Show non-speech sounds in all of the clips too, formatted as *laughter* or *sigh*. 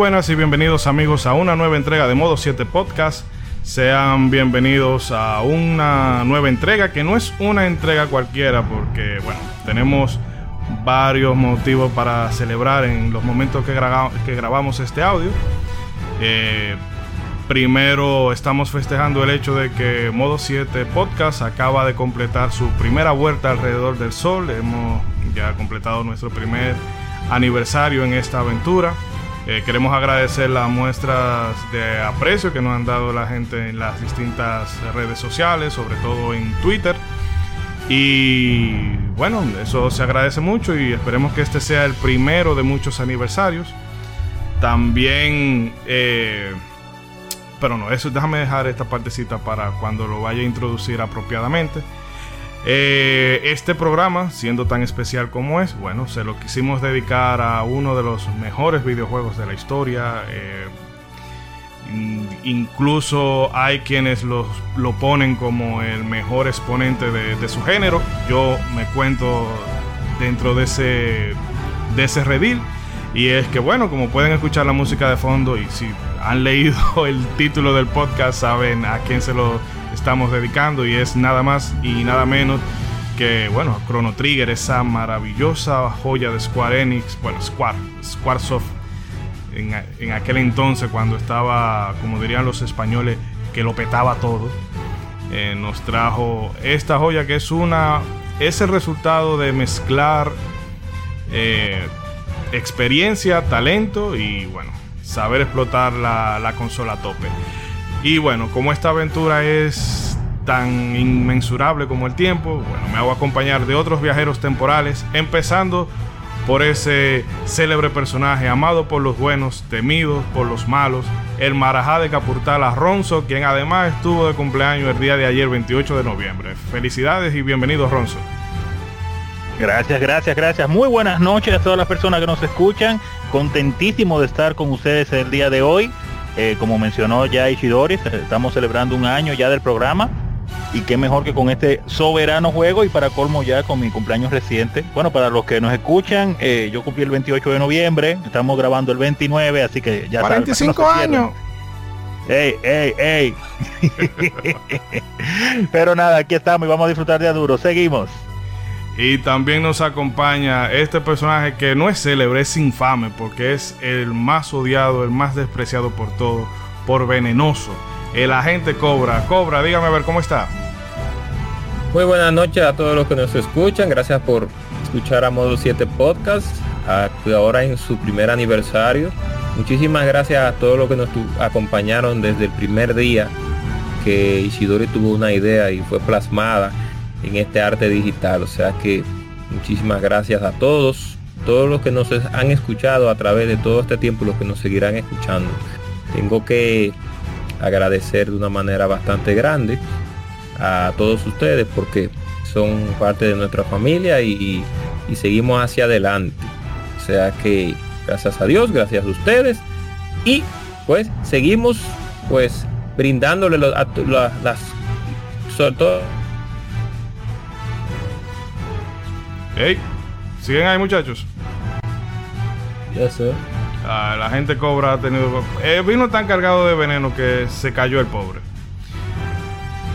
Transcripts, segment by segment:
Buenas y bienvenidos amigos a una nueva entrega de Modo 7 Podcast. Sean bienvenidos a una nueva entrega que no es una entrega cualquiera porque, bueno, tenemos varios motivos para celebrar en los momentos que, que grabamos este audio. Eh, primero estamos festejando el hecho de que Modo 7 Podcast acaba de completar su primera vuelta alrededor del sol. Hemos ya completado nuestro primer aniversario en esta aventura. Eh, queremos agradecer las muestras de aprecio que nos han dado la gente en las distintas redes sociales, sobre todo en Twitter. Y bueno, eso se agradece mucho y esperemos que este sea el primero de muchos aniversarios. También, eh, pero no, eso déjame dejar esta partecita para cuando lo vaya a introducir apropiadamente. Eh, este programa, siendo tan especial como es, bueno, se lo quisimos dedicar a uno de los mejores videojuegos de la historia. Eh, incluso hay quienes lo ponen como el mejor exponente de, su género. Yo me cuento dentro de ese, de ese. Y es que, bueno, como pueden escuchar la música de fondo y si han leído *laughs* el título del podcast, saben a quién se lo estamos dedicando y es nada más y nada menos que, bueno, Chrono Trigger, esa maravillosa joya de Square Enix, bueno, Square, Squaresoft, en, en aquel entonces cuando estaba, como dirían los españoles, que lo petaba todo, eh, nos trajo esta joya que es una, es el resultado de mezclar eh, experiencia, talento y, bueno, saber explotar la, la consola a tope. Y bueno, como esta aventura es tan inmensurable como el tiempo, bueno, me hago acompañar de otros viajeros temporales, empezando por ese célebre personaje amado por los buenos, temido por los malos, el Marajá de Capurtala Ronzo, quien además estuvo de cumpleaños el día de ayer, 28 de noviembre. Felicidades y bienvenidos, Ronzo. Gracias, gracias, gracias. Muy buenas noches a todas las personas que nos escuchan. Contentísimo de estar con ustedes el día de hoy. Eh, como mencionó ya Ishidori, estamos celebrando un año ya del programa y qué mejor que con este soberano juego y para colmo ya con mi cumpleaños reciente. Bueno, para los que nos escuchan, eh, yo cumplí el 28 de noviembre, estamos grabando el 29, así que ya 45 años. Ey, ey, ey. *laughs* Pero nada, aquí estamos y vamos a disfrutar de Aduro. Seguimos. Y también nos acompaña este personaje que no es célebre, es infame, porque es el más odiado, el más despreciado por todo, por venenoso. El agente Cobra. Cobra, dígame a ver cómo está. Muy buenas noches a todos los que nos escuchan. Gracias por escuchar a Modo 7 Podcast, ahora en su primer aniversario. Muchísimas gracias a todos los que nos acompañaron desde el primer día que Isidori tuvo una idea y fue plasmada en este arte digital. O sea que muchísimas gracias a todos, todos los que nos han escuchado a través de todo este tiempo, los que nos seguirán escuchando. Tengo que agradecer de una manera bastante grande a todos ustedes porque son parte de nuestra familia y, seguimos hacia adelante. O sea que gracias a Dios, gracias a ustedes y pues seguimos pues brindándole a, las sobre todo Hey, ¿siguen ahí muchachos? Ya sé. Ah, la gente cobra ha tenido... Eh, vino tan cargado de veneno que se cayó el pobre.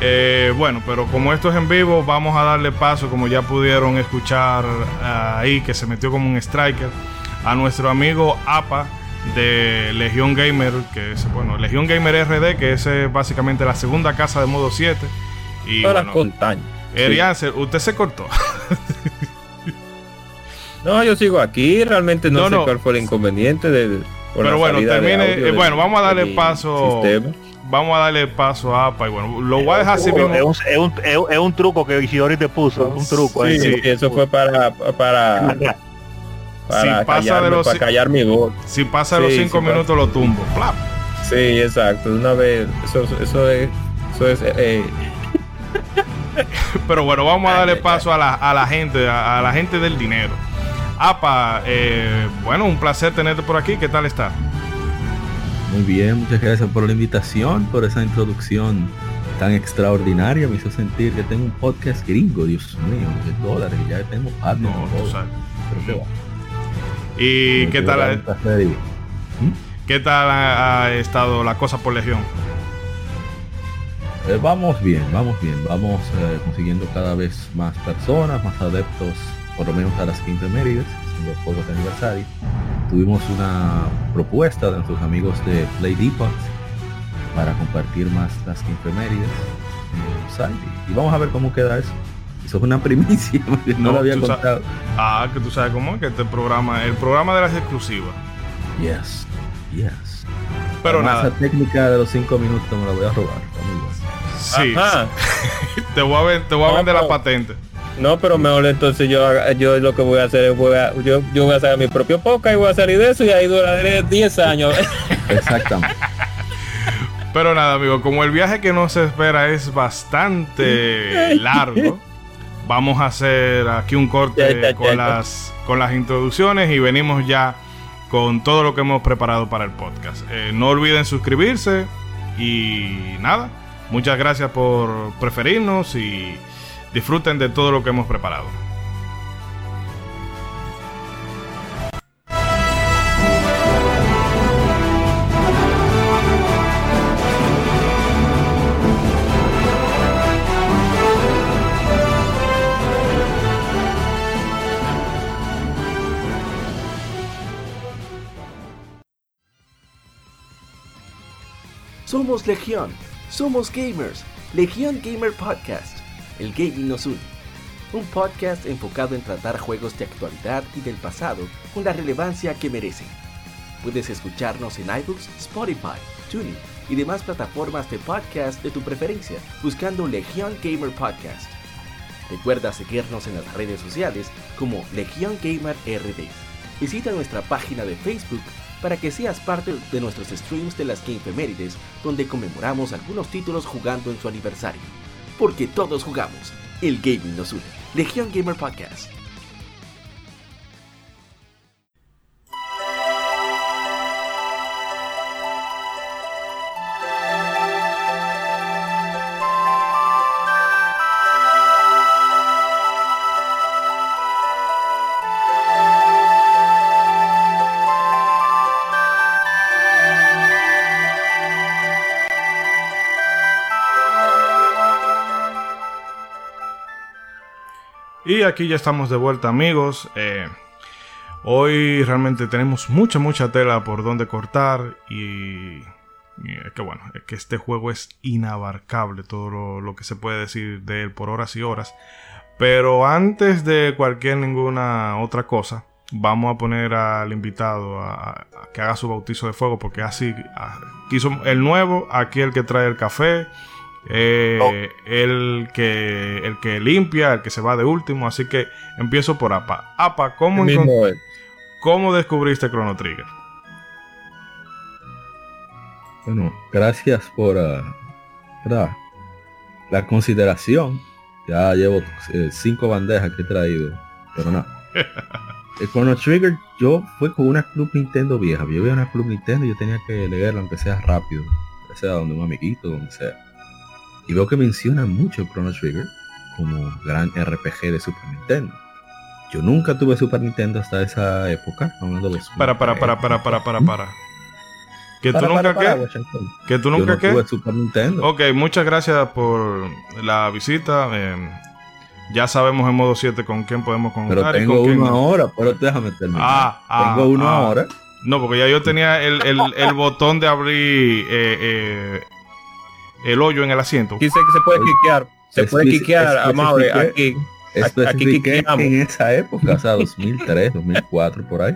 Eh, bueno, pero como esto es en vivo, vamos a darle paso, como ya pudieron escuchar ah, ahí, que se metió como un striker, a nuestro amigo APA de Legion Gamer, que es, bueno, Legion Gamer RD, que es básicamente la segunda casa de modo 7. Y bueno, usted se cortó. *laughs* No, yo sigo aquí, realmente no, sé cuál fue el inconveniente del... Pero bueno, termine, eh, bueno, vamos a darle paso... Vamos a darle paso a APA y bueno, lo voy a dejar así mismo. Es un, es, un, es, un, truco que Isidori te puso, un truco. Sí, sí, eso fue para... para *laughs* para, si pasa de los, para callar mi voz. Si pasa de los cinco minutos lo tumbo. Sí, exacto. Una vez, eso, eso es, eso es eh, *laughs* Pero bueno, vamos a darle paso a la, a la gente, a, la gente del dinero. Apa, eh, bueno, un placer tenerte por aquí. ¿Qué tal está? Muy bien, muchas gracias por la invitación, por esa introducción tan extraordinaria. Me hizo sentir que tengo un podcast gringo, Dios mío, de dólares, ya tengo ah, no, Pero qué va. ¿Y qué tal? ¿Mm? ¿Qué tal ha, ha estado la cosa por Legión? Eh, vamos bien, vamos bien, vamos eh, consiguiendo cada vez más personas, más adeptos, por lo menos a las quinta Mérides, los juegos de aniversario. Tuvimos una propuesta de nuestros amigos de Play Depot para compartir más las quinta Mérides. Y vamos a ver cómo queda eso. Eso es una *laughs* primicia, porque no, No, lo había contado. Ah, que tú sabes cómo es que este programa, el programa de las exclusivas. Yes, yes. Pero Además, nada, Esa técnica de los cinco minutos me la voy a robar. sí, Ajá. *laughs* te voy a, ven- te voy a No, vender la patente. No, pero mejor entonces yo yo lo que voy a hacer es voy a, yo, yo voy a hacer mi propio podcast y voy a salir de eso y ahí duraré 10 años. *laughs* Exactamente. Pero nada, amigo, como el viaje que nos espera es bastante *laughs* largo, vamos a hacer aquí un corte Ya, ya, ya, con ya. las con las introducciones y venimos ya con todo lo que hemos preparado para el podcast. Eh, no olviden suscribirse y nada, muchas gracias por preferirnos y disfruten de todo lo que hemos preparado. Somos Legión, somos gamers. Legión Gamer Podcast. El gaming nos une. Un podcast enfocado en tratar juegos de actualidad y del pasado con la relevancia que merecen. Puedes escucharnos en iBooks, Spotify, TuneIn y demás plataformas de podcast de tu preferencia buscando Legión Gamer Podcast. Recuerda seguirnos en las redes sociales como Legión Gamer RD. Visita nuestra página de Facebook para que seas parte de nuestros streams de las Gamefemérides, donde conmemoramos algunos títulos jugando en su aniversario. Porque todos jugamos, el gaming nos une. Legión Gamer Podcast. Aquí ya estamos de vuelta amigos. Eh, hoy realmente tenemos mucha, mucha tela por donde cortar y, es que bueno, es que este juego es inabarcable todo lo, que se puede decir de él por horas y horas. Pero antes de cualquier ninguna otra cosa, vamos a poner al invitado a, a que haga su bautizo de fuego porque así quiso el nuevo, aquí el que trae el café. Eh, el que el que limpia, el que se va de último, así que empiezo por APA. APA, ¿cómo. ¿cómo descubriste Chrono Trigger? Bueno, gracias por ah, la consideración. Ya llevo eh, cinco bandejas que he traído, pero nada. *laughs* El Chrono Trigger, yo fue con una Club Nintendo vieja. Yo veía una Club Nintendo y yo tenía que leerla aunque sea rápido, ya sea donde un amiguito, donde sea. Y veo que mencionan mucho Chrono Trigger como gran RPG de Super Nintendo. Yo nunca tuve Super Nintendo hasta esa época, hablando de los Para, para, para, para, para, para, para. ¿Que tú nunca qué? ¿Que tú nunca qué? Super Nintendo. Ok, muchas gracias por la visita. eh, ya sabemos en modo 7 con quién podemos contar. Pero y tengo con quién uno no. ahora, pero déjame terminar. Ah, ah, tengo uno ah. ahora. No, porque ya yo tenía el, el, el botón de abrir eh, eh, el hoyo en el asiento. Aquí se, se puede quiquear. Se puede quiquear, especifiqué- aquí. Quiqueamos. en esa época, o sea, 2003, 2004, por ahí.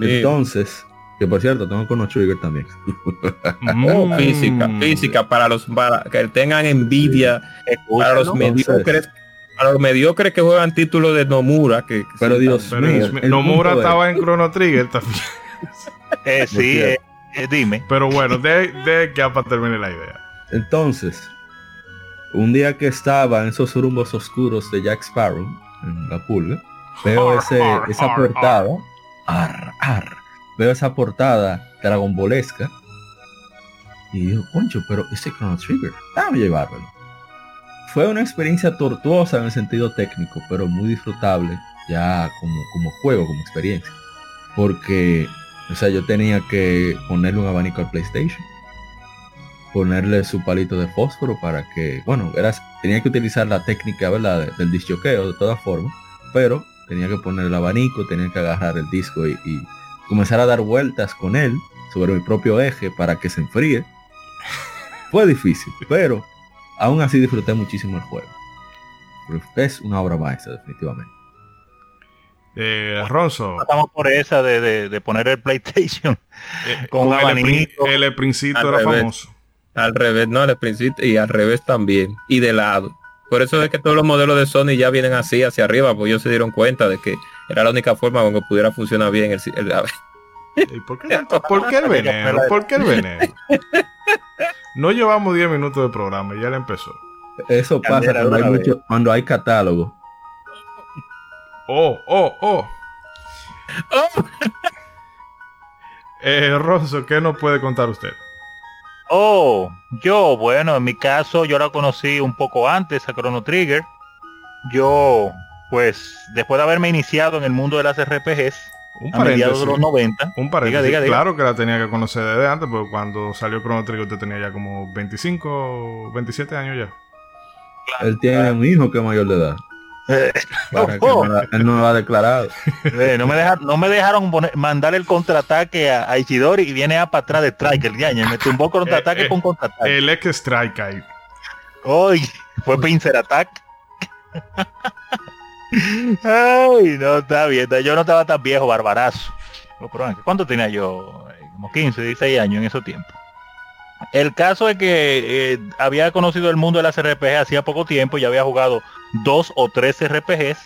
Entonces, que por cierto, tengo Chrono Trigger también. Oh, física, física, para los para que tengan envidia, para los mediocres, para los mediocres que juegan títulos de Nomura, que, que Pero Dios Pero mío, Dios mío, el Nomura estaba en Chrono Trigger también. Eh, sí, eh, eh, dime. Pero bueno, de, de que para termine la idea. Entonces, un día que estaba en esos rumbos oscuros de Jack Sparrow, en la pulga, veo ese, ar, esa ar, portada. ar, ar, veo esa portada dragonbolesca. Y digo, concho, pero ese Chrono Trigger, déjame llevármelo. Fue una experiencia tortuosa en el sentido técnico, pero muy disfrutable ya como, como juego, como experiencia. Porque O sea, yo tenía que ponerle un abanico al PlayStation, ponerle su palito de fósforo para que, bueno, era, tenía que utilizar la técnica, ¿verdad? Del disjoqueo de todas formas, pero tenía que poner el abanico, tenía que agarrar el disco y, y comenzar a dar vueltas con él sobre mi propio eje para que se enfríe. *laughs* Fue difícil, pero aún así disfruté muchísimo el juego. Es una obra maestra, definitivamente. Eh, Ronzo. Estamos por esa de, de- de poner el PlayStation eh, con un el, abanico. el principio era revés. famoso. Al revés, no, al principio y al revés también. Y de lado. Por eso es que todos los modelos de Sony ya vienen así hacia arriba, porque ellos se dieron cuenta de que era la única forma con que pudiera funcionar bien el, el- ¿Y por, qué, tanto- por qué el *laughs* veneno? ¿Por qué el veneno? No llevamos 10 minutos de programa y ya le empezó. Eso pasa cuando hay, mucho, cuando hay catálogo. Oh, oh, oh. Eh, Ronzo, ¿qué nos puede contar usted? Oh, yo, bueno, en mi caso yo la conocí un poco antes a Chrono Trigger. Yo, pues, después de haberme iniciado en el mundo de las RPGs Un a mediados de los 90, Un paréntesis. Diga, diga, diga. Claro que la tenía que conocer desde antes, porque cuando salió Chrono Trigger usted tenía ya como 25, 27 años ya. Él tiene un hijo que es mayor de edad. Eh, *laughs* Para que Oh. él no lo ha declarado. *laughs* eh, no, me dejaron, no me dejaron poner- mandar el contraataque a, a Ichidori y viene a para atrás de Striker, ya, me tumbó contraataque Eh, *laughs* eh, con contraataque. El ex Strike ahí. Hoy fue Pincer Attack. Ay, no está bien. Yo no estaba tan viejo, barbarazo. ¿Cuánto tenía yo? Eh, Como 15, 16 años en ese tiempo. El caso es que eh, había conocido el mundo de las RPG hacía poco tiempo, ya había jugado dos o tres RPGs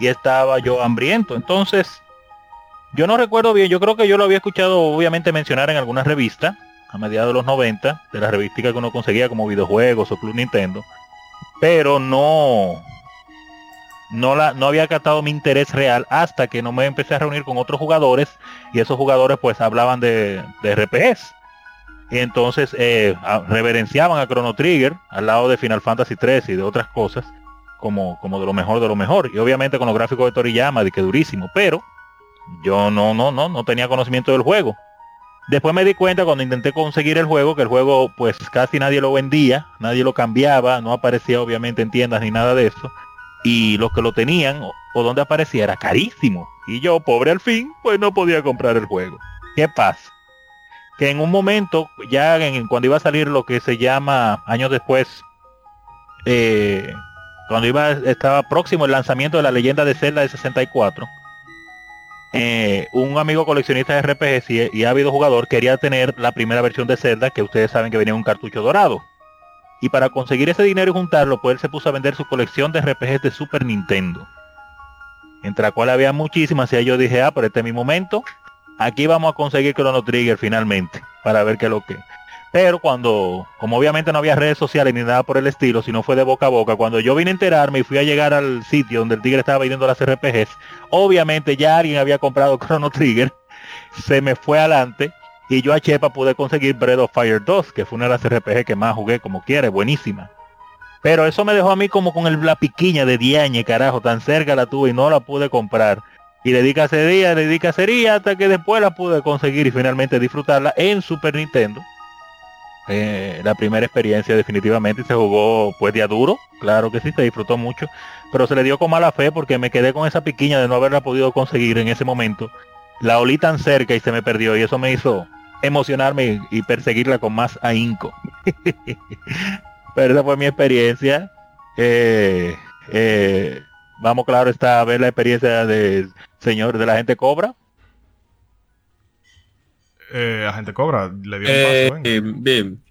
y estaba yo hambriento. Entonces, yo no recuerdo bien, yo creo que yo lo había escuchado obviamente mencionar en alguna revista a mediados de los 90, de la revística que uno conseguía como videojuegos o Club Nintendo, pero no no la no había captado mi interés real hasta que no me empecé a reunir con otros jugadores y esos jugadores pues hablaban de, de RPGs. Y entonces eh, reverenciaban a Chrono Trigger al lado de Final Fantasy 3 y de otras cosas como, como de lo mejor de lo mejor. Y obviamente con los gráficos de Toriyama, de que durísimo, pero yo no, no, no, no tenía conocimiento del juego. Después me di cuenta cuando intenté conseguir el juego, que el juego pues casi nadie lo vendía, nadie lo cambiaba, no aparecía obviamente en tiendas ni nada de eso. Y los que lo tenían o, o donde aparecía era carísimo. Y yo, pobre al fin, pues no podía comprar el juego. ¿Qué pasa? Que en un momento, ya en, cuando iba a salir lo que se llama, años después, eh, cuando iba, estaba próximo el lanzamiento de la leyenda de Zelda de 64, eh, un amigo coleccionista de RPGs y, ávido jugador quería tener la primera versión de Zelda que ustedes saben que venía en un cartucho dorado. Y para conseguir ese dinero y juntarlo, pues él se puso a vender su colección de RPGs de Super Nintendo. Entre la cual había muchísimas y yo dije, ah, pero este es mi momento. Aquí vamos a conseguir Chrono Trigger finalmente, para ver qué es lo que. Pero cuando, como obviamente no había redes sociales ni nada por el estilo, sino fue de boca a boca, cuando yo vine a enterarme y fui a llegar al sitio donde el tigre estaba vendiendo las RPGs, obviamente ya alguien había comprado *laughs* Chrono Trigger, se me fue adelante y yo a Chepa pude conseguir Breath of Fire 2, que fue una de las RPG que más jugué como quiere, buenísima. Pero eso me dejó a mí como con el, la piquiña de diañe, carajo, tan cerca la tuve y no la pude comprar. Y le di cacería, le di cacería hasta que después la pude conseguir y finalmente disfrutarla en Super Nintendo. Eh, la primera experiencia definitivamente se jugó pues día duro, claro que sí, se disfrutó mucho, pero se le dio con mala fe porque me quedé con esa piquiña de no haberla podido conseguir en ese momento. La olí tan cerca y se me perdió y eso me hizo emocionarme y, y perseguirla con más ahínco. *laughs* pero esa fue mi experiencia. Eh, eh, vamos claro está a ver la experiencia del señor de la gente cobra. Eh, agente Cobra, le dio un Eh, paso. Venga, eh, bien.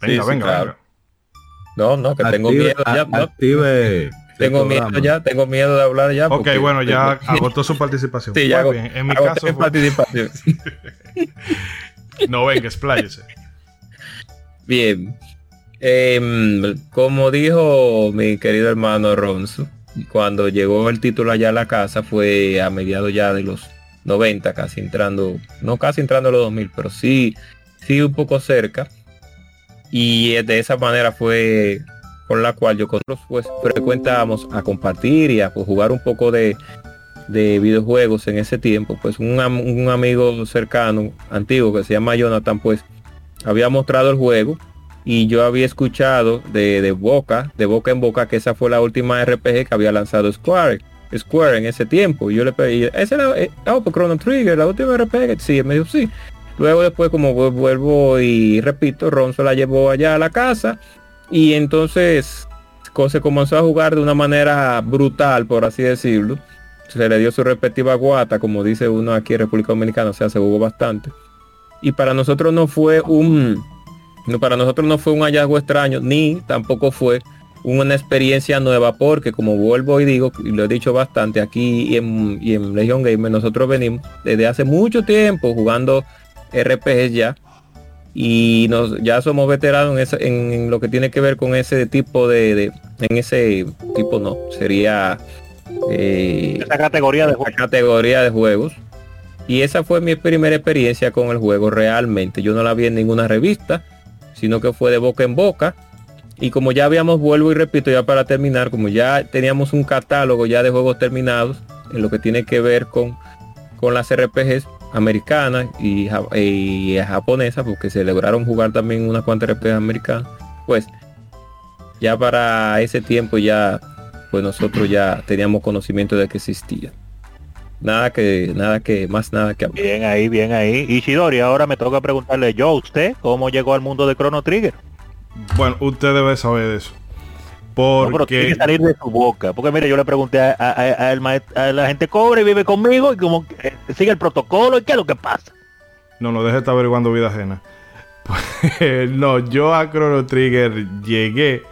venga, sí, venga, claro. venga. No, no, que tengo miedo ya. a- no, active tengo miedo programa. ya, tengo miedo de hablar ya. Ok, porque bueno, ya tengo- agotó su *laughs* participación. Sí, ya Muy hago- bien. En mi caso, fue- participaciones. *laughs* no venga, expláyese. Bien. Em, como dijo mi querido hermano Ronzo, cuando llegó el título allá a la casa fue a mediados ya de los 90, casi entrando, no casi entrando a los 2000, pero sí, sí un poco cerca. Y de esa manera fue con la cual yo con nosotros pues frecuentábamos a compartir y a pues, jugar un poco de de videojuegos en ese tiempo, pues un, un amigo cercano, antiguo, que se llama Jonathan, pues había mostrado el juego y yo había escuchado de, de, boca, de boca en boca, que esa fue la última RPG que había lanzado Square, Square en ese tiempo. Y yo le pedí, esa era, eh, oh, pues Chrono Trigger, la última RPG. Sí, me dijo, sí. Luego después, como vuelvo y repito, Ronzo la llevó allá a la casa y entonces se comenzó a jugar de una manera brutal, por así decirlo. Se le dio su respectiva guata, como dice uno aquí en República Dominicana, o sea, se jugó bastante. Y para nosotros no fue un para nosotros no fue un hallazgo extraño, ni tampoco fue una experiencia nueva, porque como vuelvo y digo, y lo he dicho bastante aquí y en, y en Legion Gamer, nosotros venimos desde hace mucho tiempo jugando RPGs ya, y nos, ya somos veteranos en, lo que tiene que ver con ese tipo de, en ese tipo no, sería eh, esa categoría de, categoría de juegos. Y esa fue mi primera experiencia con el juego realmente. Yo no la vi en ninguna revista sino que fue de boca en boca. Y como ya habíamos, vuelvo y repito, ya para terminar, como ya teníamos un catálogo ya de juegos terminados en lo que tiene que ver con, con las RPGs americanas y, japonesas, porque se lograron jugar también unas cuantas RPGs americanas, pues ya para ese tiempo ya, pues nosotros ya teníamos conocimiento de que existía. Nada que, nada que, más nada que Bien ahí, bien ahí. Y Shidori, ahora me toca preguntarle yo a usted cómo llegó al mundo de Chrono Trigger. Bueno, usted debe saber eso. Porque... tiene que salir de su boca. Porque mire, yo le pregunté a, a, la gente cobre y vive conmigo y como eh, sigue el protocolo y qué es lo que pasa. No, no, deje estar averiguando vida ajena. *laughs* no, yo a Chrono Trigger llegué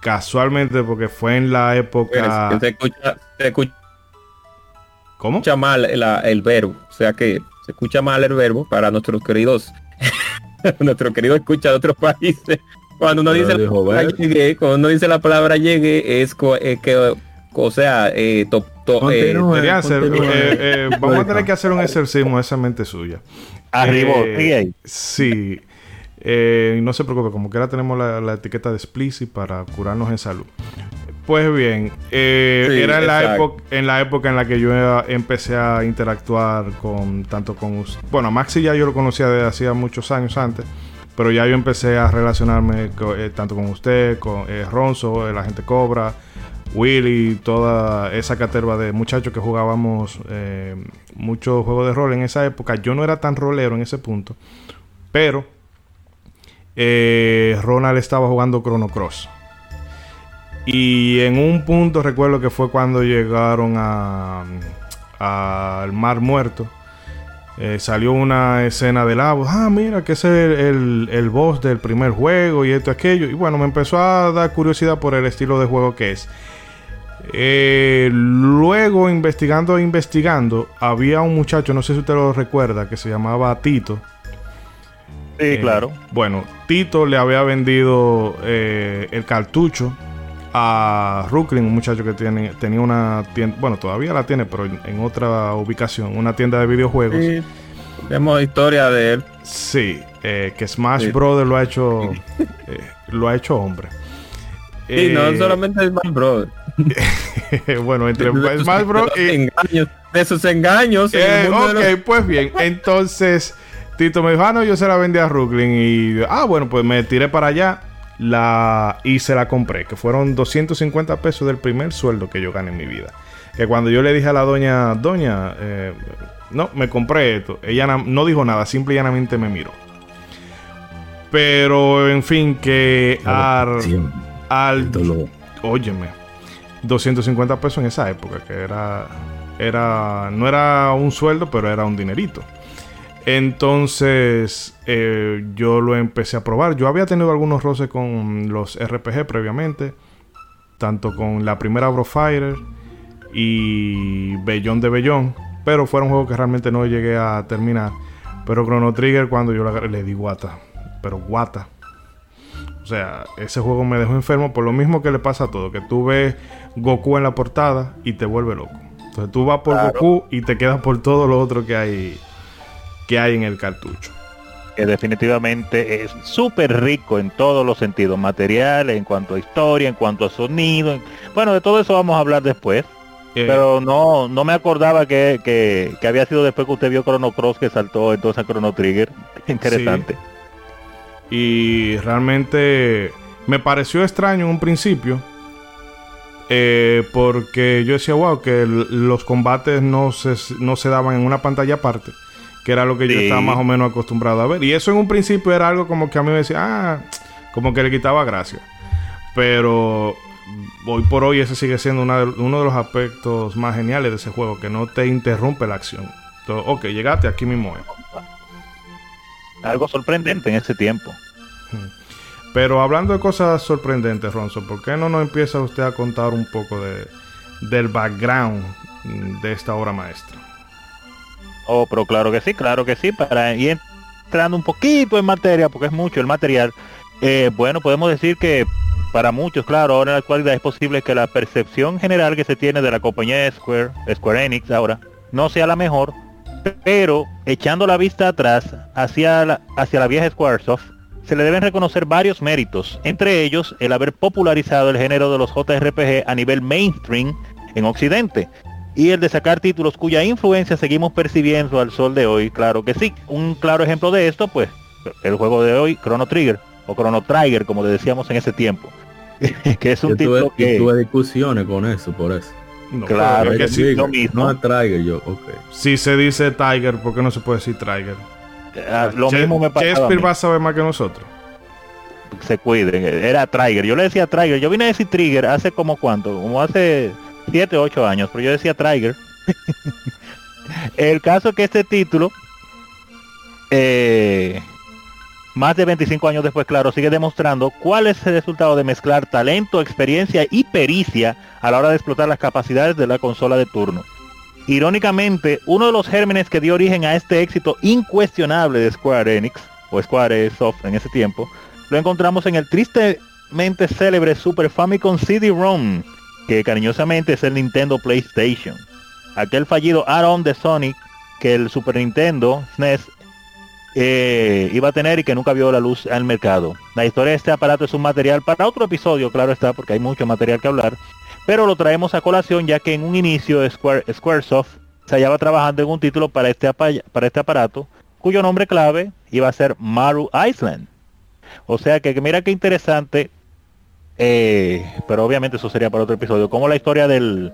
casualmente porque fue en la época... se escucha, se escucha ¿Cómo? Se escucha mal el, verbo, o sea que se escucha mal el verbo para nuestros queridos, *laughs* nuestros queridos escucha de otros países. Cuando uno dice la palabra llegué, cuando uno dice la palabra llegué, es, que, o sea, eh, eh, *laughs* vamos a tener que hacer un exorcismo esa mente suya. Arriba, eh, sí. no se preocupe, como que ahora tenemos la, la, etiqueta de explicit para curarnos en salud. Pues bien, eh, era en la, época, en la época en la que yo empecé a interactuar con tanto con bueno, Maxi ya yo lo conocía desde hacía muchos años antes, pero ya yo empecé a relacionarme eh, tanto con usted, con eh, Ronzo, la gente Cobra, Willy, toda esa caterva de muchachos que jugábamos muchos juegos de rol en esa época. Yo no era tan rolero en ese punto, pero Ronald estaba jugando Chrono Cross. Y en un punto recuerdo que fue cuando llegaron al Mar Muerto. Eh, salió una escena de lava. Ah, mira, que ese es el, el, boss del primer juego y esto, aquello. Y bueno, me empezó a dar curiosidad por el estilo de juego que es. Eh, luego, investigando e investigando, había un muchacho, no sé si usted lo recuerda, que se llamaba Tito. Sí, eh, claro. Bueno, Tito le había vendido el cartucho a Brooklyn, un muchacho que tiene, tenía una tienda, bueno, todavía la tiene, pero en, otra ubicación, una tienda de videojuegos. Sí, vemos historia de él. Sí, eh, que Smash Brothers lo ha hecho, eh, lo ha hecho hombre. Sí, no eh, solamente Smash Brothers. *laughs* bueno, entre Smash Bros. y... Engaños, de esos engaños. ok, pues bien, *laughs* entonces Tito me dijo, ah, no, yo se la vendí a Brooklyn y, ah, bueno, pues me tiré para allá la y se la compré, que fueron 250 pesos del primer sueldo que yo gané en mi vida. Que cuando yo le dije a la doña, doña, eh, no, me compré esto, ella no dijo nada, simple y llanamente me miró. Pero en fin, que al, al óyeme, 250 pesos en esa época, que era, era, no era un sueldo, pero era un dinerito. Entonces eh, yo lo empecé a probar. Yo había tenido algunos roces con los RPG previamente, tanto con la primera Brofighter y Bellón de Bellón, pero fueron juegos que realmente no llegué a terminar. Pero Chrono Trigger cuando yo le di guata, pero guata. O sea, ese juego me dejó enfermo por lo mismo que le pasa a todo, que tú ves Goku en la portada y te vuelve loco. Entonces tú vas por Goku y te quedas por todo lo otro que hay que hay en el cartucho. Que definitivamente es súper rico en todos los sentidos, materiales, en cuanto a historia, en cuanto a sonido. Bueno, de todo eso vamos a hablar después. Eh, Pero no no me acordaba que, que, había sido después que usted vio Chrono Cross que saltó entonces a Chrono Trigger. *laughs* Interesante. Y realmente me pareció extraño en un principio. Eh, porque yo decía, wow, que los combates no se, no se daban en una pantalla aparte. Que era lo que yo estaba más o menos acostumbrado a ver. Y eso en un principio era algo como que a mí me decía, ah, como que le quitaba gracia. Pero hoy por hoy ese sigue siendo uno de los aspectos más geniales de ese juego, que no te interrumpe la acción. Entonces, ok, llegaste aquí mismo. Algo sorprendente en ese tiempo. Pero hablando de cosas sorprendentes, Ronzo, ¿por qué no nos empieza usted a contar un poco de, del background de esta obra maestra? Oh, pero claro que sí, claro que sí, para ir entrando un poquito en materia, porque es mucho el material. Eh, bueno, podemos decir que para muchos, claro, ahora en la actualidad es posible que la percepción general que se tiene de la compañía Square, Square Enix ahora, no sea la mejor, pero echando la vista atrás hacia la, hacia la vieja Squaresoft, se le deben reconocer varios méritos, entre ellos el haber popularizado el género de los JRPG a nivel mainstream en Occidente, y el de sacar títulos cuya influencia seguimos percibiendo al sol de hoy, claro que sí. Un claro ejemplo de esto, pues, el juego de hoy, Chrono Trigger, o Chrono Trigger, como le decíamos en ese tiempo. *laughs* que es un título que... tuve discusiones con eso, por eso. claro, que sí, lo mismo. No Trigger, yo, ok. Si se dice Tiger, ¿por qué no se puede decir Trigger? Ah, lo mismo me pasa. Shakespeare va a saber más que nosotros. Se cuiden, era Trigger. Yo le decía Trigger. Yo vine a decir Trigger hace como cuánto, como hace 7, 8 años, pero yo decía Trigger. *laughs* el caso es que este título eh, más de 25 años después, claro, sigue demostrando cuál es el resultado de mezclar talento, experiencia y pericia a la hora de explotar las capacidades de la consola de turno. Irónicamente, uno de los gérmenes que dio origen a este éxito incuestionable de Square Enix, o Square Soft en ese tiempo, lo encontramos en el tristemente célebre Super Famicom CD-ROM, que cariñosamente es el Nintendo PlayStation. Aquel fallido add-on de Sonic que el Super Nintendo SNES eh, iba a tener y que nunca vio la luz al mercado. La historia de este aparato es un material para otro episodio, claro está, porque hay mucho material que hablar, pero lo traemos a colación ya que en un inicio Square, Squaresoft se hallaba trabajando en un título para este, para este aparato, cuyo nombre clave iba a ser Maru Island. O sea que, mira qué interesante, eh, pero obviamente eso sería para otro episodio, como la historia del,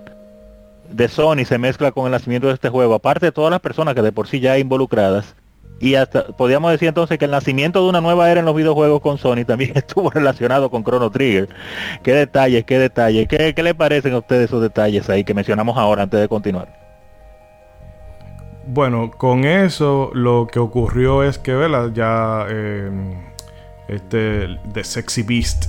de Sony se mezcla con el nacimiento de este juego, aparte de todas las personas que de por sí ya involucradas, y hasta podríamos decir entonces que el nacimiento de una nueva era en los videojuegos con Sony también *laughs* estuvo relacionado con Chrono Trigger. Qué detalles, qué detalles. ¿Qué, qué le parecen a ustedes esos detalles ahí que mencionamos ahora antes de continuar? Bueno, con eso lo que ocurrió es que, ¿verdad? Ya eh, este de Sexy Beast,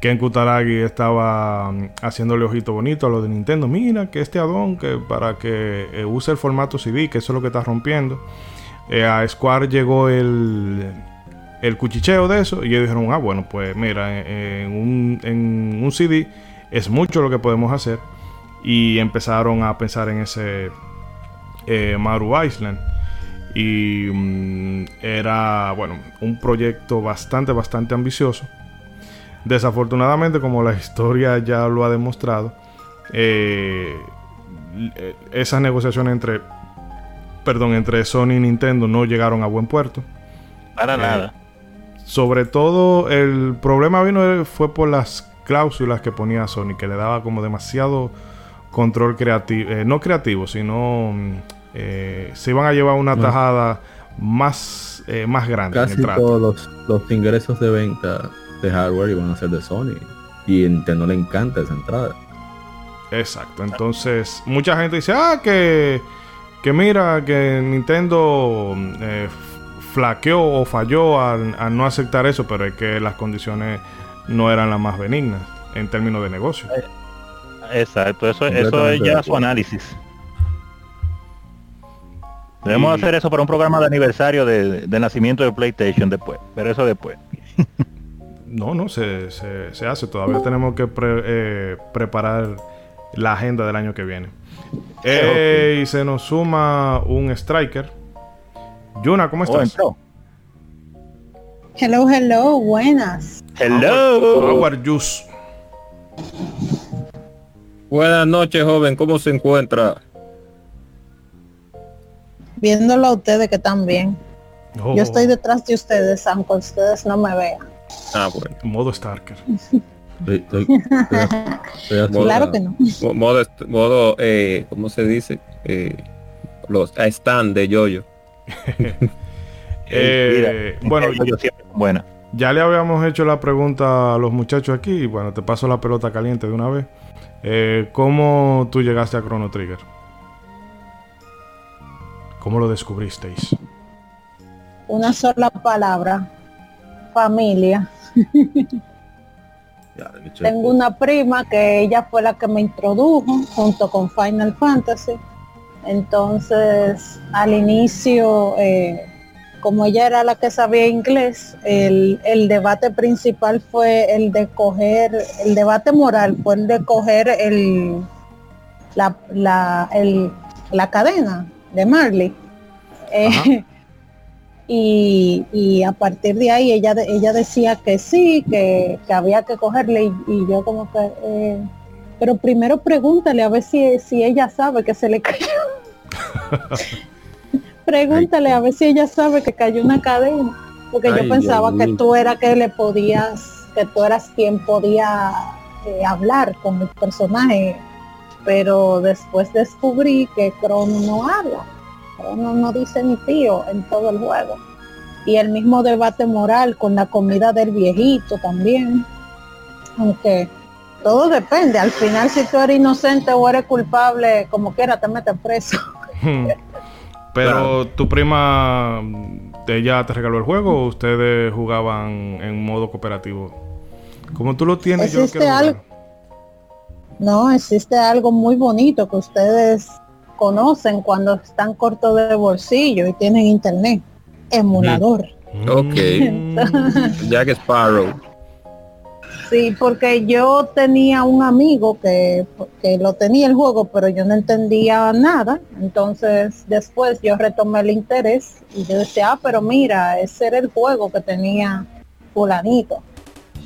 Ken Kutaragi estaba mm, haciéndole ojito bonito a lo de Nintendo. Mira que este addon que para que eh, use el formato CD, que eso es lo que está rompiendo. Eh, a Square llegó el, el cuchicheo de eso y ellos dijeron, ah, bueno, pues mira, en un, en un CD es mucho lo que podemos hacer y empezaron a pensar en ese eh, Maru Island y mm, era, bueno, un proyecto bastante, bastante ambicioso. Desafortunadamente, como la historia ya lo ha demostrado, eh, esas negociaciones entre perdón, entre Sony y Nintendo no llegaron a buen puerto. Para eh, nada. Sobre todo el problema vino fue por las cláusulas que ponía Sony, que le daba como demasiado control creativo, eh, no creativo, sino mm, eh, se iban a llevar una tajada más, más grande. Casi todos los, ingresos de venta de hardware iban a ser de Sony. Y a Nintendo le encanta esa entrada. Exacto. Entonces, mucha gente dice, ah, que que mira que Nintendo eh, flaqueó o falló al, no aceptar eso, pero es que las condiciones no eran las más benignas en términos de negocio. Eh, exacto, eso, eso es ya su análisis. Debemos hacer eso para un programa de aniversario de, nacimiento de PlayStation después, pero eso después. *laughs* no, no, se, se, hace. Todavía tenemos que eh, preparar la agenda del año que viene. Y se nos suma un striker. Yuna, ¿cómo oh, estás? hello, hello, buenas. Hello. How are you? Buenas noches, joven. ¿Cómo se encuentra? Viéndolo a ustedes que están bien. Oh, Yo estoy detrás de ustedes, aunque ustedes no me vean. Ah, bueno. Modo Starker. Estoy, estoy- *laughs* estoy- estoy hasta- Claro que no. Mo- Modo, modo eh, ¿cómo se dice? Eh, los a stand de yoyo. *laughs* *laughs* Eh, bueno, yo siempre buena. ya le habíamos hecho la pregunta a los muchachos aquí. y Bueno, te paso la pelota caliente de una vez. Eh, ¿Cómo tú llegaste a Chrono Trigger? ¿Cómo lo descubristeis? Una sola palabra. Familia. *laughs* Ya, Tengo una prima que ella fue la que me introdujo junto con Final Fantasy. Entonces, al inicio, eh, como ella era la que sabía inglés, el, el debate principal fue el de coger, el debate moral fue el de coger el, la, la, el- la cadena de Marley. Eh. Y, y a partir de ahí ella ella decía que sí, que, que había que cogerle y, y yo como que eh, pero primero pregúntale a ver si, si ella sabe que se le cayó. *laughs* pregúntale a ver si ella sabe que cayó una cadena. Porque Ay, yo pensaba Dios que mío. tú era que le podías, que tú eras quien podía eh, hablar con el personaje. Pero después descubrí que Crono no habla. Crono no dice ni tío en todo el juego. Y el mismo debate moral con la comida del viejito también. Aunque todo depende. Al final si tú eres inocente o eres culpable, como quiera te metes preso. *laughs* Hmm. Pero tu prima, ella te regaló el juego o ustedes jugaban en modo cooperativo? Como tú lo tienes, yo Existe quiero jugar. algo- No, existe algo muy bonito que ustedes conocen cuando están cortos de bolsillo y tienen internet. Emulador. Ok. Mm. *laughs* Jack Sparrow. Sí, porque yo tenía un amigo que, que lo tenía el juego, pero yo no entendía nada. Entonces después yo retomé el interés y yo decía, ah, pero mira, ese era el juego que tenía fulanito.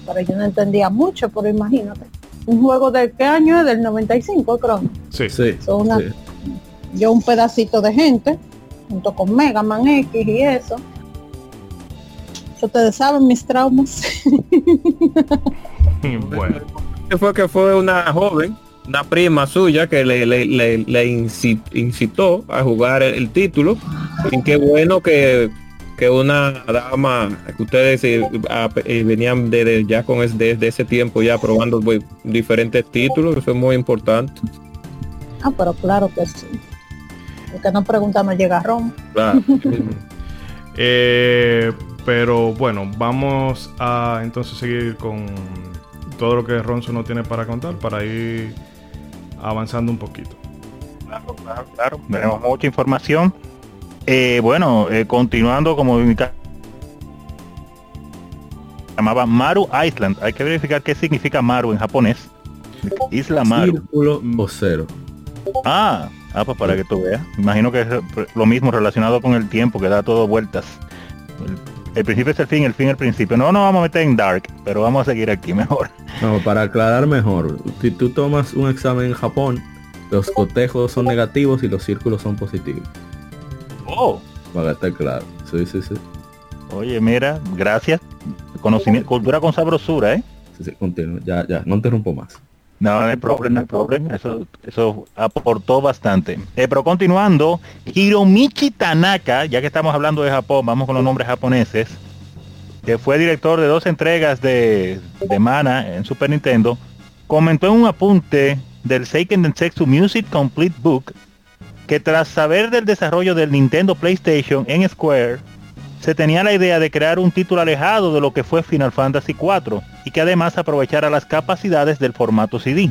Pero yo no entendía mucho, pero imagínate. Un juego del qué año es, del 95, creo. Sí. Sí, Son una- sí. Yo un pedacito de gente, junto con Mega Man X y eso. Ustedes saben mis traumas. *laughs* bueno. Fue que fue una joven, una prima suya que le, le, le, le inci- incitó a jugar el, el título. Y qué bueno que, que una dama, que ustedes eh, eh, venían de, de- ya con es- desde ese tiempo ya probando pues, diferentes títulos, eso es muy importante. Ah, pero claro que sí. El que no pregunta no llega a Roma. Claro. *laughs* Eh, pero bueno, vamos a entonces seguir con todo lo que Ronzo no tiene para contar para ir avanzando un poquito. Claro, claro, claro. Tenemos mucha información. Eh, bueno, eh, continuando como indica- llamaba Maru Island. Hay que verificar qué significa Maru en japonés. Isla Maru. Círculo o cero. Ah, ah, pues para que tú veas. Imagino que es lo mismo relacionado con el tiempo, que da todo vueltas. El, el principio es el fin, el fin el principio. No nos vamos a meter en dark, pero vamos a seguir aquí *laughs* mejor. No, para aclarar mejor, si tú tomas un examen en Japón, los cotejos son negativos y los círculos son positivos. Oh, Para esté claro. Sí, sí, sí. oye, mira, gracias. Conocimiento, cultura con sabrosura, ¿eh? Sí, sí, continúa. Ya, ya, no interrumpo más. No, no hay problema, no hay problema. Eso, eso aportó bastante. Eh, pero continuando, Hiromichi Tanaka, ya que estamos hablando de Japón, vamos con los nombres japoneses, que fue director de dos entregas de, de Mana en Super Nintendo, comentó en un apunte del Seiken Densetsu Music Complete Book que tras saber del desarrollo del Nintendo PlayStation en Square, se tenía la idea de crear un título alejado de lo que fue Final Fantasy IV y que además aprovechara las capacidades del formato CD.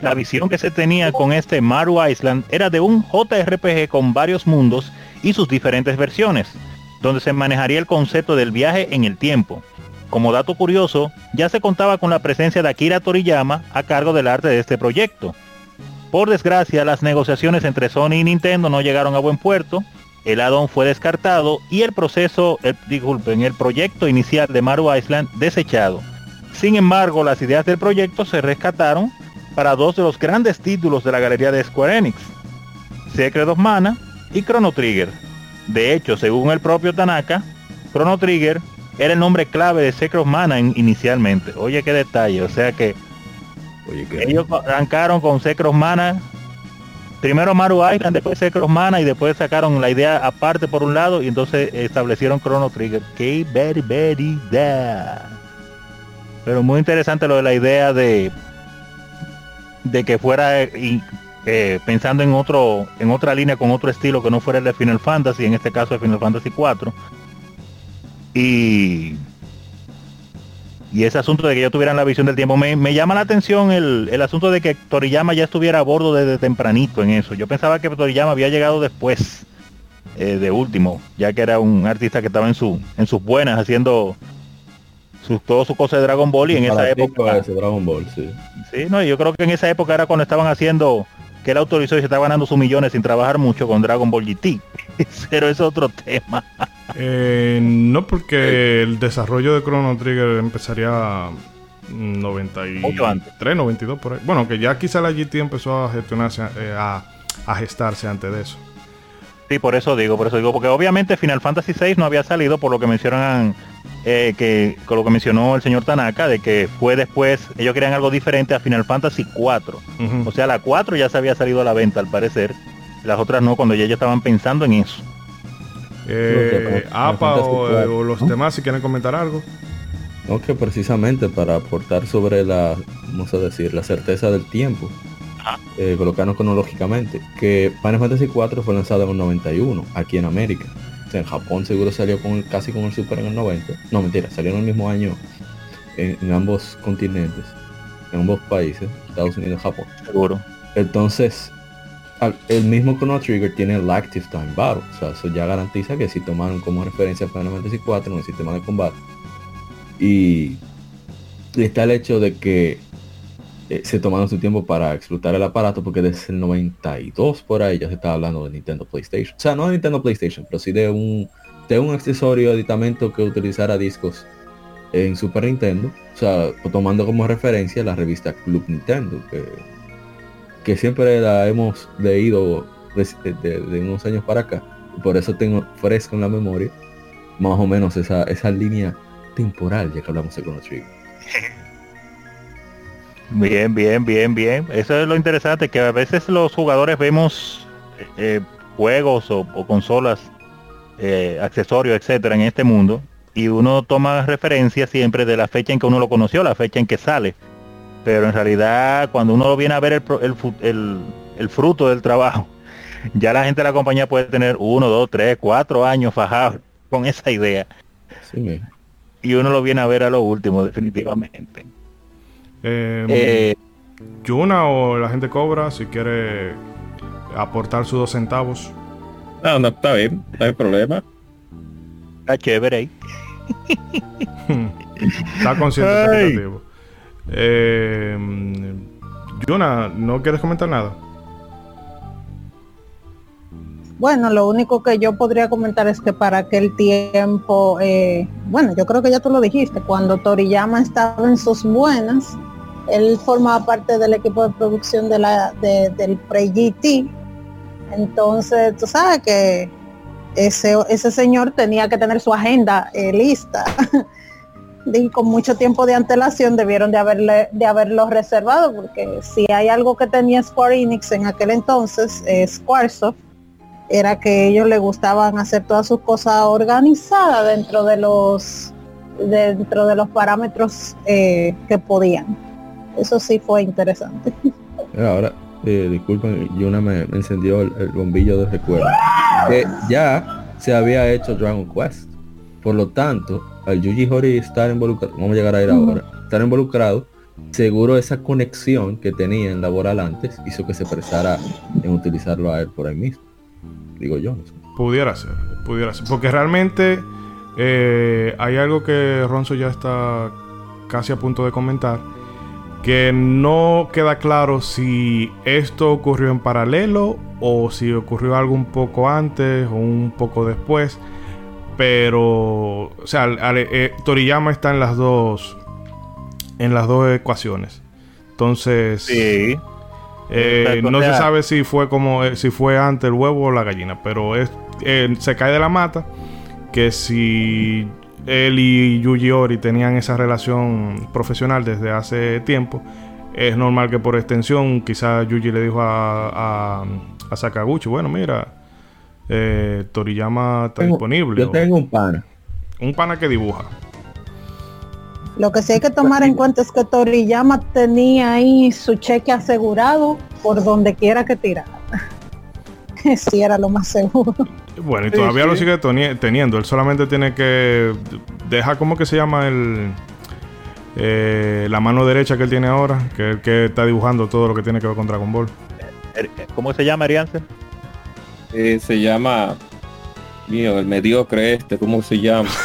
La visión que se tenía con este Maru Island era de un JRPG con varios mundos y sus diferentes versiones, donde se manejaría el concepto del viaje en el tiempo. Como dato curioso, ya se contaba con la presencia de Akira Toriyama a cargo del arte de este proyecto. Por desgracia, las negociaciones entre Sony y Nintendo no llegaron a buen puerto, el add-on fue descartado y el proceso, eh, disculpen, el proyecto inicial de Maru Island desechado. Sin embargo, las ideas del proyecto se rescataron para dos de los grandes títulos de la galería de Square Enix, Secret of Mana y Chrono Trigger. De hecho, según el propio Tanaka, Chrono Trigger era el nombre clave de Secret of Mana inicialmente. Oye, qué detalle. O sea que ellos arrancaron con Secret of Mana. Primero Maru Island, después Secret of Mana y después sacaron la idea aparte por un lado y entonces establecieron Chrono Trigger. Qué barbaridad. Pero muy interesante lo de la idea de de que fuera eh, eh, pensando en otro en otra línea con otro estilo que no fuera el de Final Fantasy, en este caso de Final Fantasy 4 y, y ese asunto de que ellos tuvieran la visión del tiempo, me, llama la atención el, el, asunto de que Toriyama ya estuviera a bordo desde tempranito en eso. Yo pensaba que Toriyama había llegado después, eh, de último, ya que era un artista que estaba en, su, en sus buenas haciendo sus, todo su cosa de Dragon Ball y en esa época... Dragon Ball, sí. Sí, no, yo creo que en esa época era cuando estaban haciendo que él autorizó y se estaba ganando sus millones sin trabajar mucho con Dragon All GT. *laughs* Pero es otro tema. Eh, no, porque el desarrollo de Chrono Trigger empezaría 93, 92 por ahí. Bueno, que ya quizá la GT empezó a gestionarse, eh, a, a gestarse antes de eso. Sí, por eso digo, por eso digo, porque obviamente Final Fantasy VI no había salido por lo que mencionan, eh, que con lo que mencionó el señor Tanaka, de que fue después, ellos querían algo diferente a Final Fantasy 4. O sea, la 4 ya se había salido a la venta al parecer, las otras no, cuando ya ellos estaban pensando en eso. Eh, APA o, los demás, si quieren comentar algo. No, que precisamente para aportar sobre la, vamos a decir, la certeza del tiempo eh, colocarnos cronológicamente, que Final Fantasy 4 fue lanzado en el 91, aquí en América. O sea, en Japón seguro salió con casi con el Super en el 90. No, mentira, salió en el mismo año en, ambos continentes, en ambos países, Estados Unidos y Japón. Seguro. Entonces, el mismo Chrono Trigger tiene el Active Time Battle. O sea, eso ya garantiza que si tomaron como referencia Final Fantasy 4 en el sistema de combate. Y, está el hecho de que eh, se tomaron su tiempo para explotar el aparato porque desde el 92 por ahí ya se estaba hablando de Nintendo PlayStation. O sea, no de Nintendo PlayStation, pero sí de un, de un accesorio aditamento que utilizara discos en Super Nintendo. O sea, tomando como referencia la revista Club Nintendo, que, que siempre la hemos leído de, unos años para acá. por eso tengo fresco en la memoria más o menos esa, esa línea temporal, ya que hablamos de Chrono. *laughs* Bien, bien, bien, bien. Eso es lo interesante, que a veces los jugadores vemos eh, juegos o, consolas, eh, accesorios, etcétera, en este mundo, y uno toma referencia siempre de la fecha en que uno lo conoció, la fecha en que sale. Pero en realidad, cuando uno viene a ver el, el, fruto del trabajo, *laughs* ya la gente de la compañía puede tener uno, dos, tres, cuatro años fajados con esa idea. y uno lo viene a ver a lo último, definitivamente. Eh, eh, Yuna o la gente cobra si quiere aportar sus dos centavos. No, no, está bien, no hay problema. Está chévere *laughs* está consciente eh, ¿no quieres comentar nada? Bueno, lo único que yo podría comentar es que para aquel tiempo, eh, bueno, yo creo que ya tú lo dijiste, cuando Toriyama estaba en sus buenas, él formaba parte del equipo de producción de la, del pre-GT. Entonces, tú sabes que ese, ese señor tenía que tener su agenda eh, lista. *laughs* y con mucho tiempo de antelación debieron de haberle de haberlo reservado porque si hay algo que tenía Square Enix en aquel entonces eh, Squaresoft era que ellos les gustaban hacer todas sus cosas organizadas dentro de los dentro de los parámetros eh, que podían eso sí fue interesante. *laughs* Ahora, eh, disculpen, Yuna me, encendió el, bombillo de recuerdo. Que ya se había hecho Dragon Quest. Por lo tanto, al Yuji Hori estar involucrado, vamos a llegar a ir ahora, estar involucrado, seguro esa conexión que tenía en laboral antes hizo que se prestara en utilizarlo a él por ahí mismo. Digo yo. Pudiera ser, pudiera ser. Porque realmente eh, hay algo que Ronzo ya está casi a punto de comentar que no queda claro si esto ocurrió en paralelo o si ocurrió algo un poco antes o un poco después. Pero, o sea, eh, Toriyama está en las dos, en las dos ecuaciones. Entonces, Sí. eh, no se sabe si fue como eh, si fue antes el huevo o la gallina, pero es se cae de la mata que si él y Yuji Ori tenían esa relación profesional desde hace tiempo, es normal que por extensión quizás Yuji le dijo a, a, a Sakaguchi, bueno, mira, eh, Toriyama está Tengo- disponible. Yo o- tengo un pana. Un pana que dibuja. Lo que sí hay que tomar en cuenta es que Toriyama tenía ahí su cheque asegurado por donde quiera que tirara. *laughs* Sí, era lo más seguro. Bueno, y Sí, todavía lo sigue teniendo. Él solamente tiene que dejar, ¿cómo que se llama el eh, la mano derecha que él tiene ahora? Que que está dibujando todo lo que tiene que ver con Dragon Ball. Er- ¿Cómo se llama, Arianza? Eh, se llama, mío, el mediocre este, ¿cómo se llama? *laughs*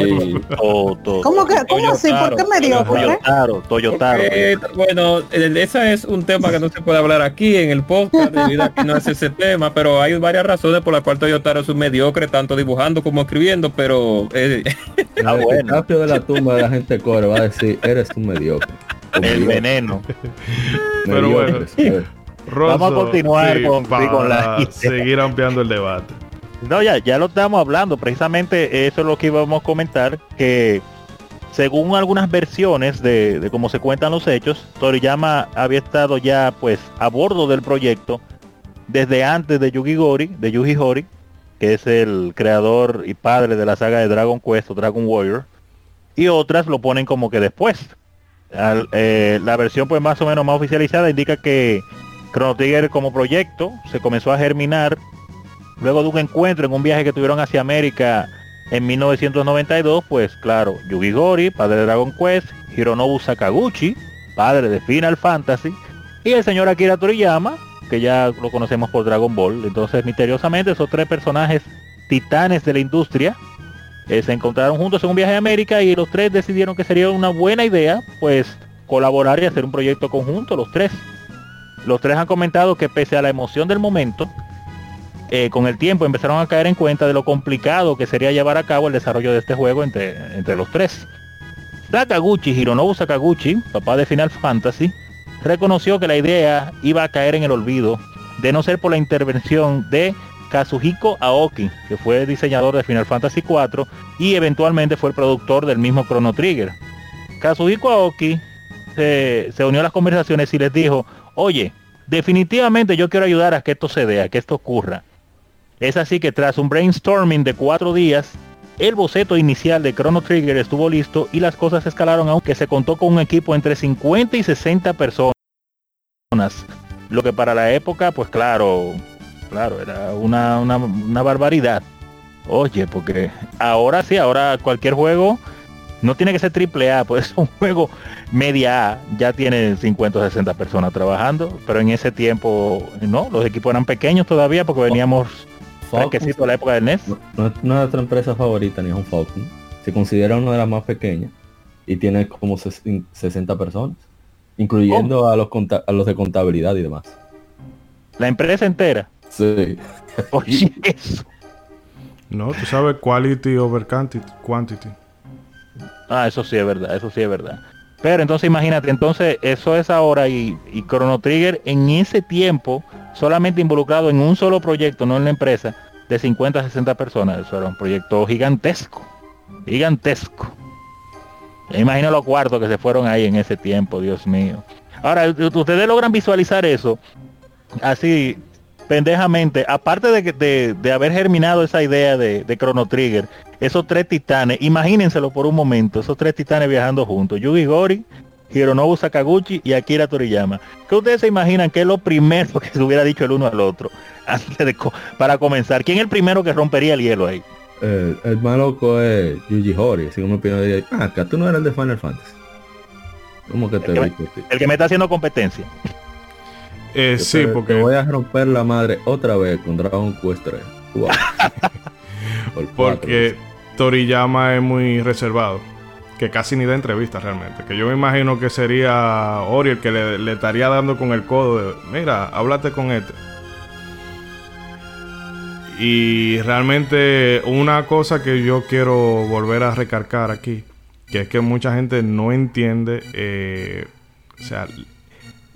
Eh, To- to- ¿Cómo que, cómo así? ¿Por qué me dio? Toyotaro, Toyotaro. Eh, bueno, ese es un tema que no se puede hablar aquí en el podcast, debido a que no es ese *laughs* tema, pero hay varias razones por las cuales Toyotaro es un mediocre, tanto dibujando como escribiendo, pero eh, Ah, *laughs* el bueno. Capio de la tumba de la gente core va a decir, eres un mediocre. El mediocre, veneno. Pero mediocre, bueno. Vamos a continuar con- sí, con la *laughs* seguir ampliando el debate. No, ya, ya lo estamos hablando. Precisamente eso es lo que íbamos a comentar, que según algunas versiones de, de cómo se cuentan los hechos, Toriyama había estado ya pues a bordo del proyecto desde antes de Yugi Gori, de Yuji Horii, que es el creador y padre de la saga de Dragon Quest o Dragon Warrior, y otras lo ponen como que después. Al- eh, la versión pues más o menos más oficializada indica que Chrono Trigger como proyecto se comenzó a germinar luego de un encuentro en un viaje que tuvieron hacia América en 1992, pues claro, Yugi Gori, padre de Dragon Quest, Hironobu Sakaguchi, padre de Final Fantasy, y el señor Akira Toriyama, que ya lo conocemos por Dragon Ball. Entonces, misteriosamente, esos tres personajes titanes de la industria eh, se encontraron juntos en un viaje a América y los tres decidieron que sería una buena idea, pues, colaborar y hacer un proyecto conjunto, los tres. Los tres han comentado que pese a la emoción del momento, eh, con el tiempo empezaron a caer en cuenta de lo complicado que sería llevar a cabo el desarrollo de este juego entre, entre los tres. Sakaguchi, Hironobu Sakaguchi, papá de Final Fantasy, reconoció que la idea iba a caer en el olvido de no ser por la intervención de Kazuhiko Aoki, que fue diseñador de Final Fantasy IV y eventualmente fue el productor del mismo Chrono Trigger. Kazuhiko Aoki se, se unió a las conversaciones y les dijo, oye, definitivamente yo quiero ayudar a que esto se dé, a que esto ocurra. Es así que tras un brainstorming de cuatro días, el boceto inicial de Chrono Trigger estuvo listo y las cosas escalaron aunque se contó con un equipo entre 50 y 60 personas. Lo que para la época, pues claro, claro, era una, una, una barbaridad. Oye, porque ahora sí, ahora cualquier juego no tiene que ser triple A, pues *laughs* un juego media A ya tiene 50 o 60 personas trabajando, pero en ese tiempo no, los equipos eran pequeños todavía porque veníamos Falcon fresquecitos de la época del NES. no, no es nuestra empresa favorita ni es un Falcon. Se considera una de las más pequeñas y tiene como ses- 60 personas, incluyendo a los a los de contabilidad y demás. La empresa entera. Sí. *laughs* Oye, eso. No, tú sabes quality over quantity. quantity. Ah, eso sí es verdad, eso sí es verdad. Pero entonces imagínate, entonces eso es ahora y, y Chrono Trigger en ese tiempo, solamente involucrado en un solo proyecto, no en la empresa, de 50 a 60 personas. Eso era un proyecto gigantesco. Gigantesco. Imagino los cuartos que se fueron ahí en ese tiempo, Dios mío. Ahora, ustedes logran visualizar eso así pendejamente, aparte de, que- de, de haber germinado esa idea de, de Chrono Trigger, esos tres titanes, imagínenselo por un momento, esos tres titanes viajando juntos, Yugi Gori, Hironobu Sakaguchi y Akira Toriyama. ¿Qué ustedes se imaginan que es lo primero que se hubiera dicho el uno al otro *laughs* antes de co- para comenzar? ¿Quién es el primero que rompería el hielo ahí? El, el más loco es Yuji Horii, así como de ah, acá tú no eres el de Final Fantasy. ¿Cómo que te que me-? El que me está haciendo competencia. Eh, sí, te porque voy a romper la madre otra vez con Dragon Quest 3. Tú vas. Por cuatro. porque Toriyama es muy reservado. Que casi ni da entrevistas realmente. Que yo me imagino que sería Ori el que le, le estaría dando con el codo de, mira, háblate con este. Y realmente una cosa que yo quiero volver a recargar aquí, que es que mucha gente no entiende, eh, o sea,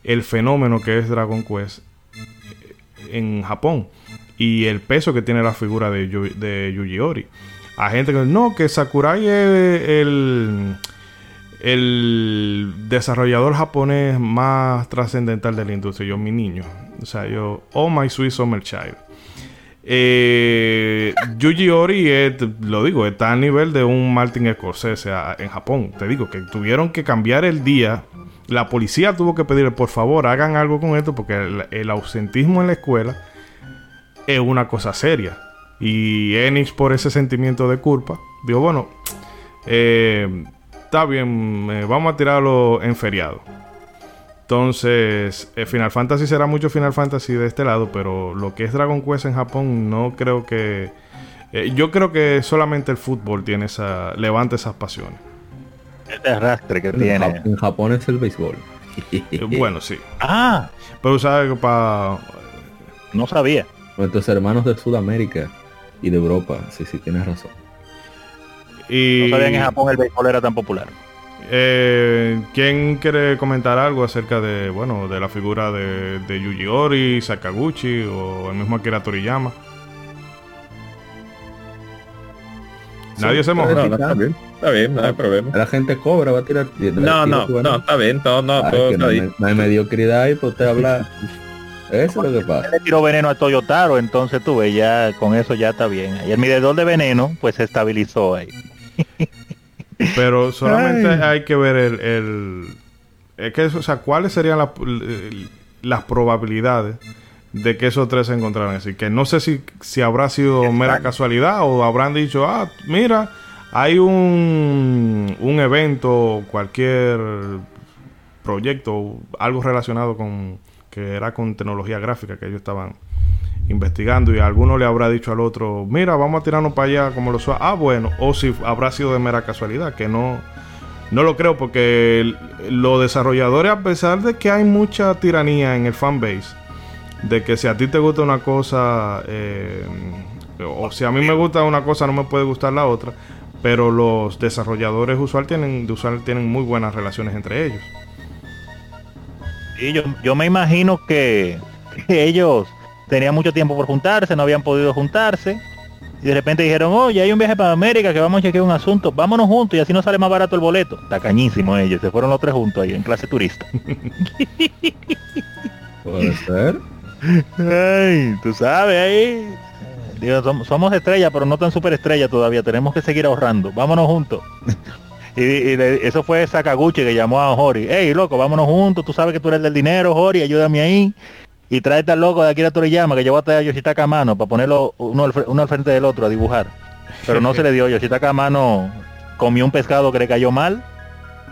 el fenómeno que es Dragon Quest en Japón y el peso que tiene la figura de, Yuji Ori. A gente que no, que Sakurai es el, el desarrollador japonés más trascendental de la industria. Yo, mi niño. O sea, yo, oh my sweet summer child. Eh, Yuji Ori, lo digo, está a nivel de un Martin Scorsese en Japón. Te digo que tuvieron que cambiar el día. La policía tuvo que pedirle, por favor, hagan algo con esto, porque el ausentismo en la escuela es una cosa seria. Y Enix, por ese sentimiento de culpa, dijo: Bueno, eh, está bien, eh, vamos a tirarlo en feriado. Entonces, eh, Final Fantasy será mucho Final Fantasy de este lado, pero lo que es Dragon Quest en Japón, no creo que. yo creo que solamente el fútbol tiene esa. levanta esas pasiones. Este arrastre que tiene. En Japón es el béisbol. bueno, sí. Ah. Pero sabes para. No sabía. Nuestros hermanos de Sudamérica y de Europa, sí, sí, tienes razón. Y... No sabía que en Japón el béisbol era tan popular. Eh, ¿Quién quiere comentar algo acerca de, bueno, de la figura de, de Yuji Ori, Sakaguchi o el mismo Akira Toriyama? Nadie se moja. No, no, está bien, está bien, no hay problema. La gente cobra, va a tirar. No, no, no, está bien, no, no, Ay, todo que está no, bien. hay, no hay mediocridad ahí para usted hablar. Eso es lo que pasa. Le tiró veneno a Toyotaro, entonces tuve ya con eso ya está bien. Y el medidor de veneno pues se estabilizó ahí. *laughs* Pero solamente hay que ver el, el- es que eso, o sea, cuáles serían las- el- las probabilidades de que esos tres se encontraran así. Que no sé si, si habrá sido mera casualidad o habrán dicho, ah, mira, hay un, un evento, cualquier proyecto, algo relacionado con que era con tecnología gráfica que ellos estaban investigando y alguno le habrá dicho al otro, mira, vamos a tirarnos para allá como lo suave. Ah, bueno, o si habrá sido de mera casualidad, que no, no lo creo porque el- los desarrolladores, a pesar de que hay mucha tiranía en el fanbase, de que si a ti te gusta una cosa, eh, o si a mí me gusta una cosa, no me puede gustar la otra, pero los desarrolladores usual tienen, de usual tienen muy buenas relaciones entre ellos. Y yo, yo me imagino que, que ellos tenían mucho tiempo por juntarse, no habían podido juntarse. Y de repente dijeron, oye, hay un viaje para América que vamos a chequear un asunto, vámonos juntos y así nos sale más barato el boleto. Está cañísimo ellos, se fueron los tres juntos ahí en clase turista. *laughs* *laughs* Puede ser. Ay, tú sabes ahí. Digo, som- somos estrellas, pero no tan super estrellas todavía. Tenemos que seguir ahorrando. Vámonos juntos. *laughs* y eso fue Sakaguchi que llamó a Hori. Hey, loco, vámonos juntos. Tú sabes que tú eres del dinero, Hori. Ayúdame ahí. Y tráete al loco de Akira Toriyama que llevó a Yoshitaka Amano para ponerlo uno al, uno al frente del otro a dibujar. Pero no se le dio. Yoshitaka Amano comió un pescado que le cayó mal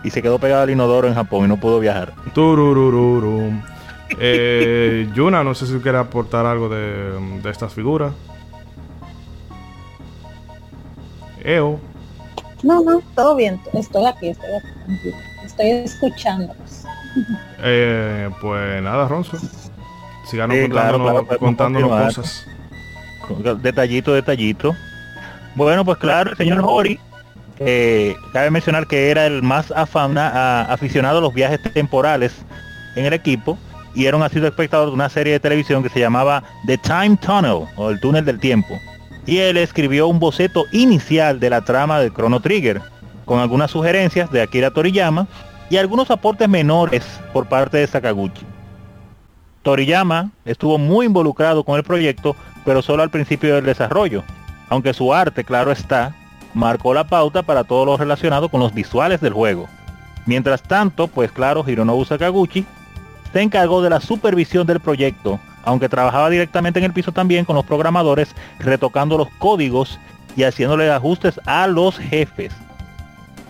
y se quedó pegado al inodoro en Japón y no pudo viajar. Tururururu. Eh, Yuna, no sé si quiere aportar algo de, de estas figuras. Eo. No, no, todo bien. Estoy aquí, estoy aquí. Estoy escuchándolos. *laughs* Eh, pues nada, Ronzo. Síganos Sí, claro, contándonos, claro, podemos contándonos continuar. cosas. detallito, detallito. Bueno, pues claro, el señor Hori, eh, cabe mencionar que era el más afana- a- aficionado a los viajes temporales en el equipo y era un asiduo de una serie de televisión que se llamaba The Time Tunnel o el túnel del tiempo. Y él escribió un boceto inicial de la trama de Chrono Trigger, con algunas sugerencias de Akira Toriyama y algunos aportes menores por parte de Sakaguchi. Toriyama estuvo muy involucrado con el proyecto, pero solo al principio del desarrollo, aunque su arte, claro está, marcó la pauta para todo lo relacionado con los visuales del juego. Mientras tanto, pues claro, Hironobu Sakaguchi se encargó de la supervisión del proyecto, aunque trabajaba directamente en el piso también con los programadores, retocando los códigos y haciéndole ajustes a los jefes.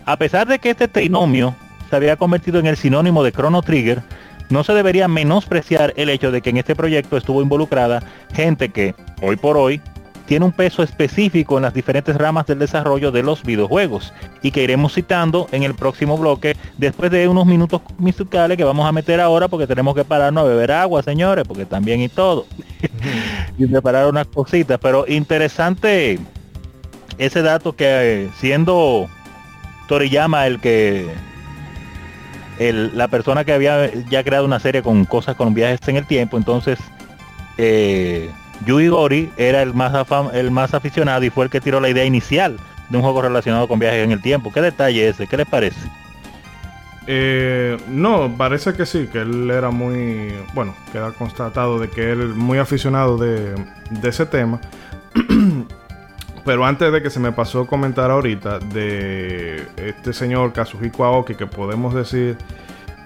A pesar de que este trinomio se había convertido en el sinónimo de Chrono Trigger, no se debería menospreciar el hecho de que en este proyecto estuvo involucrada gente que, hoy por hoy, tiene un peso específico en las diferentes ramas del desarrollo de los videojuegos y que iremos citando en el próximo bloque después de unos minutos musicales que vamos a meter ahora porque tenemos que pararnos a beber agua, señores, porque también y todo. *laughs* y preparar unas cositas, pero interesante ese dato que siendo Toriyama el que el- la persona que había ya creado una serie con cosas con viajes en el tiempo, entonces eh, Yu Gori era el más, el más aficionado y fue el que tiró la idea inicial de un juego relacionado con viajes en el tiempo. ¿Qué detalle ese? ¿Qué les parece? Eh, no, parece que sí, que él era muy, bueno, queda constatado de que él es muy aficionado de, de ese tema. *clears throat* Pero antes de que se me pasó comentar ahorita de este señor Kazuhiko Aoki, que podemos decir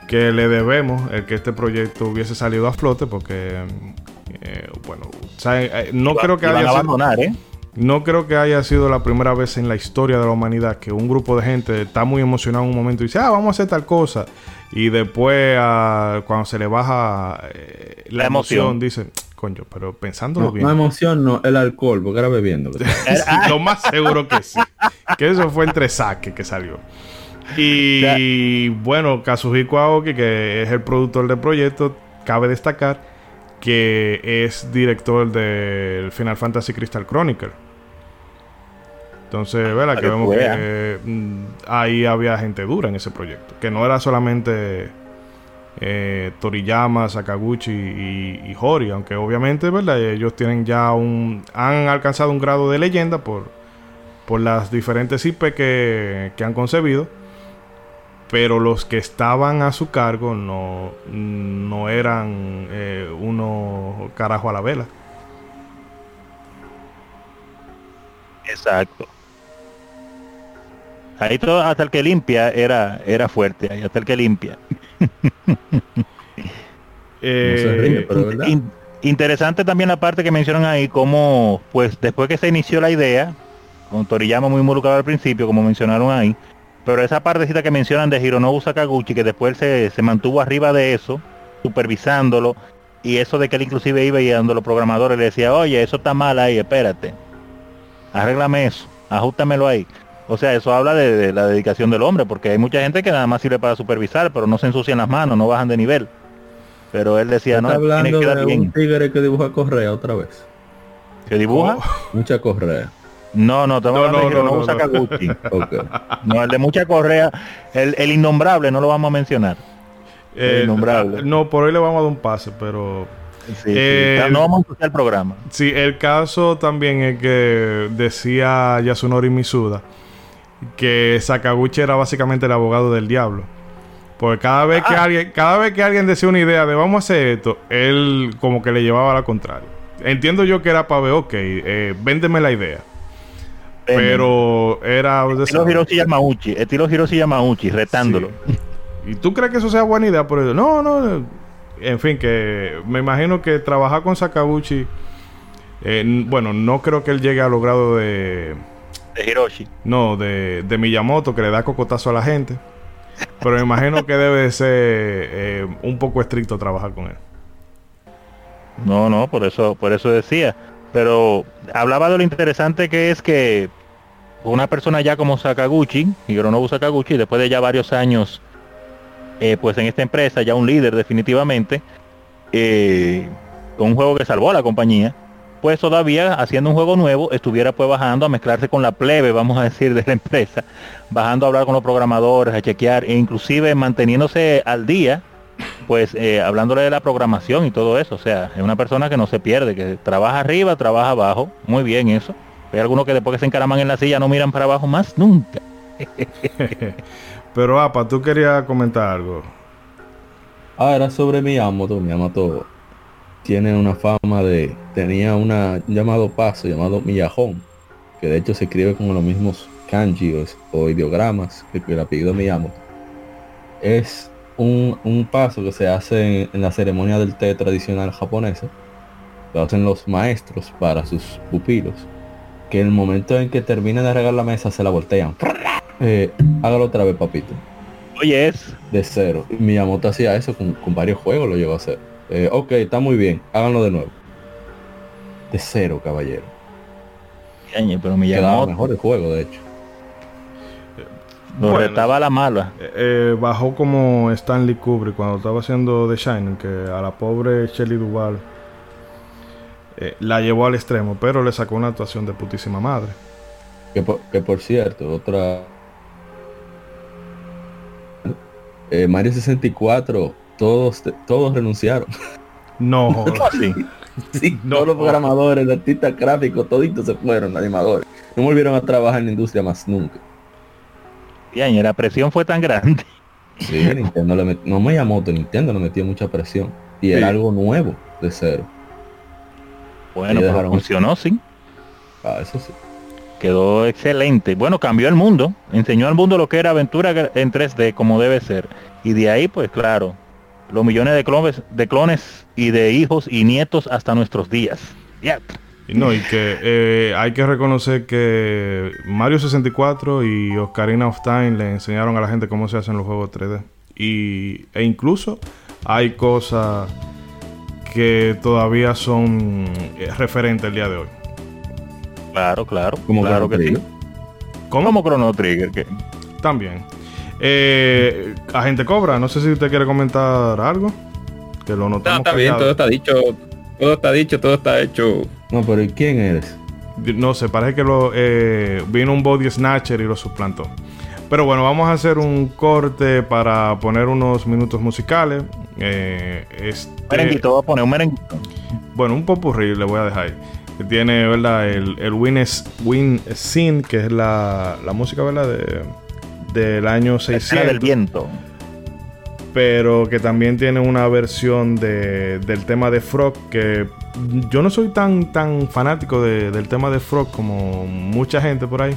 que le debemos el que este proyecto hubiese salido a flote, porque, eh, bueno, o sea, eh, no creo que haya sido- abandonar, ¿eh? no creo que haya sido la primera vez en la historia de la humanidad que un grupo de gente está muy emocionado en un momento y dice, ah, vamos a hacer tal cosa. Y después, ah, cuando se le baja eh, la, La emoción, emoción. dice, coño, pero pensándolo No, bien. no emoción, no, el alcohol, porque era bebiendo. *laughs* Sí, lo más seguro que sí. Que eso fue entre saque que salió. Y bueno, Kazuhiko Aoki, que es el productor del proyecto, cabe destacar que es director del Final Fantasy Crystal Chronicle. Entonces, ¿verdad? Para Que vemos que mm, ahí había gente dura en ese proyecto. Que no era solamente eh, Toriyama, Sakaguchi y, y Hori, aunque obviamente, ¿verdad? Ellos tienen ya un. han alcanzado un grado de leyenda por, por las diferentes IP que, que han concebido. Pero los que estaban a su cargo no, no eran eh, uno carajo a la vela. Exacto. Ahí todo, hasta el que limpia era, era fuerte, ahí hasta el que limpia. *laughs* Eh, interesante también la parte que mencionan ahí, como pues después que se inició la idea, con Toriyama muy involucrado al principio, como mencionaron ahí, pero esa partecita que mencionan de Hironobu Sakaguchi, que después se, se mantuvo arriba de eso, supervisándolo, y eso de que él inclusive iba y dando los programadores le decía, oye, eso está mal ahí, espérate, arréglame eso, ajustamelo ahí. O sea, eso habla de, de la dedicación del hombre, porque hay mucha gente que nada más sirve para supervisar, pero no se ensucian las manos, no bajan de nivel. Pero él decía, no, Está tiene hablando que de bien. un tigre que dibuja correa otra vez. ¿Que dibuja? Mucha correa. No, no, estamos No, hablando no, de no, no, no. Sakaguchi. *laughs* Ok. No, el de mucha correa, el, el innombrable, no lo vamos a mencionar. eh, innombrable. no, por hoy le vamos a dar un pase, pero Sí, sí. Eh, No vamos a ensuciar el programa. Sí, el caso también es que decía Yasunori Misuda que Sakaguchi era básicamente el abogado del diablo. Porque cada vez que alguien, cada vez que alguien decía una idea de vamos a hacer esto, él como que le llevaba a la contraria. Entiendo yo que era para ver, ok, eh, véndeme la idea. Pero era... Estilo Hiroshi Yamauchi, estilo Hiroshi Yamauchi, retándolo. ¿Y tú crees que eso sea buena idea? Por eso? No, no. En fin, que me imagino que trabajar con Sakaguchi... eh, bueno, no creo que él llegue a los grados de... De Hiroshi. No, de, de Miyamoto, que le da cocotazo a la gente. Pero me imagino que debe de ser eh, un poco estricto trabajar con él. No, no, por eso, por eso decía. Pero hablaba de lo interesante que es que una persona ya como Sakaguchi, Hironobu Sakaguchi, después de ya varios años, eh, pues en esta empresa, ya un líder definitivamente, eh, con un juego que salvó a la compañía, pues todavía haciendo un juego nuevo, estuviera pues bajando a mezclarse con la plebe, vamos a decir, de la empresa, bajando a hablar con los programadores, a chequear, e inclusive manteniéndose al día pues eh, hablándole de la programación y todo eso, o sea, es una persona que no se pierde, que trabaja arriba, trabaja abajo, muy bien eso. Hay algunos que después que se encaraman en la silla no miran para abajo más nunca. *laughs* Pero, Apa, tú querías comentar algo. Ah, era sobre Miyamoto. Miyamoto tiene una fama de... Tenía una, un llamado paso llamado Miyajón, que de hecho se escribe con los mismos kanji o, o ideogramas que, que el apellido Miyamoto. Es un, un paso que se hace en, en la ceremonia del té tradicional japonesa. Lo hacen los maestros para sus pupilos. Que en el momento en que terminen de regar la mesa se la voltean. Eh, hágalo otra vez, papito Oye, es, de cero. Miyamoto hacía eso con, con varios juegos, lo llegó a hacer. Eh, ok, está muy bien, háganlo de nuevo. De cero, caballero. Pero me Quedaba mejor el juego, de hecho. Lo Bueno. retaba a la mala. Eh, eh, bajó como Stanley Kubrick cuando estaba haciendo The Shining, que a la pobre Shelley Duvall eh, la llevó al extremo, pero le sacó una actuación de putísima madre. Que por, que por cierto, otra... eh, Mario 64, todos, todos renunciaron. No, *laughs* Sí. Sí, No. todos los programadores, los artistas gráficos, toditos se fueron, los animadores. No volvieron a trabajar en la industria más nunca. La presión fue tan grande. Sí, *laughs* Nintendo le met- no me llamó, Nintendo le metió mucha presión. Y era algo nuevo de cero. Bueno, pero dejaron- funcionó, sí. Ah, eso sí. Quedó excelente. Bueno, cambió el mundo. Enseñó al mundo lo que era aventura en 3D, como debe ser. Y de ahí, pues claro, los millones de clones, de clones y de hijos y nietos hasta nuestros días. Ya. No, y que eh, hay que reconocer que Mario 64 y Ocarina of Time le enseñaron a la gente cómo se hacen los juegos 3D. Y, e incluso hay cosas que todavía son eh, referentes el día de hoy. Claro, claro. Como claro que sí. ¿Cómo? Como Chrono Trigger. Que... También. Eh, Agente Cobra, no sé si usted quiere comentar algo. Que lo No, notamos. está bien, todo está dicho, todo está dicho, todo está hecho. No, pero ¿y quién eres? No sé, parece que lo, eh, vino un body snatcher y lo suplantó. Pero bueno, vamos a hacer un corte para poner unos minutos musicales. Eh, este- Merenguito, voy a poner un merenguito. bueno, un popurrí le voy a dejar ahí. Que tiene, ¿verdad? El, el Win, es, Win Sin, que es la, la música, ¿verdad? De, del año La escena 600. del viento. Pero que también tiene una versión de- del tema de Frog que yo no soy tan tan fanático de- del tema de Frog como mucha gente por ahí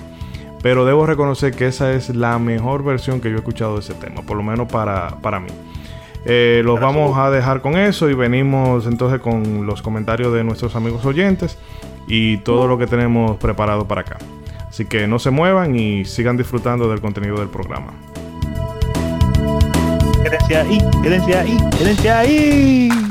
pero debo reconocer que esa es la mejor versión que yo he escuchado de ese tema por lo menos para, para mí. Eh, los vamos a dejar con eso y venimos entonces con los comentarios de nuestros amigos oyentes y todo lo que tenemos preparado para acá. Así que no se muevan y sigan disfrutando del contenido del programa Quédense ahí, quédense ahí, quédense ahí.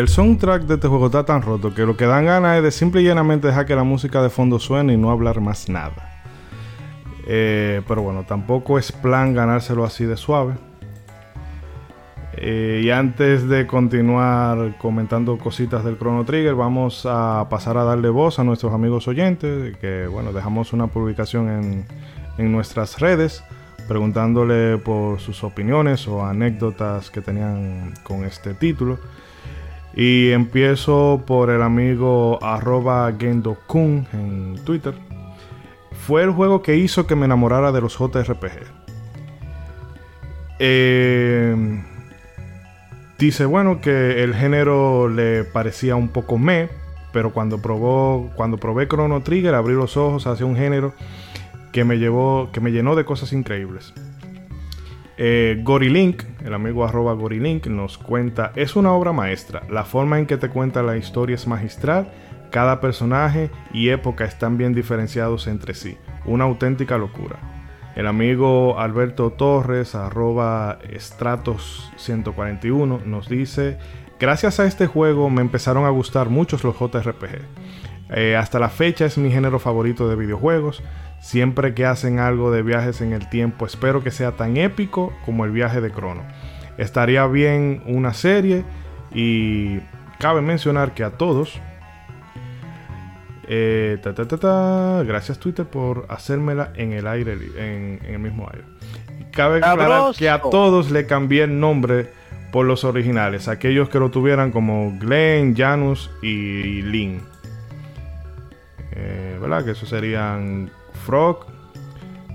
El soundtrack de este juego está tan roto que lo que dan ganas es de simple y llanamente dejar que la música de fondo suene y no hablar más nada. Eh, pero bueno, tampoco es plan ganárselo así de suave. Eh, y antes de continuar comentando cositas del Chrono Trigger, vamos a pasar a darle voz a nuestros amigos oyentes, que bueno, dejamos una publicación en, en nuestras redes preguntándole por sus opiniones o anécdotas que tenían con este título. Y empiezo por el amigo arroba Kun en Twitter. Fue el juego que hizo que me enamorara de los JRPG. Eh, dice, bueno, que el género le parecía un poco me, pero cuando, probó, cuando probé Chrono Trigger abrí los ojos hacia un género que me llevó, que me llenó de cosas increíbles. Eh, Gorilink, el amigo arroba Gorilink, nos cuenta, es una obra maestra, la forma en que te cuenta la historia es magistral, cada personaje y época están bien diferenciados entre sí, una auténtica locura. El amigo Alberto Torres, arroba Stratos141, nos dice, gracias a este juego me empezaron a gustar muchos los JRPG. Eh, hasta la fecha es mi género favorito de videojuegos. Siempre que hacen algo de viajes en el tiempo, espero que sea tan épico como el viaje de Crono. Estaría bien una serie y cabe mencionar que a todos, eh, gracias Twitter por hacérmela en el aire, en, el mismo aire. Cabe aclarar que a todos le cambié el nombre por los originales, aquellos que lo tuvieran como Glenn, Janus y Lynn. Eh, ¿Verdad? Que eso serían Frog,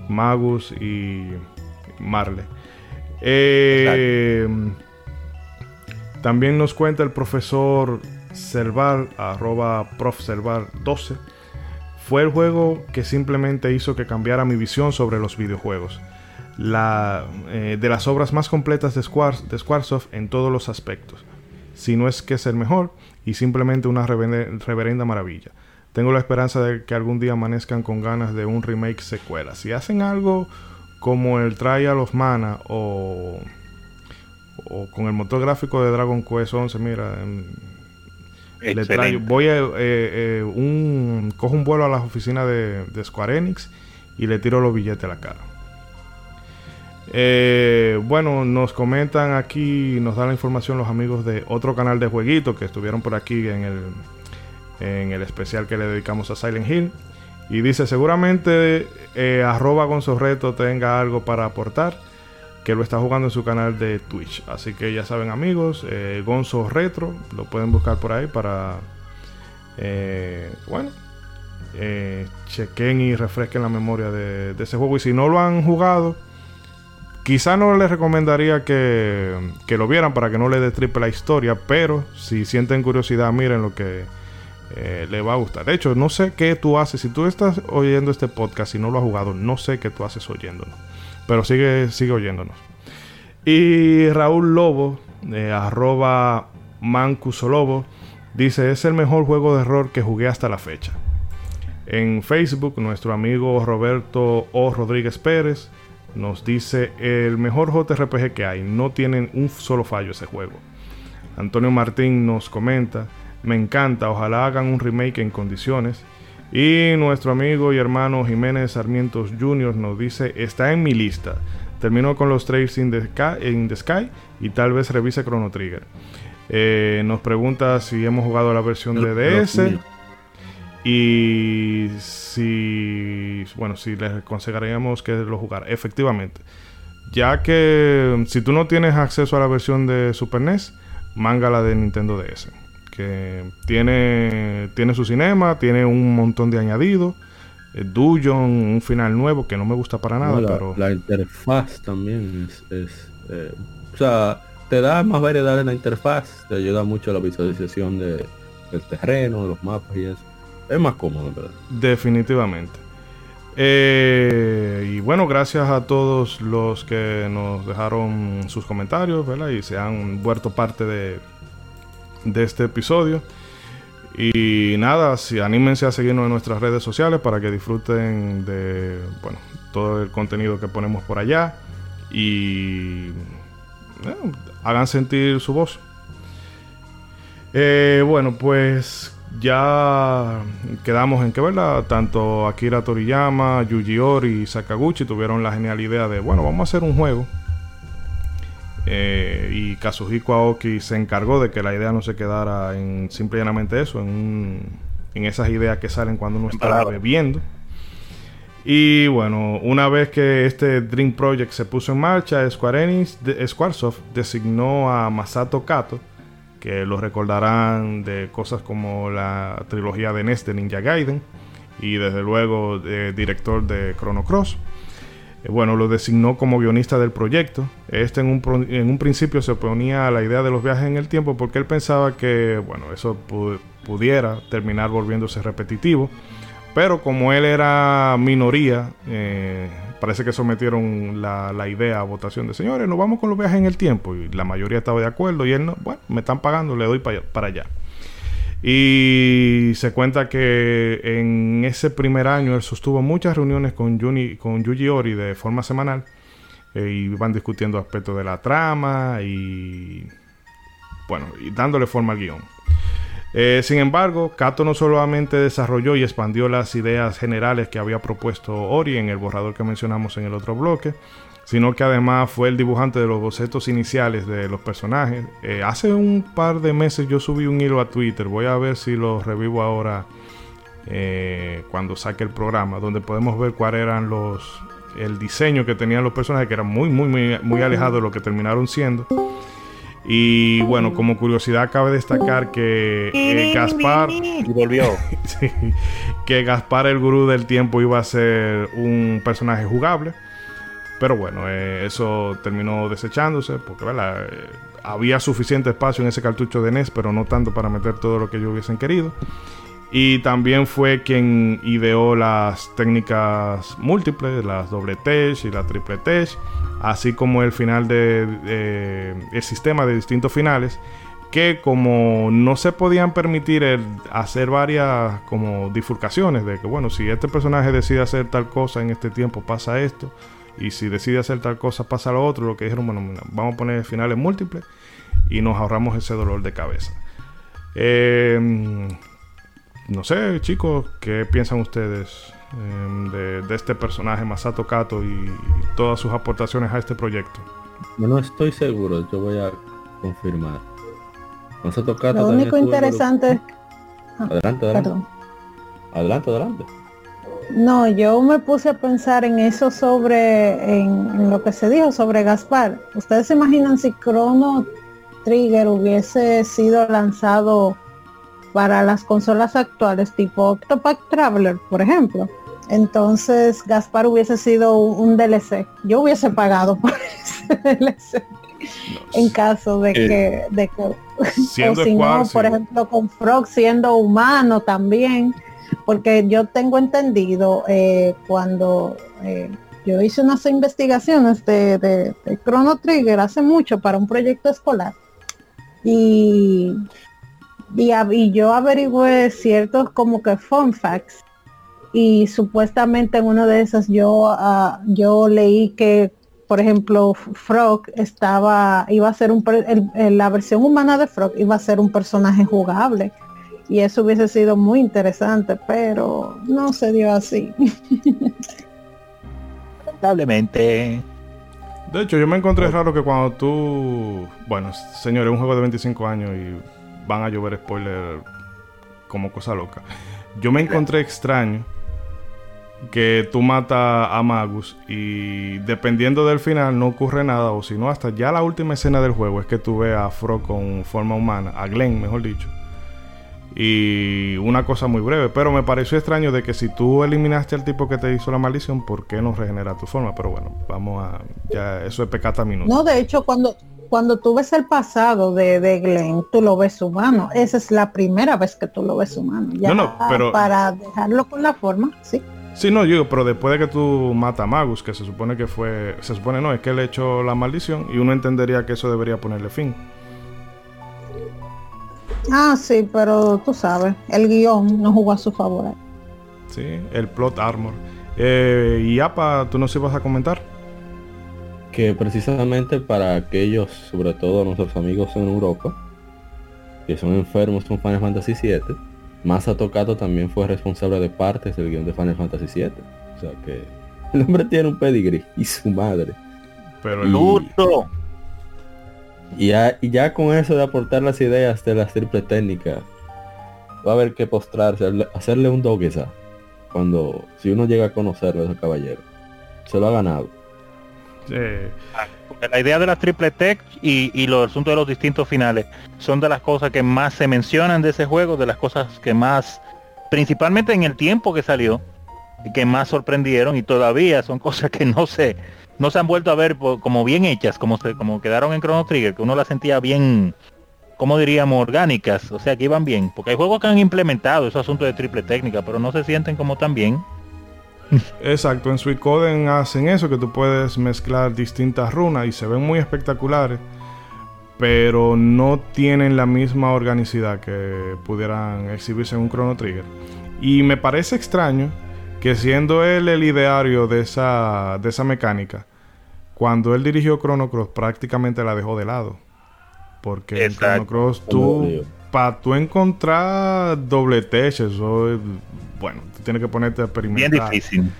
Magus y Marley. Eh, también nos cuenta el profesor Serval, arroba prof 12. Fue el juego que simplemente hizo que cambiara mi visión sobre los videojuegos. La, eh, de las obras más completas de, de Squaresoft en todos los aspectos. Si no es que es el mejor y simplemente una reverenda maravilla. Tengo la esperanza de que algún día amanezcan con ganas de un remake secuela. Si hacen algo como el Trial of Mana o, o con el motor gráfico de Dragon Quest 11, mira, le traigo, voy a eh, eh, un, cojo un vuelo a las oficinas de, Square Enix y le tiro los billetes a la cara. Eh, bueno, nos comentan aquí, nos dan la información los amigos de otro canal de jueguito que estuvieron por aquí en el en el especial que le dedicamos a Silent Hill. Y dice, seguramente eh, arroba Gonzorreto tenga algo para aportar, que lo está jugando en su canal de Twitch. Así que ya saben amigos, eh, Gonzo Retro, lo pueden buscar por ahí para, eh, bueno, eh, chequen y refresquen la memoria de, ese juego. Y si no lo han jugado, quizá no les recomendaría que, que lo vieran para que no les triple la historia, pero si sienten curiosidad, miren lo que eh, le va a gustar. De hecho, no sé qué tú haces. Si tú estás oyendo este podcast y no lo has jugado, no sé qué tú haces oyéndonos. Pero sigue, sigue oyéndonos. Y Raúl Lobo, de arroba Mancusolobo, dice: Es el mejor juego de error que jugué hasta la fecha. En Facebook, nuestro amigo Roberto O. Rodríguez Pérez nos dice: El mejor JRPG que hay. No tienen un solo fallo ese juego. Antonio Martín nos comenta. Me encanta, ojalá hagan un remake en condiciones. Y nuestro amigo y hermano Jiménez Sarmientos Jr. nos dice, está en mi lista. Terminó con los Trails in the Sky, y tal vez revise Chrono Trigger. Eh, nos pregunta si hemos jugado la versión de DS. Y si, bueno, si les aconsejaríamos que lo jugara. Efectivamente. Ya que si tú no tienes acceso a la versión de Super NES, manga la de Nintendo DS que tiene, tiene su cinema, tiene un montón de añadidos. Dungeon, un final nuevo que no me gusta para nada, la, pero... La interfaz también es... Eh, o sea, te da más variedad en la interfaz, te ayuda mucho a la visualización de, del terreno, de los mapas y eso. Es más cómodo, ¿verdad? Definitivamente. Eh, y bueno, gracias a todos los que nos dejaron sus comentarios, ¿verdad? Y se han vuelto parte de, de este episodio. Y nada, si anímense a seguirnos en nuestras redes sociales para que disfruten de bueno, todo el contenido que ponemos por allá y hagan sentir su voz. Eh, bueno, pues ya quedamos en que, ¿verdad? Tanto Akira Toriyama, Yuji Ori y Sakaguchi tuvieron la genial idea de, bueno, vamos a hacer un juego. Eh, y Kazuhiko Aoki se encargó de que la idea no se quedara en simplemente eso, en, en esas ideas que salen cuando uno está bebiendo. Y bueno, una vez que este Dream Project se puso en marcha, Square Enix, Squaresoft designó a Masato Kato que lo recordarán de cosas como la trilogía de NES de Ninja Gaiden y desde luego director de Chrono Cross. Eh, bueno, lo designó como guionista del proyecto. Este en un, en un, principio se oponía a la idea de los viajes en el tiempo porque él pensaba que, bueno, eso pudiera terminar volviéndose repetitivo. Pero como él era minoría, eh, parece que sometieron la, idea a votación de señores, nos vamos con los viajes en el tiempo. Y la mayoría estaba de acuerdo y él no, bueno, me están pagando, le doy para allá. Y se cuenta que en ese primer año él sostuvo muchas reuniones con, con Yuji Ori de forma semanal. Eh, y van discutiendo aspectos de la trama y bueno, y dándole forma al guion. Eh, sin embargo, Kato no solamente desarrolló y expandió las ideas generales que había propuesto Ori en el borrador que mencionamos en el otro bloque, sino que además fue el dibujante de los bocetos iniciales de los personajes. Eh, hace un par de meses yo subí un hilo a Twitter, voy a ver si lo revivo ahora eh, cuando saque el programa, donde podemos ver cuál eran los el diseño que tenían los personajes, que eran muy, muy, muy, muy alejados de lo que terminaron siendo. Y bueno, como curiosidad cabe destacar que eh, Gaspar volvió. *laughs* que Gaspar el gurú del tiempo iba a ser un personaje jugable. Pero bueno, eh, eso terminó desechándose porque eh, había suficiente espacio en ese cartucho de NES, pero no tanto para meter todo lo que ellos hubiesen querido. Y también fue quien ideó las técnicas múltiples, las doble tech y la triple tech así como el final de, el sistema de distintos finales que como no se podían permitir hacer varias como bifurcaciones de que bueno si este personaje decide hacer tal cosa en este tiempo pasa esto y si decide hacer tal cosa pasa lo otro lo que dijeron bueno vamos a poner finales múltiples y nos ahorramos ese dolor de cabeza em, no sé chicos qué piensan ustedes Em, de, este personaje Masato Kato y, todas sus aportaciones a este proyecto. Yo no estoy seguro, yo voy a confirmar. Masato Kato. Lo único interesante. Ah, adelante, adelante. Adelante, adelante. No, yo me puse a pensar en eso sobre, en, lo que se dijo sobre Gaspar. ¿Ustedes se imaginan si Chrono Trigger hubiese sido lanzado para las consolas actuales tipo Octopath Traveler, por ejemplo. Entonces Gaspar hubiese sido un, DLC. Yo hubiese pagado *laughs* por ese DLC. en caso de que, de que o si no, por ejemplo, con Frog siendo humano también, porque yo tengo entendido eh, cuando eh, yo hice unas investigaciones de, de Chrono Trigger hace mucho para un proyecto escolar y y, yo averigüé ciertos como que fun facts y supuestamente en una de esas yo ah, yo leí que por ejemplo Frog estaba iba a ser un la versión humana de Frog iba a ser un personaje jugable y eso hubiese sido muy interesante pero no se dio así lamentablemente de hecho yo me encontré raro que cuando tú bueno señor es un juego de 25 años y van a llover spoilers como cosa loca. Yo me encontré extraño que tú matas a Magus y dependiendo del final no ocurre nada o si no hasta ya la última escena del juego es que tú ves a Fro con forma humana, a Glenn mejor dicho. Y una cosa muy breve, pero me pareció extraño de que si tú eliminaste al tipo que te hizo la maldición, ¿por qué no regenera tu forma? Pero bueno, vamos a... Ya eso es pecata minuto. No, de hecho, cuando, cuando tú ves el pasado de, de, Glenn, tú lo ves humano. Esa es la primera vez que tú lo ves humano. Ya no, no, pero... Para dejarlo con la forma, sí. Sí, no, yo, pero después de que tú matas a Magus, que se supone que fue, se supone no, es que él echó la maldición y uno entendería que eso debería ponerle fin. Ah, sí, pero tú sabes, el guion no jugó a su favor. Sí, el plot armor. Eh, y Apa, ¿tú nos ibas a comentar? que precisamente para aquellos, sobre todo nuestros amigos en Europa, que son enfermos con Final Fantasy VII, Masa Tocato también fue responsable de partes del guion de Final Fantasy VII. O sea que el hombre tiene un pedigree y su madre. Pero el Luto. Y ya, y ya con eso de aportar las ideas de las triple técnicas, va a haber que postrarse, hacerle- hacerle un doguesa cuando, si uno llega a conocerlo a ese caballero. Se lo ha ganado. eh, Porque La idea de las triple tech y, y los asuntos de los distintos finales son de las cosas que más se mencionan de ese juego, de las cosas que más, principalmente en el tiempo que salió, que más sorprendieron y todavía son *laughs* cosas que no se, no se han vuelto a ver como bien hechas, como se, como quedaron en Chrono Trigger, que uno las sentía bien, como diríamos, orgánicas, o sea que iban bien, porque hay juegos que han implementado esos asuntos de triple técnica, pero no se sienten como tan bien. *laughs* Exacto, en Suicoden hacen eso, que tú puedes mezclar distintas runas y se ven muy espectaculares, pero no tienen la misma organicidad que pudieran exhibirse en un Chrono Trigger. Y me parece extraño que siendo él el ideario de esa, de esa mecánica, cuando él dirigió Chrono Cross prácticamente la dejó de lado. Porque en. Chrono Cross tú, para tú encontrar doble tech, eso es, bueno, tú tienes que ponerte a experimentar Bien difícil.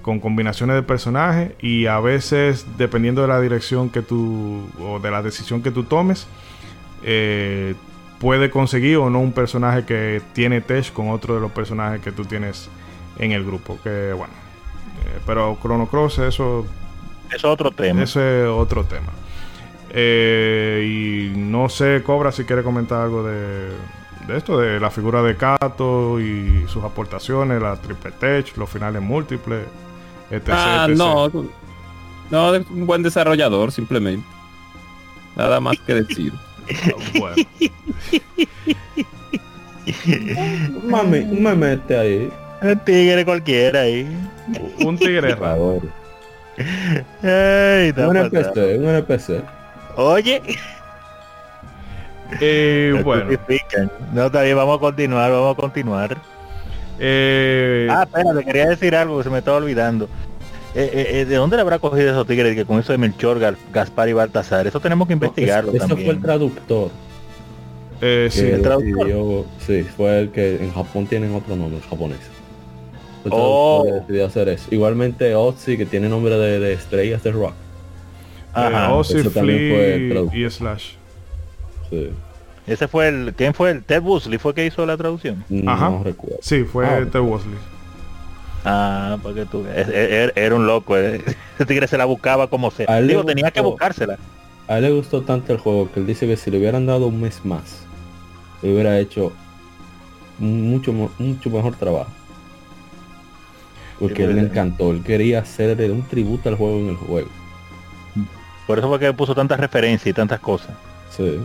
con combinaciones de personajes y a veces dependiendo de la dirección que tú o de la decisión que tú tomes eh, puede conseguir o no un personaje que tiene tech con otro de los personajes que tú tienes en el grupo que bueno eh, pero Chrono Cross eso es otro tema. ese es otro tema Eh, y no sé Cobra si quiere comentar algo de, de esto de la figura de Kato y sus aportaciones la triple tech los finales múltiples etc, Ah, etc. no. No, es un buen desarrollador, simplemente. Nada más que decir. *laughs* Bueno, Un mame, un memete ahí. El tigre cualquiera ahí. un tigre Por raro. favor. Ey, está Un pasando. NPC, un NPC. Oye, Eh, *laughs* bueno. No, está bien, vamos a continuar, vamos a continuar. eh, Ah, espera, te quería decir algo que se me estaba olvidando. Eh, eh, ¿De dónde le habrá cogido esos tigres que con eso de Melchor, Gaspar y Baltasar? Eso tenemos que investigarlo Eso también. fue el traductor. eh, sí, el traductor. decidió- sí, fue el que en Japón tienen otro nombre, japonés. El Oh. decidió hacer eso. Igualmente Ozzy, que tiene nombre de, de estrellas de rock. Ajá. eh, Ozzy, Eso también fue el Flea traductor. y Slash. Sí. Ese fue el... ¿Quién fue el? Ted Busley fue que hizo la traducción. Ajá. No recuerdo. Sí, fue Ah. Ted Wesley. Ah, porque tú... es- Era, era un loco. eh. *laughs* Ese tigre se la buscaba como sea. A él le Digo, tenía que gustó. buscársela. A él le gustó tanto el juego que él dice que si le hubieran dado un mes más, le hubiera hecho mucho, mucho mejor trabajo. Porque él le encantó, él quería hacerle un tributo al juego en el juego. Por eso fue que puso tantas referencias y tantas cosas. Sí.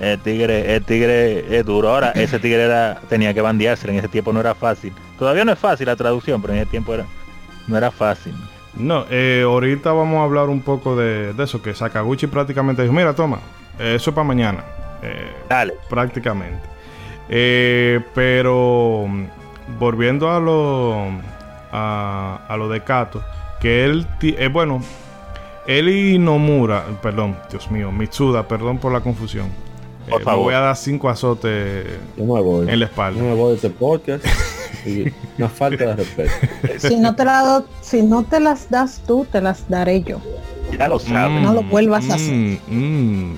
El tigre, el tigre es duro. Ahora, ese tigre era, tenía que bandearse, en ese tiempo no era fácil. Todavía no es fácil la traducción, pero en ese tiempo era, no era fácil. No, eh, ahorita vamos a hablar un poco de, de eso, que Sakaguchi prácticamente dijo, mira, toma, eh, eso es para mañana. Eh, Dale. prácticamente. Eh, pero volviendo a lo a, a lo de Kato, que él, eh, bueno, él y Nomura, perdón, Dios mío, Mitsuda, perdón por la confusión. Por Eh, me voy a dar cinco azotes Yo me voy. en la Yo espalda. me voy de este podcast. y una falta de respeto. *laughs* Si no te la do- si no te las das tú, te las daré yo. Ya lo sabes. No lo vuelvas a hacer. mm, mm.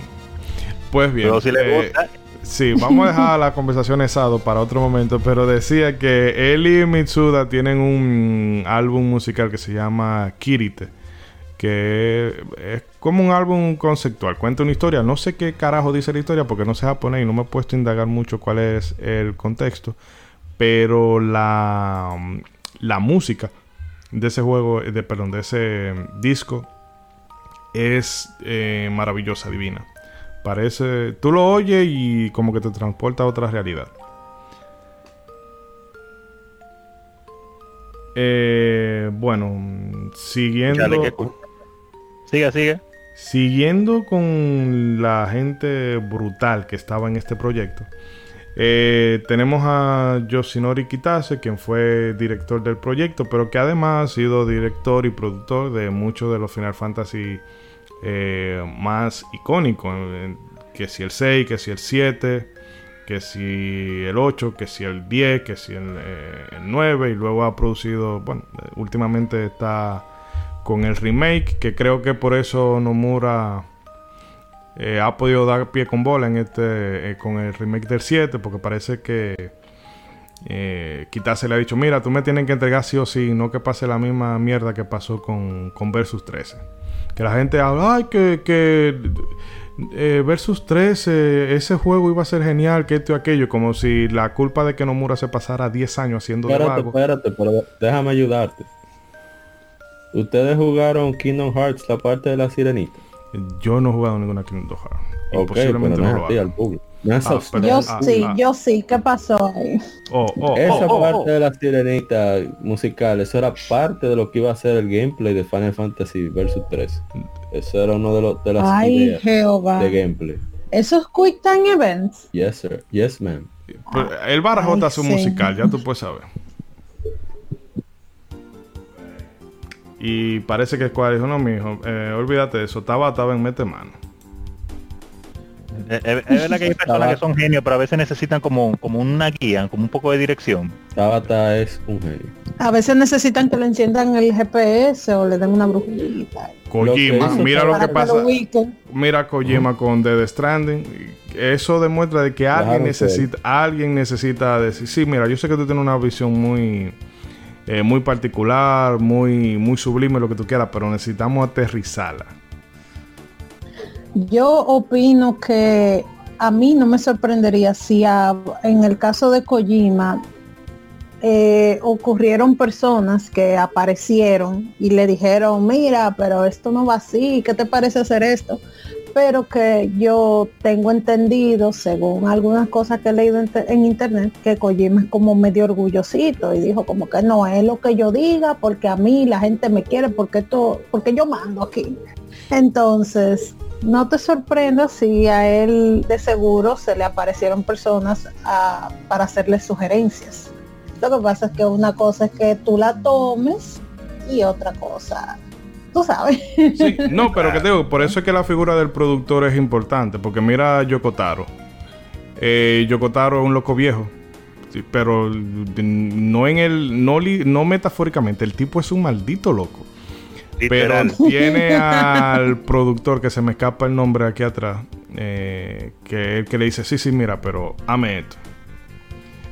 Pues bien. Pero si le eh, gusta, Sí, vamos a dejar *laughs* la conversación esado para otro momento, pero decía que él y Mitsuda tienen un álbum musical que se llama Kirite, que es como un álbum conceptual, cuenta una historia, no sé qué carajo dice la historia porque no sé japonés y no me he puesto a indagar mucho cuál es el contexto, pero la, la música de ese juego, de, perdón, de ese disco es eh, maravillosa, divina. Parece. Tú lo oyes y como que te transporta a otra realidad. Eh, bueno, siguiendo. Dale, Siga, siga. Siguiendo con la gente brutal que estaba en este proyecto, eh, tenemos a Yoshinori Kitase, quien fue director del proyecto, pero que además ha sido director y productor de muchos de los Final Fantasy eh, más icónicos, eh, que si el 6, que si el 7, que si el 8, que si el 10, que si el, eh, el 9 y luego ha producido, bueno, últimamente está con el remake, que creo que por eso Nomura eh, ha podido dar pie con bola en este eh, con el remake del 7, porque parece que eh, Kitase le ha dicho, mira, tú me tienes que entregar sí o sí, no que pase la misma mierda que pasó con, con Versus 13. Que la gente habla, ay, que, que eh, Versus 13, ese juego iba a ser genial, que esto y aquello, como si la culpa de que Nomura se pasara 10 años haciendo de Espérate, vago. espérate, pero déjame ayudarte. Ustedes jugaron Kingdom Hearts, la parte de la sirenita. Yo no he jugado ninguna Kingdom Hearts. Ok, pero Posiblemente no no lo al público. No es Ah, pero- Yo ah, sí, ah. yo sí. ¿Qué pasó ahí? Oh, oh, Esa oh, oh, parte oh. de la sirenita musical, eso era parte de lo que iba a ser el gameplay de Final Fantasy Versus 3. Eso era uno de, los de las Ay, ideas Jehová. de gameplay. Esos Quick Time Events. Yes, sir. Yes, ma'am. Pero El Barajota hace un sí. musical, ya tú puedes saber. Y parece que Square dijo, no, mijo, eh, olvídate de eso, Tabata, ven, mete mano. Es, es- es verdad que hay personas que son genios, pero a veces necesitan como, como una guía, como un poco de dirección. Tabata es un genio. A veces necesitan que le enciendan el GPS o le den una brujita. Kojima, Lo mira lo que pasa. lo. Mira Kojima con Dead Stranding. Eso demuestra de que alguien necesita, alguien necesita decir, sí, mira, yo sé que tú tienes una visión muy, eh, muy particular, muy, muy sublime, lo que tú quieras, pero necesitamos aterrizarla. Yo opino que a mí no me sorprendería si en el caso de Kojima eh, ocurrieron personas que aparecieron y le dijeron, mira, pero esto no va así, ¿qué te parece hacer esto? Pero que yo tengo entendido, según algunas cosas que he leído en, en internet, que Kojima es como medio orgullosito y dijo como que no es lo que yo diga, porque a mí la gente me quiere, porque esto, porque yo mando aquí. Entonces, no te sorprendas si a él de seguro se le aparecieron personas a- para hacerle sugerencias. Lo que pasa es que una cosa es que tú la tomes y otra cosa, tú sabes. No, pero que te digo, por eso es que la figura del productor es importante, porque mira a Yokotaro. Eh, Yokotaro es un loco viejo, pero no en el, no, li- no metafóricamente, el tipo es un maldito loco. Pero tiene al productor que se me escapa el nombre aquí atrás, eh, que el que le dice, sí, sí, mira, pero ame esto.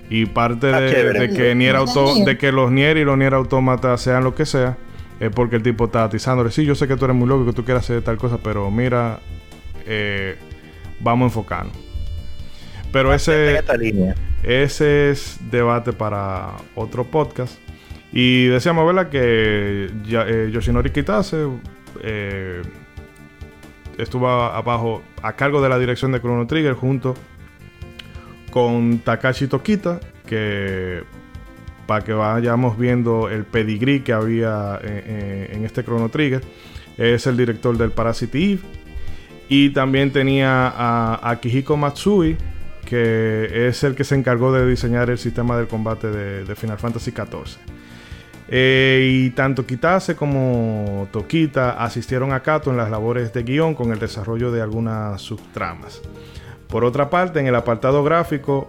Y parte de, de que Nier Auto, de que los Nier y los Nier Automata sean lo que sea, es porque el tipo está atizándole, sí, yo sé que tú eres muy loco, que tú quieras hacer tal cosa, pero mira, eh, vamos a enfocarnos. Pero ese, esta línea. ese es debate para otro podcast. Y decíamos, ¿verdad? Que eh, Yoshinori Kitase eh, estuvo abajo a cargo de la dirección de Chrono Trigger junto con Takashi Tokita, que para que vayamos viendo el pedigrí que había eh, en este Chrono Trigger, es el director del Parasite Eve. Y también tenía a Akihiko Matsui, que es el que se encargó de diseñar el sistema del combate de, de Final Fantasy XIV. Eh, y tanto Kitase como Tokita asistieron a Kato en las labores de guion con el desarrollo de algunas subtramas. Por otra parte, en el apartado gráfico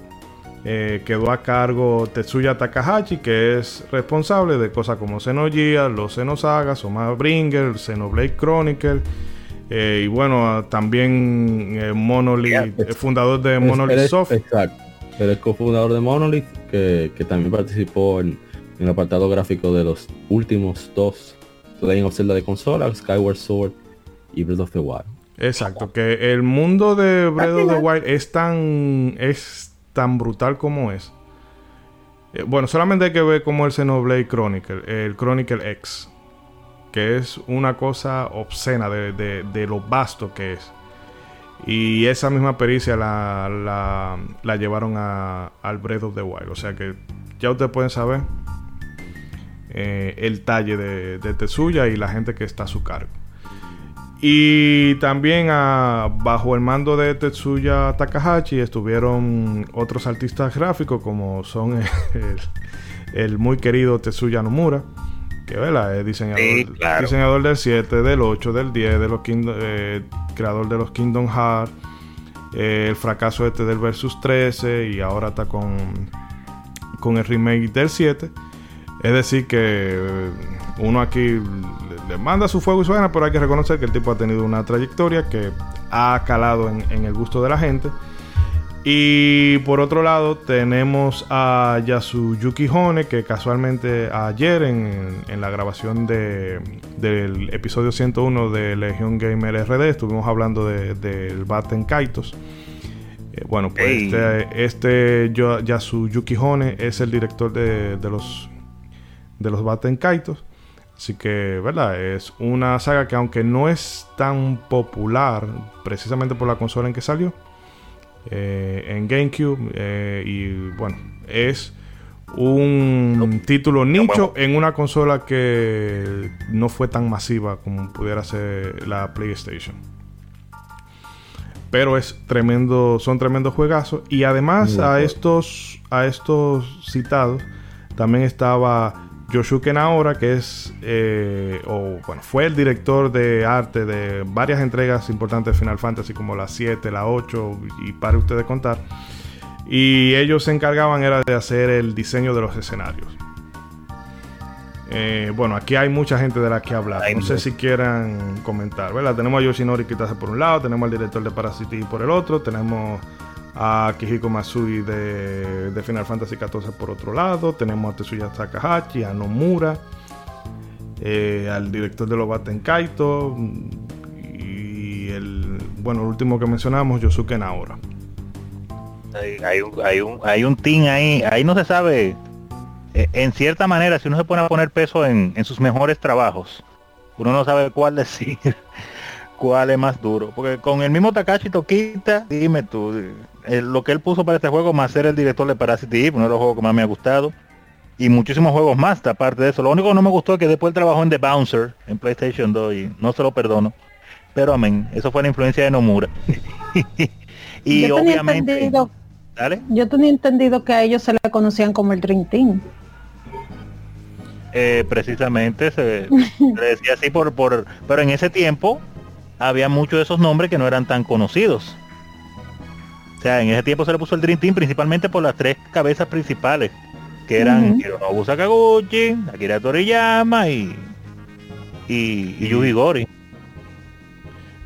eh, quedó a cargo Tetsuya Takahashi, que es responsable de cosas como Xenogears, los Xenosaga, Soma Bringer, Xenoblade Chronicle. eh, y bueno, también eh, Monolith, el fundador de Monolith Soft. Exacto. Es cofundador de Monolith, que, que también participó en, en el apartado gráfico de los últimos dos Legend of Zelda de consola, Skyward Sword y Breath of the Wild. Exacto, que el mundo de Breath of the Wild es tan, es tan brutal como es. Eh, bueno, solamente hay que ver como el Xenoblade Chronicle, el Chronicle X, que es una cosa obscena de, de- de lo vasto que es. Y esa misma pericia la, la- la llevaron a- al Breath of the Wild. O sea que ya ustedes pueden saber eh, el talle de, de Tetsuya y la gente que está a su cargo. Y también ah, bajo el mando de Tetsuya Takahashi estuvieron otros artistas gráficos como son el, el muy querido Tetsuya Nomura, que ¿verdad? es diseñador, Sí, claro. diseñador del 7, del 8, del 10, de los Kingdom- eh, creador de los Kingdom Hearts. eh, el fracaso este del Versus 13 y ahora está con, con el remake del 7. Es decir, que uno aquí le, manda su fuego y su pero hay que reconocer que el tipo ha tenido una trayectoria que ha calado en, el gusto de la gente. Y por otro lado tenemos a Yasuyuki Hone, que casualmente ayer en, la grabación del episodio 101 de Legion Gamer RD estuvimos hablando del de, Batten Kaitos. Eh, bueno, pues este, este Yasuyuki Hone es el director de, de los de los Batten Kaitos. Así que, ¿verdad? Es una saga que aunque no es tan popular, precisamente por la consola en que salió, eh, en GameCube, eh, y bueno, es un título nicho en una consola que no fue tan masiva como pudiera ser la PlayStation. Pero es tremendo, son tremendos juegazos. Y además a estos, a estos citados también estaba Yoshuke Naora, que es, eh, o bueno, fue el director de arte de varias entregas importantes de Final Fantasy, como la 7, la 8, y para ustedes contar. Y ellos se encargaban era de hacer el diseño de los escenarios. Eh, bueno, aquí hay mucha gente de la que hablar. No sé si quieran comentar, ¿verdad? Tenemos a Yoshinori Kitase por un lado, tenemos al director de Parasite por el otro, tenemos a Kihiko Masui de, Final Fantasy XIV por otro lado, tenemos a Tetsuya Takahashi, a Nomura, eh, al director de Lobaten Kaito y el, bueno, el último que mencionamos, Yosuke Naora. Hay, un, hay, un, hay un team ahí, ahí no se sabe, eh, en cierta manera, si uno se pone a poner peso en, en sus mejores trabajos, uno no sabe cuál decir *laughs* cuál es más duro. Porque con el mismo Takashi Tokita, dime tú, eh, lo que él puso para este juego, más ser el director de Parasite Eve, uno de los juegos que más me ha gustado. Y muchísimos juegos más, aparte de eso. Lo único que no me gustó es que después trabajó en The Bouncer, en PlayStation 2, y no se lo perdono. Pero amén, eso fue la influencia de Nomura. *laughs* y obviamente... Yo tenía entendido que a ellos se le conocían como el Dream Team. Eh, precisamente se, *laughs* se, decía así por, por pero en ese tiempo había muchos de esos nombres que no eran tan conocidos. O sea, en ese tiempo se le puso el Dream Team principalmente por las tres cabezas principales, que eran Hironobu Sakaguchi, Akira Toriyama y, y, y Yuji Gori.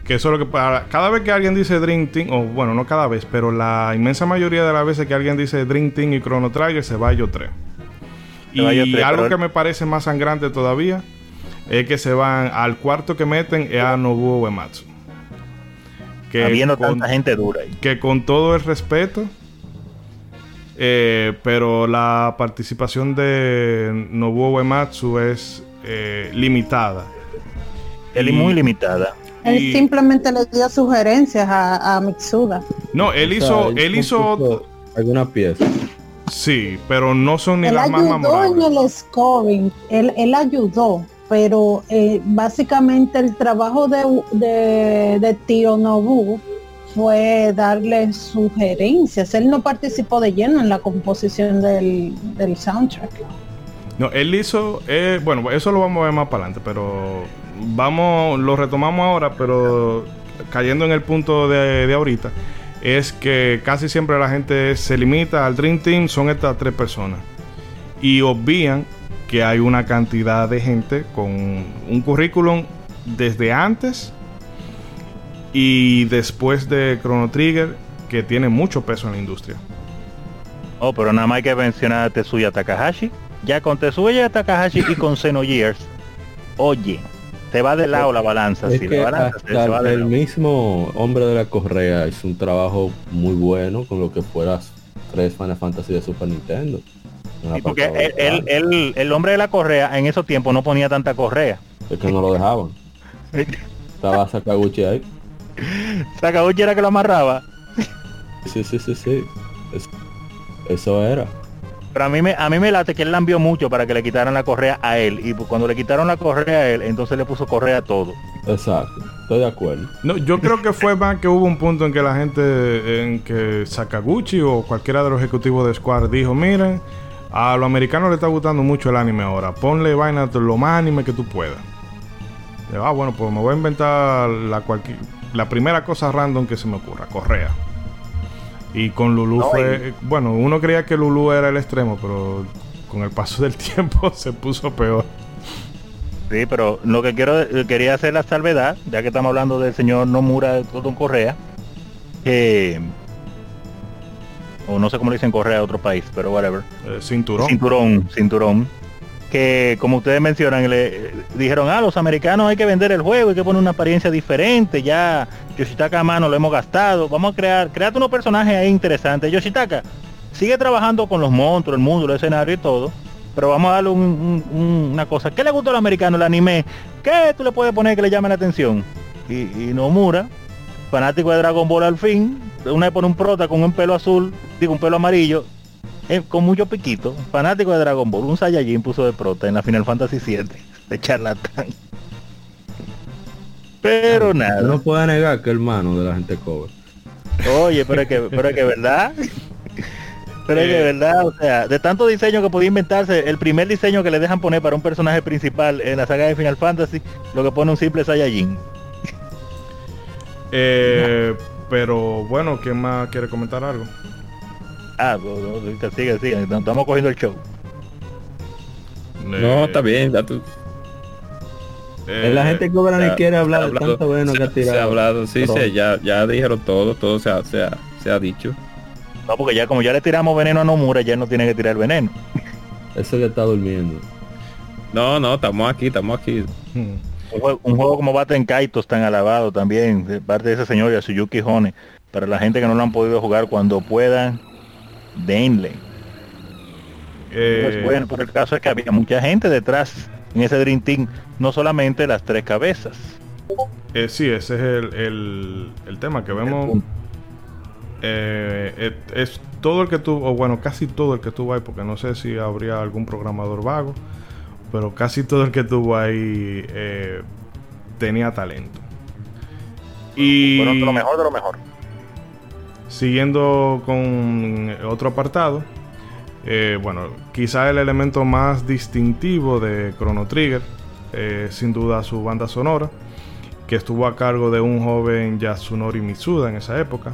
Que eso es lo que para cada vez que alguien dice Dream Team, o bueno, no cada vez, pero la inmensa mayoría de las veces que alguien dice Dream Team y Chrono Trigger se va yo 3. Y algo que me parece más sangrante todavía es que se van al cuarto que meten es a Nobuo Uematsu. Que Habiendo tanta gente dura Que con todo el respeto, eh, pero la participación de Nobuo Uematsu es eh, limitada. Él es muy limitada. Él simplemente le dio sugerencias a, Mitsuda. No, él hizo, él hizo alguna pieza. Sí, pero no son ni las más memorables. en el scoring, él, él ayudó, pero eh, básicamente el trabajo de, de, Tío Nobu fue darle sugerencias. Él no participó de lleno en la composición del, soundtrack. No, él hizo, eh, bueno, eso lo vamos a ver más para adelante, pero vamos, lo retomamos ahora, pero cayendo en el punto de, de ahorita, es que casi siempre la gente se limita al Dream Team, son estas tres personas. Y obvían que hay una cantidad de gente con un currículum desde antes y después de Chrono Trigger que tiene mucho peso en la industria. Oh, pero nada más hay que mencionar a Tetsuya Takahashi. Ya con Tetsuya Takahashi y con Xenogears, oye, te va de lado la balanza. Es que el mismo hombre de la correa hizo un trabajo muy bueno con lo que fuera tres Final Fantasy de Super Nintendo porque él, el hombre de la correa en esos tiempos no ponía tanta correa. Es que no lo dejaban. Estaba Sakaguchi ahí. Sakaguchi era que lo amarraba. Sí, sí, sí, sí. eso era. Pero a mí me a mí me late que él la envió mucho para que le quitaran la correa a él. Y cuando le quitaron la correa a él, entonces le puso correa a todo. Exacto. Estoy de acuerdo. No, yo creo que fue más que hubo un punto en que la gente, en que Sakaguchi o cualquiera de los ejecutivos de Square dijo, miren, a los americanos les está gustando mucho el anime ahora. Ponle vaina lo más anime que tú puedas. Ah, bueno, pues me voy a inventar la, la primera cosa random que se me ocurra, correa. Y con Lulu No, fue. Bueno, uno creía que Lulu era el extremo, pero con el paso del *laughs* tiempo se puso peor. Sí, pero lo que quiero eh, quería hacer la salvedad, ya que estamos hablando del señor Nomura Don Correa, que o no sé cómo le dicen Correa a otro país, pero whatever. Eh, cinturón. Cinturón, cinturón. Que como ustedes mencionan, le eh, dijeron, ah, los americanos hay que vender el juego, hay que poner una apariencia diferente, ya Yoshitaka Amano lo hemos gastado, vamos a crear, créate unos personajes ahí interesantes. Yoshitaka, sigue trabajando con los monstruos, el mundo, el escenario y todo, pero vamos a darle un- un- un- una cosa. ¿Qué le gustó al americano, el anime? ¿Qué tú le puedes poner que le llame la atención? Y, y Nomura, fanático de Dragon Ball al fin, una vez pone un prota con un pelo azul, digo un pelo amarillo, eh, con mucho piquito, fanático de Dragon Ball, un Saiyajin puso de prota en la Final Fantasy 7 *laughs* de charlatán. Pero nada. No puede negar que hermano de la gente cover. Oye, pero es que, pero es que verdad. *laughs* Pero es que Eh. verdad, o sea, de tanto diseño que podía inventarse, el primer diseño que le dejan poner para un personaje principal en la saga de Final Fantasy, lo que pone un simple Saiyajin. Eh, pero bueno, ¿quién más quiere comentar algo? Ah, no, no, ahorita sigue, sigue, estamos cogiendo el show. No, Eh, está bien, ya tú. eh, la gente cobra ni se ha- quiere hablar se ha de tanto bueno se- que ha Se ha tirado. hablado, sí, sí, ya, ya dijeron todo, todo se ha, se ha, se ha dicho. No, porque ya como ya le tiramos veneno a Nomura, ya no tiene que tirar veneno. Eso que está durmiendo. No, no, estamos aquí, estamos aquí. Un juego, un juego como Batten Kaitos tan alabado también, de parte de ese señor Yasuyuki Hone. Para la gente que no lo han podido jugar, cuando puedan, denle. Eh, Pues bueno, pero el caso es que había mucha gente detrás en ese Dream Team, no solamente las tres cabezas. eh, sí, ese es el, el- el tema que vemos. Eh, es, es todo el que tuvo, o bueno, casi todo el que tuvo ahí, porque no sé si habría algún programador vago, pero casi todo el que tuvo ahí eh, tenía talento. Y de lo mejor de lo mejor. siguiendo con otro apartado, eh, bueno, quizá el elemento más distintivo de Chrono Trigger, eh, sin duda su banda sonora, que estuvo a cargo de un joven Yasunori Mitsuda en esa época.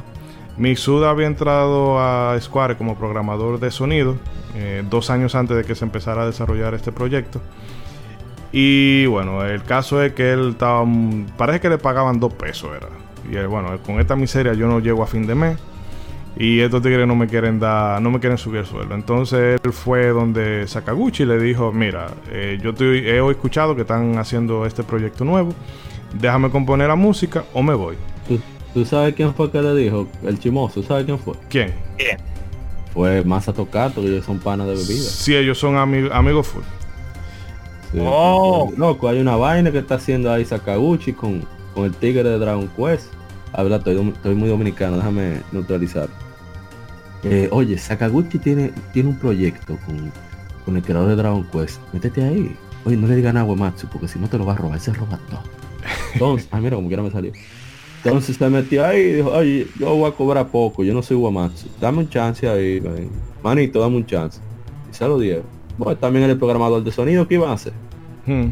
Mitsuda había entrado a Square como programador de sonido eh, dos años antes de que se empezara a desarrollar este proyecto. Y bueno, el caso es que él estaba. mm, Parece que le pagaban dos pesos, era. Y él, bueno, con esta miseria yo no llego a fin de mes. Y estos tigres no me quieren dar, no me quieren subir el sueldo. Entonces él fue donde Sakaguchi le dijo, mira, eh, yo estoy- he escuchado que están haciendo este proyecto nuevo. Déjame componer la música o me voy. ¿Tú, sabes quién fue que le dijo? El chimoso, ¿sabes quién fue? ¿Quién? Fue Masato Kato, que ellos son panas de bebida. Si ellos son ami- amigos full. Sí. Oh. Loco, hay una vaina que está haciendo ahí Sakaguchi con, con el tigre de Dragon Quest. Habla, estoy, estoy muy dominicano, déjame neutralizar. Eh, oye, Sakaguchi tiene, tiene un proyecto con, con el creador de Dragon Quest. Métete ahí. Oye, no le digan a Uematsu, porque si no te lo va a robar, se roba todo. *laughs* Entonces, ah, mira, como quiera me salió. Entonces se metió ahí y dijo, oye, yo voy a cobrar poco, yo no soy Uematsu. Dame un chance ahí, manito, dame un chance. Y se lo dieron. Bueno, también el programador de sonido, ¿qué iban a hacer? Hmm.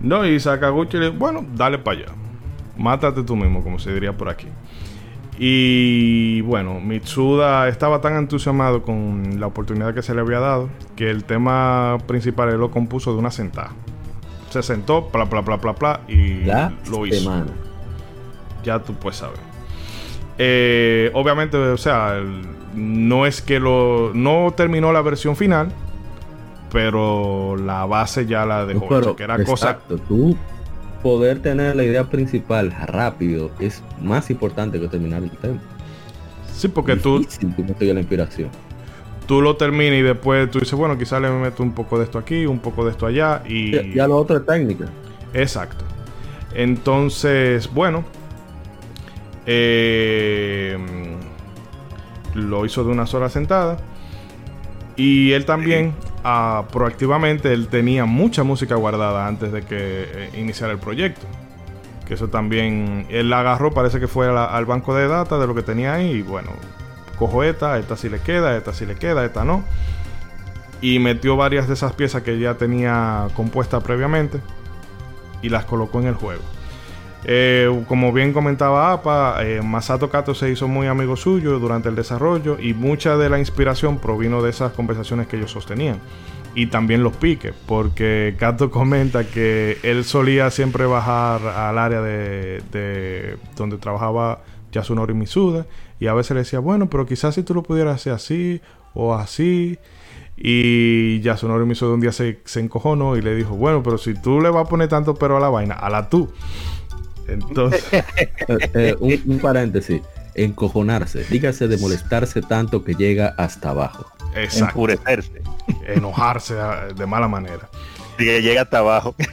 No, y Sakaguchi le bueno, dale para allá. Mátate tú mismo, como se diría por aquí. Y bueno, Mitsuda estaba tan entusiasmado con la oportunidad que se le había dado que el tema principal él lo compuso de una sentada. Se sentó, bla, bla, bla, bla, bla, y La lo hizo. semana. Ya tú puedes saber. Eh, obviamente, o sea, no es que lo. No terminó la versión final, pero la base ya la dejó. Pero, que era cosa. exacto, tú poder tener la idea principal rápido es más importante que terminar el tema. Sí, porque tú, Difícil que conseguir la inspiración. tú lo terminas y después tú dices, bueno, quizás le meto un poco de esto aquí, un poco de esto allá. Y. Ya, ya lo otro es técnica. Exacto. Entonces, bueno. Eh, lo hizo de una sola sentada. Y él también, *clears throat* ah, proactivamente, él tenía mucha música guardada antes de que eh, iniciara el proyecto. Que eso también, él la agarró, parece que fue la- al banco de data de lo que tenía ahí. Y bueno, cojo esta, esta sí le queda, esta sí le queda, esta no. Y metió varias de esas piezas que ya tenía compuestas previamente y las colocó en el juego. Eh, como bien comentaba APA, eh, Masato Kato se hizo muy amigo suyo durante el desarrollo y mucha de la inspiración provino de esas conversaciones que ellos sostenían. Y también los piques, porque Kato *laughs* comenta que él solía siempre bajar al área de, de donde trabajaba Yasunori Misuda y a veces le decía, bueno, pero quizás si tú lo pudieras hacer así o así. Y Yasunori Misuda un día se, se encojonó y le dijo, bueno, pero si tú le vas a poner tanto pero a la vaina, a la tú. Entonces, *laughs* Eh, eh, un, un paréntesis. Encojonarse. Dígase de molestarse tanto que llega hasta abajo. exacto, Enfurecerse. enojarse ah, de mala manera. Que llega hasta abajo. *laughs*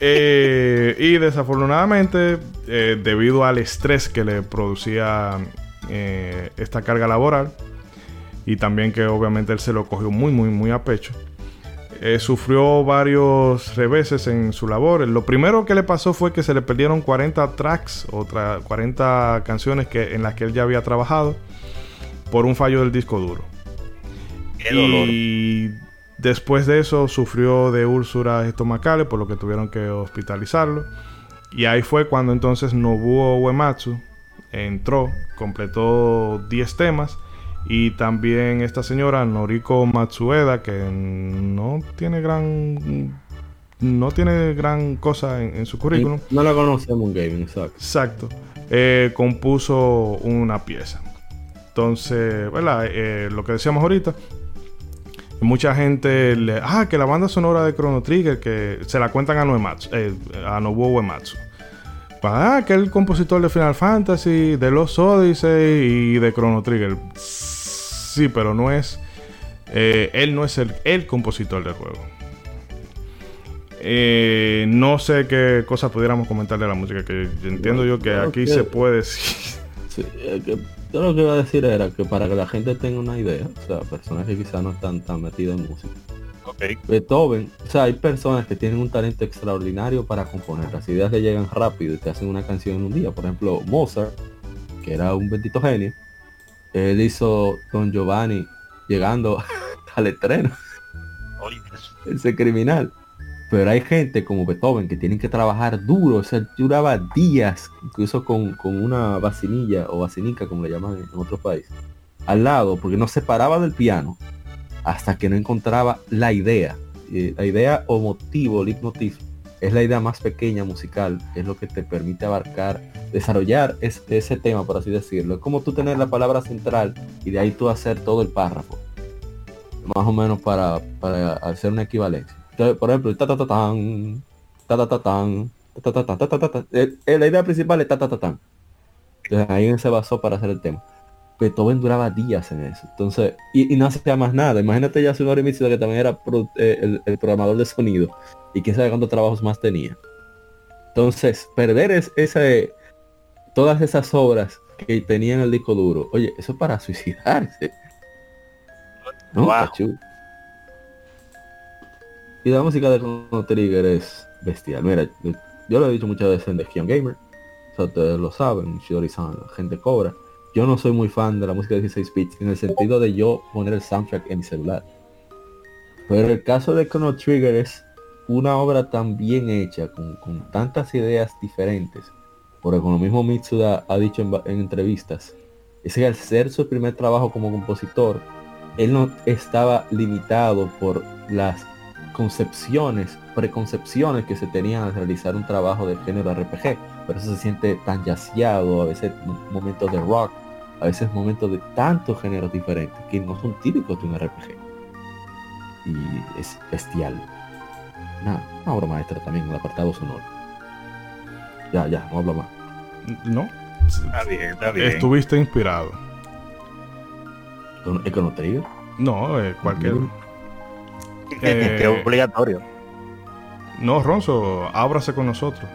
Eh, y desafortunadamente, eh, debido al estrés que le producía eh, esta carga laboral, y también que obviamente él se lo cogió muy, muy, muy a pecho, eh, sufrió varios reveses en su labor. Lo primero que le pasó fue que se le perdieron 40 tracks, o tra- 40 canciones que, en las que él ya había trabajado, por un fallo del disco duro. Qué dolor. Y después de eso sufrió de úlceras estomacales, por lo que tuvieron que hospitalizarlo. Y ahí fue cuando entonces Nobuo Uematsu entró, completó 10 temas. Y también esta señora Noriko Matsueda, que no tiene gran. No tiene gran cosa en, en su currículum. No la conocemos en gaming, exacto. Exacto. Eh, compuso una pieza. Entonces, ¿verdad? Eh, lo que decíamos ahorita. Mucha gente le. Ah, que la banda sonora de Chrono Trigger, que se la cuentan a Noematsu, eh, a Nobuo Uematsu. Ah, que es el compositor de Final Fantasy, de Los Odyssey y de Chrono Trigger. Sí, pero no es. eh, él no es el, el compositor del juego. Eh, no sé qué cosas pudiéramos comentar de la música, que yo entiendo yo que aquí que- se puede decir. Sí, eh, que- yo lo que iba a decir era que para que la gente tenga una idea, o sea, personas que quizás no están tan metidas en música. Beethoven, o sea, hay personas que tienen un talento extraordinario para componer. Las ideas le llegan rápido y te hacen una canción en un día. Por ejemplo, Mozart, que era un bendito genio, él hizo Don Giovanni llegando *laughs* al estreno, ese criminal. Pero hay gente como Beethoven que tienen que trabajar duro, o sea, duraba días, incluso con, con una vacinilla o vacinica, como le llaman en otros países, al lado, porque no se paraba del piano hasta que no encontraba la idea. Eh, la idea o motivo, el hipnotismo, es la idea más pequeña musical, es lo que te permite abarcar, desarrollar es- ese tema, por así decirlo. Es como tú tener la palabra central y de ahí tú hacer todo el párrafo. Más o menos para, para hacer una equivalencia. Por ejemplo, ta ta ta tan, ta ta ta tan, ta ta ta ta ta ta ta. Eh, eh, La idea principal es ta ta ta tan. Entonces ahí se basó para hacer el tema. Beethoven duraba días en eso. Entonces, y, y no hacía más nada. Imagínate ya su inicio que también era pro- eh, el, el programador de sonido. Y quién sabe cuántos trabajos más tenía. Entonces, perder es, ese, todas esas obras que tenía en el disco duro. Oye, eso es para suicidarse. ¿No? Wow. Y la música de Chrono Trigger es bestial. Mira, yo, lo he dicho muchas veces en The Kion Gamer. O sea, ustedes lo saben, Shidori-san, la gente cobra. Yo no soy muy fan de la música de 16 bits en el sentido de yo poner el soundtrack en mi celular. Pero el caso de Chrono Trigger es una obra tan bien hecha, con, con tantas ideas diferentes. Porque como mismo Mitsuda ha dicho en, en entrevistas, es que al ser su primer trabajo como compositor, él no estaba limitado por las concepciones, preconcepciones que se tenían al realizar un trabajo del género RPG. Por eso se siente tan yaceado, a veces mo- momentos de rock, a veces momentos de tantos géneros diferentes que no son típicos de un RPG. Y es bestial. Una, una obra maestra también en el apartado sonoro. Ya, ya, no hablo más. No, Está bien, está bien. estuviste inspirado. ¿Es Chrono Trigger? No, eh, cualquier. Mm. Eh, *laughs* obligatorio. No, Ronzo, ábrase con nosotros.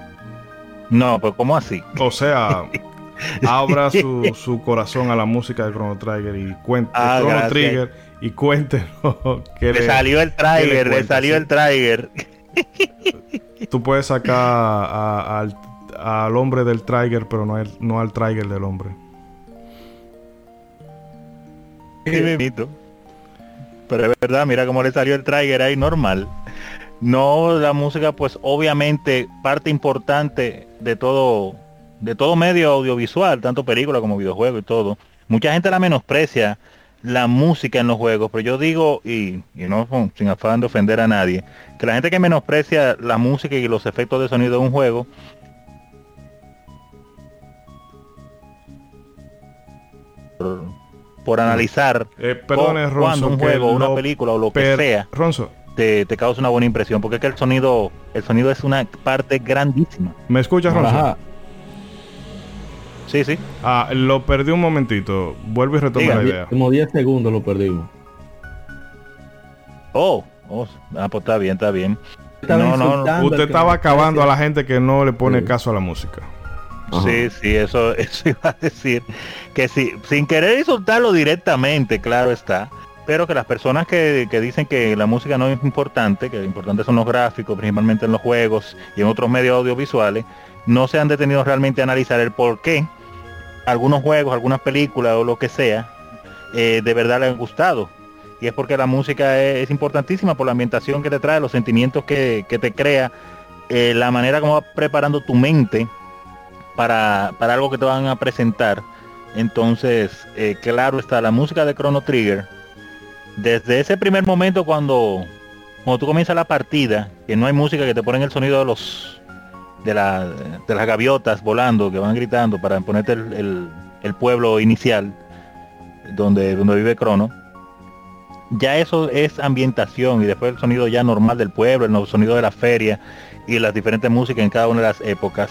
No, pues ¿cómo así? O sea, *laughs* abra su, su corazón a la música de Chrono Trigger y cuente Ah, Chrono gracias. Trigger y cuéntenos *laughs* que Le le- salió el ¿qué trailer, le salió el trailer. *laughs* tú puedes sacar a- al, al hombre del Trigger, pero no, al- no al Trigger del hombre. Sí, mismito. Pero es verdad, mira cómo le salió el trailer ahí normal. No, la música pues obviamente parte importante de todo, de todo medio audiovisual, tanto película como videojuego y todo. Mucha gente la menosprecia la música en los juegos, pero yo digo, y, y no sin afán de ofender a nadie, que la gente que menosprecia la música y los efectos de sonido de un juego, por, por analizar Eh, perdone, o- Ronzo, cuando un juego, una película o lo que sea Ronzo, te, te causa una buena impresión, porque es que el sonido, el sonido es una parte grandísima. ¿me escuchas, Ronzo? Ajá. Sí, sí. Ah, lo perdí un momentito. Vuelvo y retomo Diga, la idea. Como 10 segundos lo perdimos. Oh, oh, ah, pues está bien, está bien. Estaba No, no, no. Usted estaba acabando a la gente que no le pone Sí. caso a la música. Ajá. Sí, sí, eso, *laughs* eso iba a decir. Que sí, sin querer insultarlo directamente, claro está. Pero que las personas que, que dicen que la música no es importante, que lo importante son los gráficos, principalmente en los juegos y en otros medios audiovisuales, no se han detenido realmente a analizar el por qué algunos juegos, algunas películas o lo que sea, eh, de verdad les han gustado. Y es porque la música es, es importantísima por la ambientación que te trae, los sentimientos que, que te crea, eh, la manera como va preparando tu mente para, para algo que te van a presentar. Entonces, eh, claro está, la música de Chrono Trigger, desde ese primer momento cuando, cuando tú comienzas la partida, que no hay música que te ponen el sonido de los de, la, de las gaviotas volando, que van gritando para ponerte el, el- el pueblo inicial donde, donde vive Crono. Ya eso es ambientación y después el sonido ya normal del pueblo, el sonido de la feria y las diferentes músicas en cada una de las épocas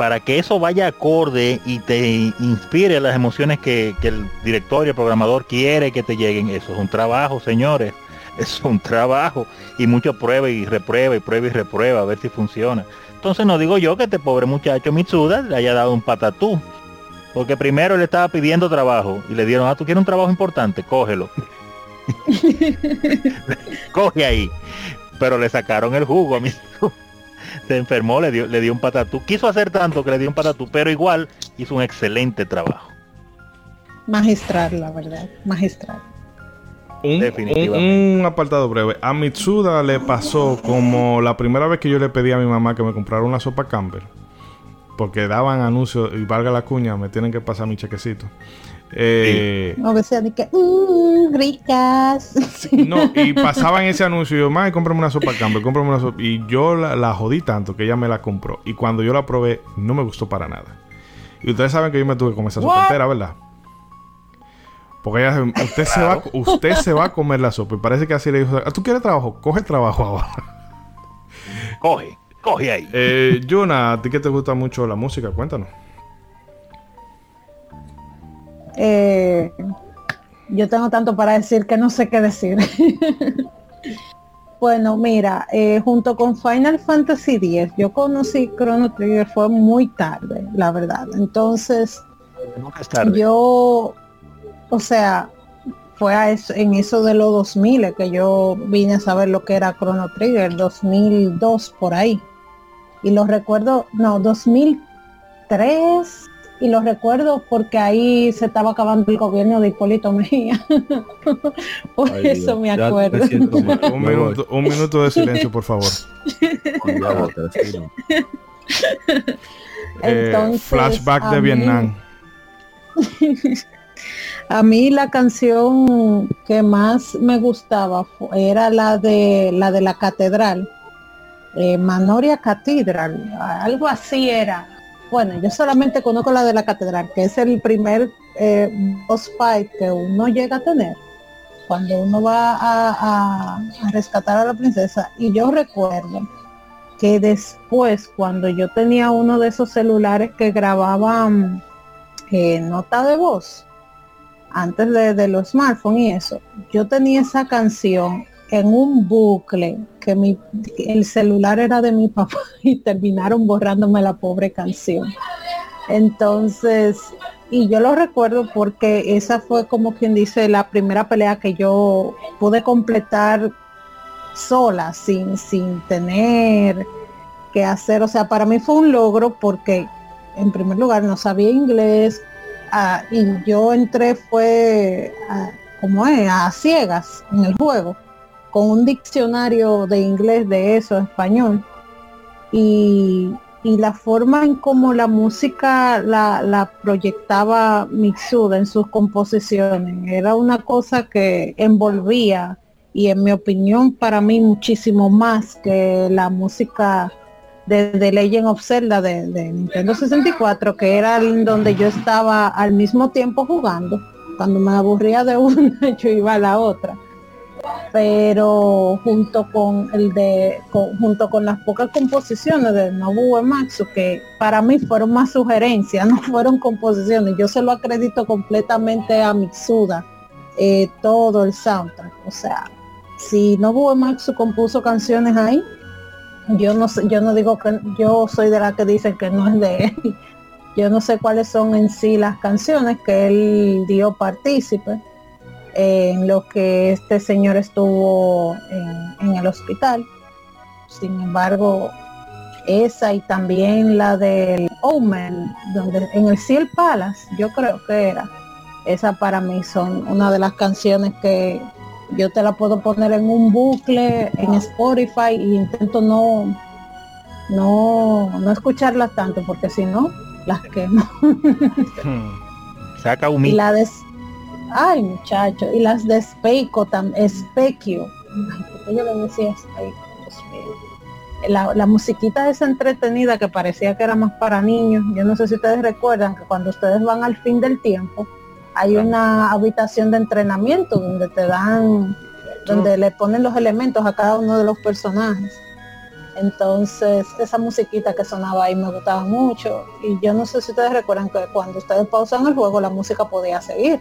para que eso vaya acorde y te inspire las emociones que, que el director y el programador quiere que te lleguen, eso es un trabajo, señores. *laughs* Eso es un trabajo. Y mucho prueba y reprueba y prueba y reprueba a ver si funciona. Entonces no digo yo que este pobre muchacho Mitsuda le haya dado un patatú. Porque primero le estaba pidiendo trabajo y le dieron, ah, tú quieres un trabajo importante, cógelo. *laughs* *laughs* Coge ahí. Pero le sacaron el jugo a Mitsuda se enfermó, le dio, le dio un patatú. Quiso hacer tanto que le dio un patatú, pero igual hizo un excelente trabajo. Magistral, la verdad. Magistral. Un, Definitivamente. un- un apartado breve. A Mitsuda le pasó como la primera vez que yo le pedí a mi mamá que me comprara una sopa Campbell. Porque daban anuncios, y valga la cuña, me tienen que pasar mi chequecito. Eh, No que sea de que, "Mm, ricas. No, y pasaban ese anuncio y yo, madre, cómprame una sopa Campbell, cómprame una sopa. Y yo la, la jodí tanto que ella me la compró. Y cuando yo la probé, no me gustó para nada. Y ustedes saben que yo me tuve que comer esa sopa entera, ¿verdad? Porque ella, usted, se va, usted se va a comer la sopa. Y parece que así le dijo, "Ah, ¿tú quieres trabajo? Coge trabajo ahora. Coge, coge ahí. Eh, Yuna, a ti que te gusta mucho la música, cuéntanos. Eh, yo tengo tanto para decir que no sé qué decir. *laughs* bueno, mira, eh, junto con Final Fantasy X, yo conocí Chrono Trigger fue muy tarde, la verdad. Entonces, Nunca es tarde. yo, o sea, fue a eso- en eso de los 2000 que yo vine a saber lo que era Chrono Trigger, 2002 por ahí. Y lo recuerdo, no, 2003 y lo recuerdo porque ahí se estaba acabando el gobierno de Hipólito Mejía. *laughs* por Ay, eso Dios, me acuerdo. Un minuto, un minuto de silencio, por favor. *laughs* Eh, flashback de mí- Vietnam. *laughs* A mí la canción que más me gustaba era la de la de la catedral, eh, Manoria Cathedral, algo así era. Bueno, yo solamente conozco la de la catedral, que es el primer eh, boss fight que uno llega a tener cuando uno va a, rescatar a la princesa. Y yo recuerdo que después, cuando yo tenía uno de esos celulares que grababan eh, nota de voz, antes de los smartphones y eso, yo tenía esa canción en un bucle que mi, el celular era de mi papá *laughs* y terminaron borrándome la pobre canción. Entonces, y yo lo recuerdo porque esa fue como quien dice la primera pelea que yo pude completar sola, sin, sin tener que hacer. O sea, para mí fue un logro porque en primer lugar no sabía inglés, Ah, y yo entré fue a, como es, a ciegas en el juego. Con un diccionario de inglés de eso, español. Y, y la forma en cómo la música la, la proyectaba Mitsuda en sus composiciones era una cosa que envolvía y en mi opinión para mí muchísimo más que la música de, de Legend of Zelda de, de Nintendo 64 que era donde yo estaba al mismo tiempo jugando cuando me aburría de una *laughs* yo iba a la otra pero junto con el de junto con las pocas composiciones de Nobuo Uematsu que para mí fueron más sugerencias *laughs* no fueron composiciones. Yo se lo acredito completamente a Mitsuda eh, todo el soundtrack. O sea si Nobuo Uematsu compuso canciones ahí yo no sé yo no digo que yo soy de la que dicen que no es de él. *laughs* Yo no sé cuáles son en sí las canciones que él dio partícipe en lo que este señor estuvo en, en el hospital. Sin embargo, esa y también la del Omen, donde en el Seal Palace, yo creo que era. Esa para mí son una de las canciones que yo te la puedo poner en un bucle en Spotify y intento no no no escucharlas tanto porque si no las quemo. *laughs* Hmm. Saca un Y mi. la de... Ay, muchacho. Y las de Speico también. Specchio. Ay, ¿por qué yo le decía Speico? Dios mío. La, la musiquita esa entretenida que parecía que era más para niños. Yo no sé si ustedes recuerdan que cuando ustedes van al fin del tiempo, hay una habitación de entrenamiento donde te dan, donde le ponen los elementos a cada uno de los personajes. Entonces, esa musiquita que sonaba ahí me gustaba mucho. Y yo no sé si ustedes recuerdan que cuando ustedes pausan el juego, la música podía seguir.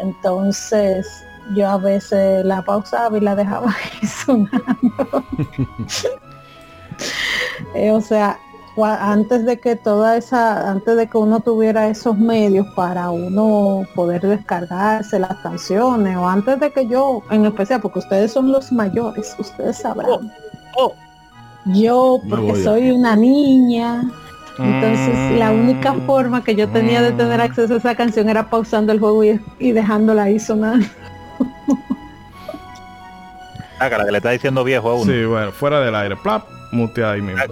Entonces, yo a veces la pausaba y la dejaba *laughs* ahí sonando. Eh, o sea, antes de que toda esa, antes de que uno tuviera esos medios para uno poder descargarse las canciones, o antes de que yo, en especial, porque ustedes son los mayores, ustedes sabrán. oh. Yo, No porque soy una niña, entonces la única Mm. forma que yo tenía de tener Mm. acceso a esa canción era pausando el juego y, y dejándola ahí sonar. Saca la que le está diciendo viejo a uno. Sí, bueno, fuera del aire. Plap, mutea ahí mismo.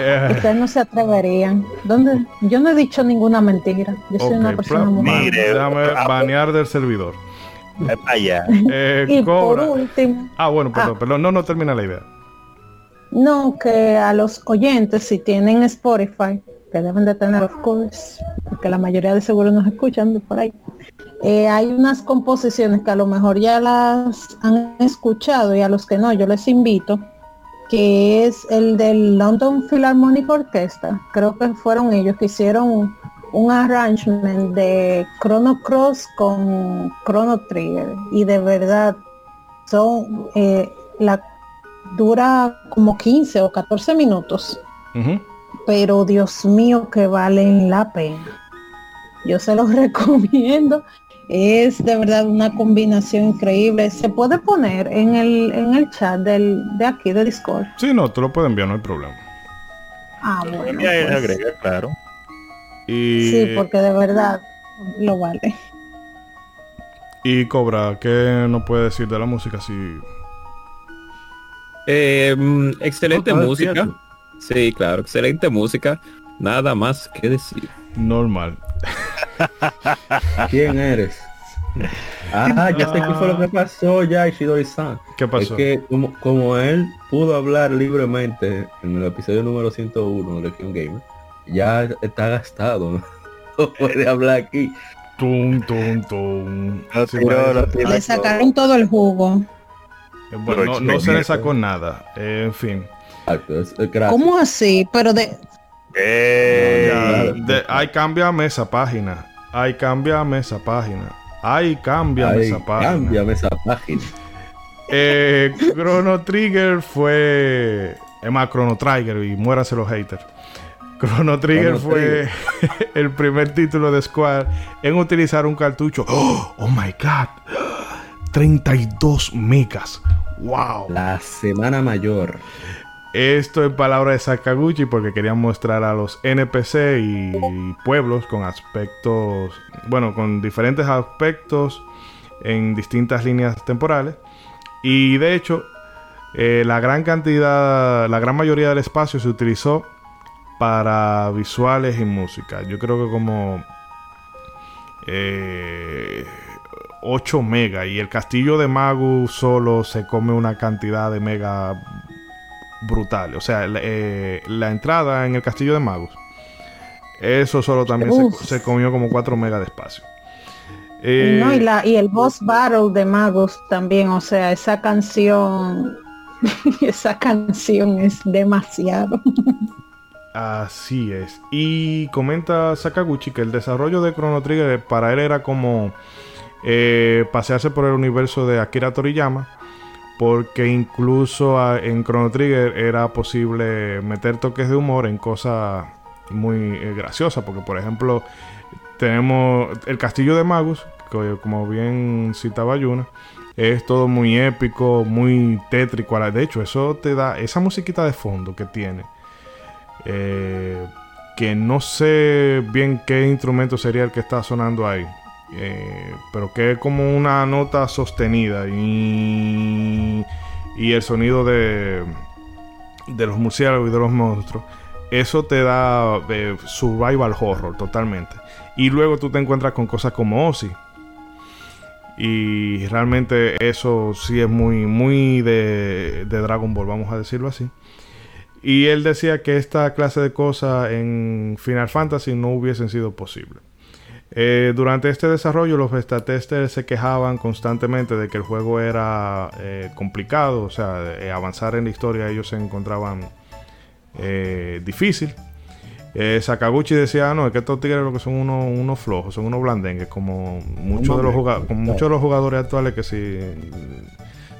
Eh, Ustedes no se atreverían. ¿Dónde? Yo no he dicho ninguna mentira. Yo soy una persona plap, muy Mire, déjame ah, banear del servidor. *laughs* Eh, Allá. Eh, Y por último, Ah, bueno, perdón, Ah. perdón. No, no termina la idea. No que a los oyentes, si tienen Spotify, que deben de tener, of course, porque la mayoría de seguro nos escuchan de por ahí. eh, hay unas composiciones que a lo mejor ya las han escuchado y a los que no, yo les invito, que es el del London Philharmonic Orchestra. Creo que fueron ellos que hicieron un arrangement de Chrono Cross con Chrono Trigger y de verdad son eh, la dura como 15 o 14 minutos. Pero Dios mío que valen la pena. Yo se los *laughs* recomiendo. Es de verdad una combinación increíble. Se puede poner en el en el chat del, de aquí de Discord. Sí, no, tú lo puedes enviar, no hay problema. ah bueno pues, agrega, claro. Y, sí porque de verdad lo vale. Y Cobra, ¿qué nos puede decir de la música? Si Eh, mm, excelente No, música. cierto. Sí, claro, excelente música. Nada más que decir. normal. ¿Quién eres? Ah, ya sé qué fue lo que pasó ya, Ishidori-san. ¿Qué Es pasó? que como, como él pudo hablar libremente en el episodio número 101 de Legion Gamer, ya está gastado, ¿no? *laughs* No puede hablar aquí. Tum, tum, tum. Le sacaron todo el jugo Bueno, no, no se le sacó nada. Eh, en fin. ¿cómo así? pero de Eh, de- ay, cámbiame esa página. Ay, cámbiame esa página. Ay, cámbiame Ay, esa página. cámbiame esa página. Eh, Chrono Trigger fue. Es más, Chrono Trigger y muéranse los haters. Chrono Trigger Chrono fue *laughs* el primer título de Square en utilizar un cartucho. ¡Oh, *gasps* oh my god! 32 megas. ¡Wow! La semana mayor. Esto en palabras de Sakaguchi porque querían mostrar a los NPC y pueblos con aspectos, bueno, con diferentes aspectos en distintas líneas temporales. Y de hecho, eh, la gran cantidad, la gran mayoría del espacio se utilizó para visuales y música. Yo creo que como 8 megas. Y el castillo de Magus solo se come una cantidad de mega brutal. O sea, eh, la entrada en el castillo de Magus. Eso solo también se, comió como 4 megas de espacio. Eh, no, y, la, y el boss battle de Magus también, o sea, esa canción, *laughs* esa canción es demasiado. Así es. Y comenta Sakaguchi que el desarrollo de Chrono Trigger para él era como eh, pasearse por el universo de Akira Toriyama. Porque incluso en Chrono Trigger era posible meter toques de humor en cosas muy eh, graciosas. Porque, por ejemplo, tenemos el castillo de Magus, que, como bien citaba Yuna, es todo muy épico, muy tétrico. De hecho, eso te da esa musiquita de fondo que tiene. Eh, que no sé bien qué instrumento sería el que está sonando ahí. Eh, pero que es como una nota sostenida y, el sonido de, de los murciélagos y de los monstruos. Eso te da eh, survival horror totalmente. Y luego tú te encuentras con cosas como Ozzy. Y realmente eso sí es muy, muy de, de Dragon Ball, vamos a decirlo así. Y él decía que esta clase de cosas en Final Fantasy no hubiesen sido posibles. Eh, durante este desarrollo los beta testers se quejaban constantemente de que el juego era eh, complicado, o sea, eh, avanzar en la historia ellos se encontraban difícil. Sakaguchi decía, ah, no, es que estos tigres lo que son unos, unos flojos, son unos blandengues, como muchos de, los como muchos de los jugadores actuales que si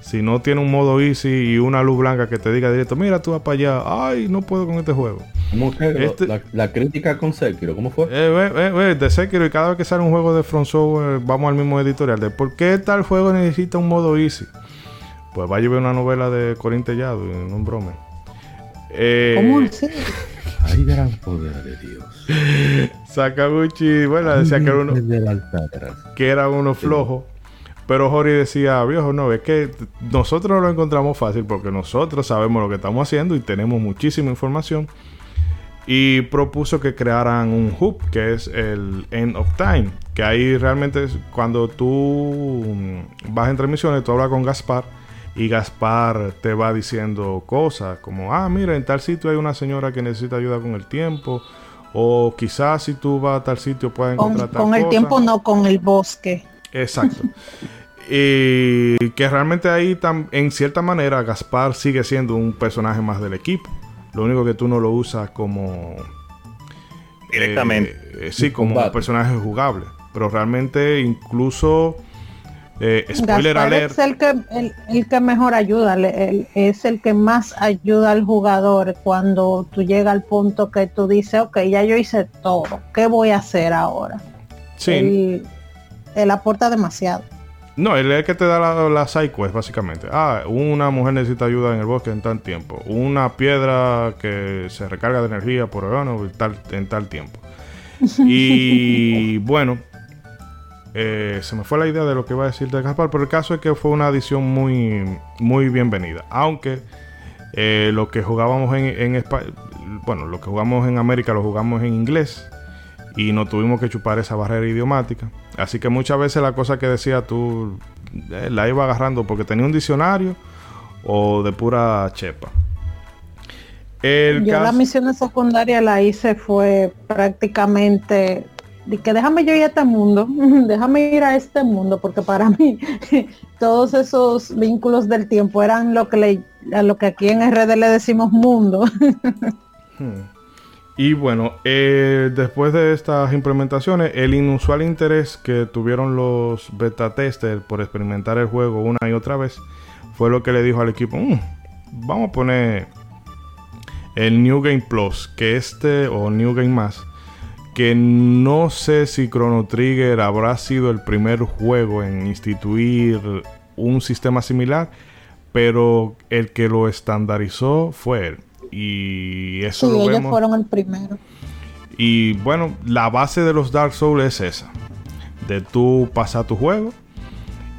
si no tiene un modo easy y una luz blanca que te diga directo, mira, tú vas para allá, ay, no puedo con este juego. ¿Cómo este la, crítica con Sekiro, ¿cómo fue? Eh, eh, eh, de Sekiro y cada vez que sale un juego de Front Software vamos al mismo editorial de por qué tal juego necesita un modo easy. Pues va a llevar una novela de Corín Tellado no un brome. ¿Cómo así? *laughs* Hay gran poder de Dios. *laughs* Sakaguchi, bueno, decía que era uno, que era uno flojo. Pero Jori decía, viejo, no, es que nosotros lo encontramos fácil porque nosotros sabemos lo que estamos haciendo y tenemos muchísima información. Y propuso que crearan un hub, que es el End of Time. Que ahí realmente cuando tú mm, vas entre misiones, tú hablas con Gaspar y Gaspar te va diciendo cosas como, ah, mira, en tal sitio hay una señora que necesita ayuda con el tiempo. O quizás si tú vas a tal sitio puedes encontrar con, Con el tiempo no, con el bosque. Exacto. *laughs* Y que realmente ahí, en cierta manera, Gaspar sigue siendo un personaje más del equipo. Lo único que tú no lo usas como. Directamente. Eh, sí, como un personaje jugable. Pero realmente, incluso. Eh, spoiler alert. Es el que, el, que mejor ayuda, es el que más ayuda al jugador cuando tú llegas al punto que tú dices, ok, ya yo hice todo, ¿qué voy a hacer ahora? Sí. él aporta demasiado. No, él es el que te da la, la básicamente. Ah, una mujer necesita ayuda en el bosque en tal tiempo. Una piedra que se recarga de energía por verano en tal, en tal tiempo. *laughs* Y bueno, eh, se me fue la idea de lo que iba a decir de Gaspar, pero el caso es que fue una adición muy, muy bienvenida. Aunque eh, lo que jugábamos en, en España, bueno, lo que jugamos en América lo jugamos en inglés y no tuvimos que chupar esa barrera idiomática. Así que muchas veces la cosa que decía tú eh, la iba agarrando porque tenía un diccionario o de pura chepa. yo la misión secundaria la hice fue prácticamente de que déjame yo ir a este mundo, *laughs* déjame ir a este mundo, porque para mí *laughs* todos esos vínculos del tiempo eran lo que le, a lo que aquí en RD le decimos mundo. *laughs* Hmm. Y bueno, eh, después de estas implementaciones, el inusual interés que tuvieron los beta testers por experimentar el juego una y otra vez fue lo que le dijo al equipo, mm, vamos a poner el New Game Plus, que este, o New Game Más, que no sé si Chrono Trigger habrá sido el primer juego en instituir un sistema similar, pero el que lo estandarizó fue él. Y eso sí, ellos fueron el primero. Y bueno, la base de los Dark Souls es esa. De tú pasar tu juego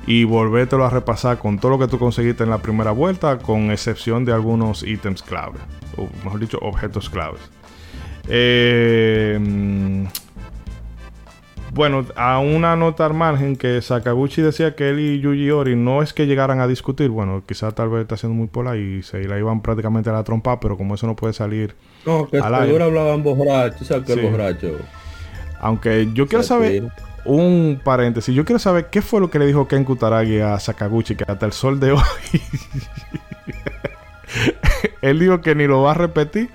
y volvértelo a repasar con todo lo que tú conseguiste en la primera vuelta, con excepción de algunos ítems clave, o mejor dicho, objetos claves. Eh, bueno, a una nota al margen que Sakaguchi decía que él y Yuji Ori no es que llegaran a discutir, bueno, quizás tal vez está siendo muy pola y se la iban prácticamente a la trompa, pero como eso no puede salir. No, que seguro hablaban borrachos, sabes que borracho. Aunque yo quiero saber un paréntesis, yo quiero saber qué fue lo que le dijo Ken Kutaragi a Sakaguchi que hasta el sol de hoy *laughs* él dijo que ni lo va a repetir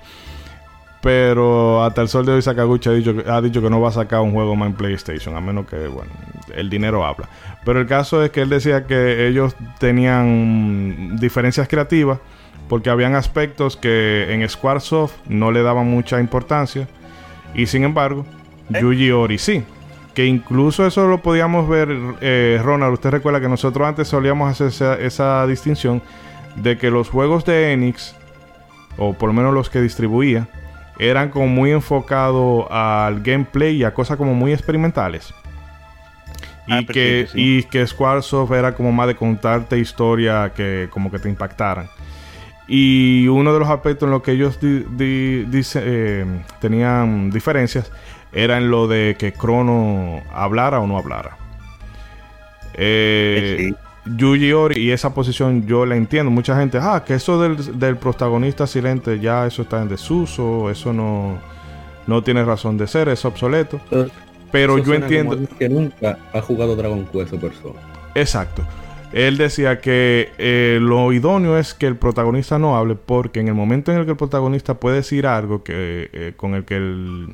pero hasta el sol de hoy Sakaguchi ha dicho, ha dicho que no va a sacar un juego más en PlayStation, a menos que, bueno, el dinero habla. Pero el caso es que él decía que ellos tenían diferencias creativas porque habían aspectos que en Squaresoft no le daban mucha importancia y sin embargo, ¿Eh? Yuji Ori sí. Que incluso eso lo podíamos ver, eh, Ronald, usted recuerda que nosotros antes solíamos hacer esa, esa distinción de que los juegos de Enix, o por lo menos los que distribuía, eran como muy enfocados al gameplay y a cosas como muy experimentales. Ah, y, que, y que Squaresoft era como más de contarte historia que como que te impactaran. Y uno de los aspectos en los que ellos eh, tenían diferencias era en lo de que Chrono hablara o no hablara. Eh, Yuji Ori y esa posición yo la entiendo. Mucha gente, ah, que eso del, protagonista silente ya eso está en desuso, eso no, no tiene razón de ser, es obsoleto. Pero yo entiendo... Que nunca ha jugado Dragon Quest o persona. Exacto. Él decía que eh, lo idóneo es que el protagonista no hable porque en el momento en el que el protagonista puede decir algo que, eh, con el que el,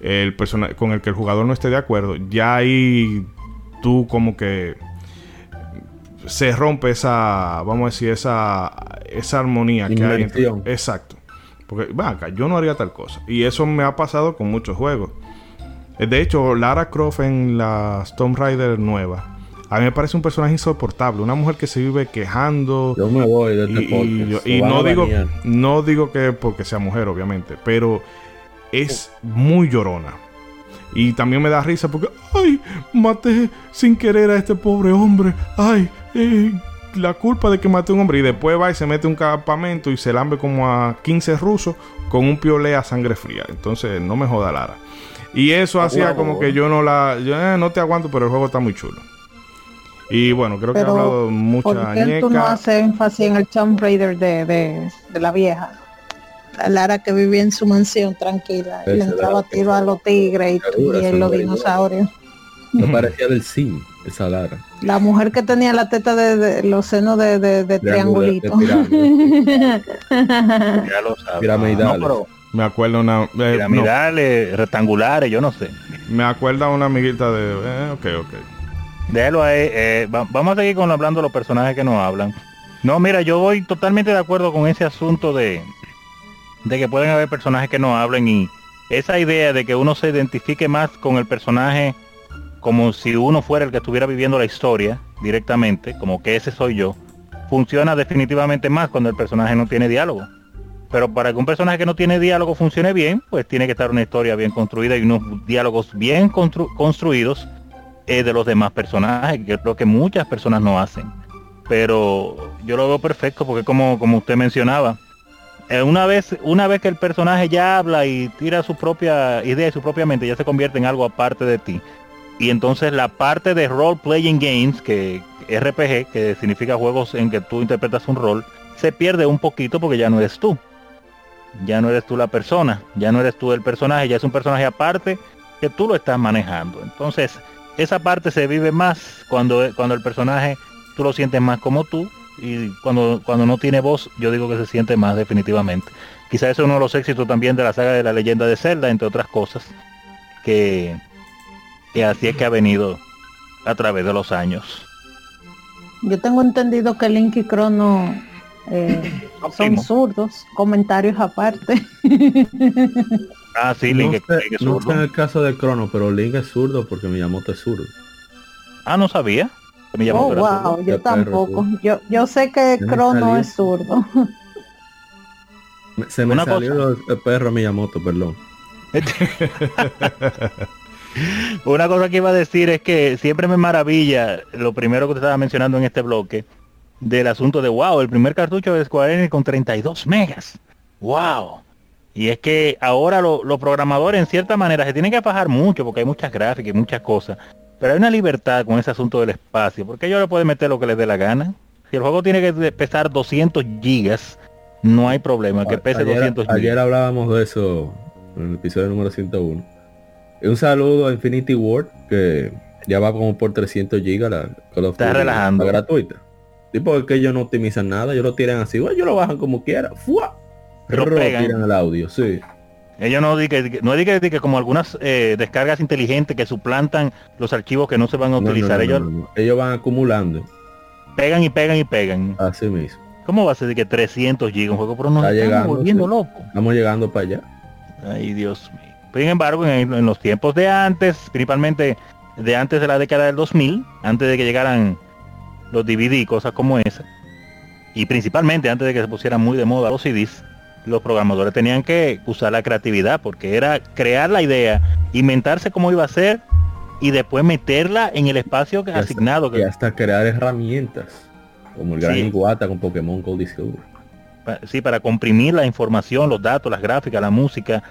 el con el que el jugador no esté de acuerdo, ya ahí tú como que se rompe esa, vamos a decir, esa, esa armonía que hay. Entre, exacto. Porque, acá, yo no haría tal cosa. Y eso me ha pasado con muchos juegos. Eh, de hecho, Lara Croft en la Tomb Raider nueva. A mí me parece un personaje insoportable, una mujer que se vive quejando. Yo me voy de este Y, y no digo, no digo que porque sea mujer, obviamente, pero es muy llorona. Y también me da risa porque, ay, maté sin querer a este pobre hombre. Ay, eh, la culpa de que maté a un hombre. Y después va y se mete un campamento y se lambe como a 15 rusos con un piolé a sangre fría. Entonces, no me joda Lara. Y eso hacía como que yo no la. Yo eh, no te aguanto, pero el juego está muy chulo. Y bueno, creo que he hablado mucha ¿por qué tú no haces énfasis en el Tomb Raider de, de, de la vieja? La Lara que vivía en su mansión tranquila y le entraba tiro a los tigres y, y los dinosaurios. Me parecía del sim, esa Lara. La mujer que tenía la teta de, los senos de, de, triangulito. ya lo *laughs* Piramidales. me acuerdo una... Eh, piramidales, rectangulares, yo no sé. Me acuerda una amiguita de... Eh, ok, ok. Déjalo ahí. Eh, vamos a seguir con hablando de los personajes que nos hablan. No, mira, yo voy totalmente de acuerdo con ese asunto de, de que pueden haber personajes que no hablen y esa idea de que uno se identifique más con el personaje como si uno fuera el que estuviera viviendo la historia directamente, como que ese soy yo, funciona definitivamente más cuando el personaje no tiene diálogo. Pero para que un personaje que no tiene diálogo funcione bien, pues tiene que estar una historia bien construida y unos diálogos bien construidos eh, de los demás personajes, que creo que muchas personas no hacen. Pero yo lo veo perfecto porque como, como usted mencionaba, eh, una vez una vez que el personaje ya habla y tira su propia idea y su propia mente ya se convierte en algo aparte de ti y entonces la parte de role playing games, que RPG, que significa juegos en que tú interpretas un rol, se pierde un poquito porque ya no eres tú. Ya no eres tú la persona, ya no eres tú el personaje, ya es un personaje aparte que tú lo estás manejando. Entonces, esa parte se vive más cuando, cuando el personaje tú lo sientes más como tú y cuando, cuando no tiene voz, yo digo que se siente más definitivamente. Quizás es uno de los éxitos también de la saga de la leyenda de Zelda, entre otras cosas, que y así es que ha venido a través de los años. Yo tengo entendido que Link y Crono eh, *laughs* son zurdos, comentarios aparte. *laughs* ah, sí, Link, no es zurdo. No en el caso de Crono, pero Link es zurdo porque Miyamoto es zurdo. Ah, no sabía. oh, wow, yo tampoco. Yo, yo sé que Crono es zurdo. Se me salió el perro Miyamoto, perdón. *laughs* Una cosa que iba a decir es que siempre me maravilla lo primero que te estaba mencionando en este bloque del asunto de wow, el primer cartucho de Square Enix con 32 megas. Wow. Y es que ahora los programadores en cierta manera se tienen que bajar mucho porque hay muchas gráficas y muchas cosas. Pero hay una libertad con ese asunto del espacio, porque ellos le pueden meter lo que les dé la gana. Si el juego tiene que pesar 200 gigas, no hay problema, que pese ayer, 200 gigas. Ayer hablábamos de eso en el episodio número 101. Un saludo a Infinity Ward, que ya va como por 300 gigas la Call of Está relajando. La gratuita. Tipo que ellos no optimizan nada, ellos lo tiran así, bueno, ellos lo bajan como quiera. ¡Fua! Pegan. tiran el audio, sí. Ellos no dicen no digan que como algunas eh, descargas inteligentes que suplantan los archivos que no se van a utilizar. ellos, ellos van acumulando. Pegan y pegan y pegan. Así mismo. ¿Cómo va a ser de que 300 gigas un juego? Pero nos Está estamos volviendo sí. loco. Estamos llegando para allá. Ay, Dios mío. Sin embargo, en, en, los tiempos de antes, principalmente de antes de la década del 2000, antes de que llegaran los DVD y cosas como esa, y principalmente antes de que se pusieran muy de moda los CDs, los programadores tenían que usar la creatividad porque era crear la idea, inventarse cómo iba a ser y después meterla en el espacio Y asignado. hasta, y hasta crear herramientas, como el gran Sí. Iguata con Pokémon Gold y Silver. sí, para comprimir la información, los datos, las gráficas, la música,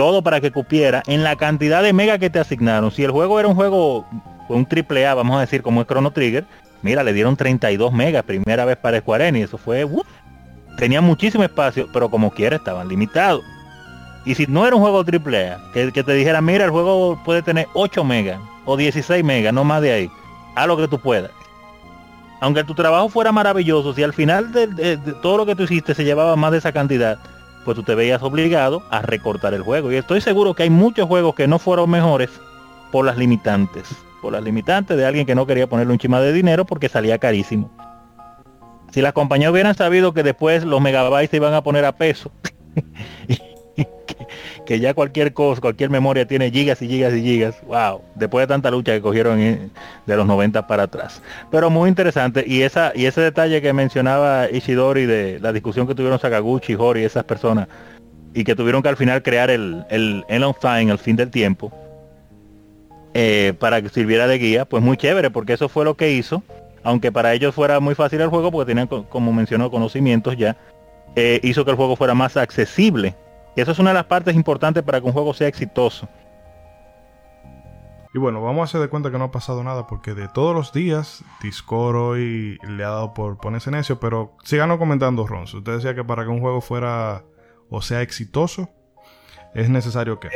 todo para que cupiera en la cantidad de mega que te asignaron. Si el juego era un juego, un triple A, vamos a decir, como es Chrono Trigger, mira, le dieron 32 megas, primera vez para Square Enix, eso fue, ¡uh! tenía muchísimo espacio, pero como quiera estaban limitados. Y si no era un juego triple A, que, te dijera, mira, el juego puede tener 8 megas o 16 megas, no más de ahí, haz lo que tú puedas. Aunque tu trabajo fuera maravilloso, si al final de- de todo lo que tú hiciste se llevaba más de esa cantidad, pues tú te veías obligado a recortar el juego. Y estoy seguro que hay muchos juegos que no fueron mejores por las limitantes. Por las limitantes de alguien que no quería ponerle un chima de dinero porque salía carísimo. Si las compañías hubieran sabido que después los megabytes se iban a poner a peso, *laughs* *laughs* que, ya cualquier cosa, cualquier memoria tiene gigas y gigas y gigas, wow, después de tanta lucha que cogieron de los 90 para atrás. Pero muy interesante, y esa y ese detalle que mencionaba Ishidori de la discusión que tuvieron Sakaguchi, Hori esas personas, y que tuvieron que al final crear el, el Time, el fin del tiempo, eh, para que sirviera de guía, pues muy chévere, porque eso fue lo que hizo, aunque para ellos fuera muy fácil el juego, porque tenían, co- como mencionó, conocimientos ya, eh, hizo que el juego fuera más accesible. Eso es una de las partes importantes para que un juego sea exitoso. Y bueno, vamos a hacer de cuenta que no ha pasado nada porque de todos los días Discord hoy le ha dado por ponerse necio, pero síganos comentando, Ronzo. Usted decía que para que un juego fuera o sea exitoso, es necesario que...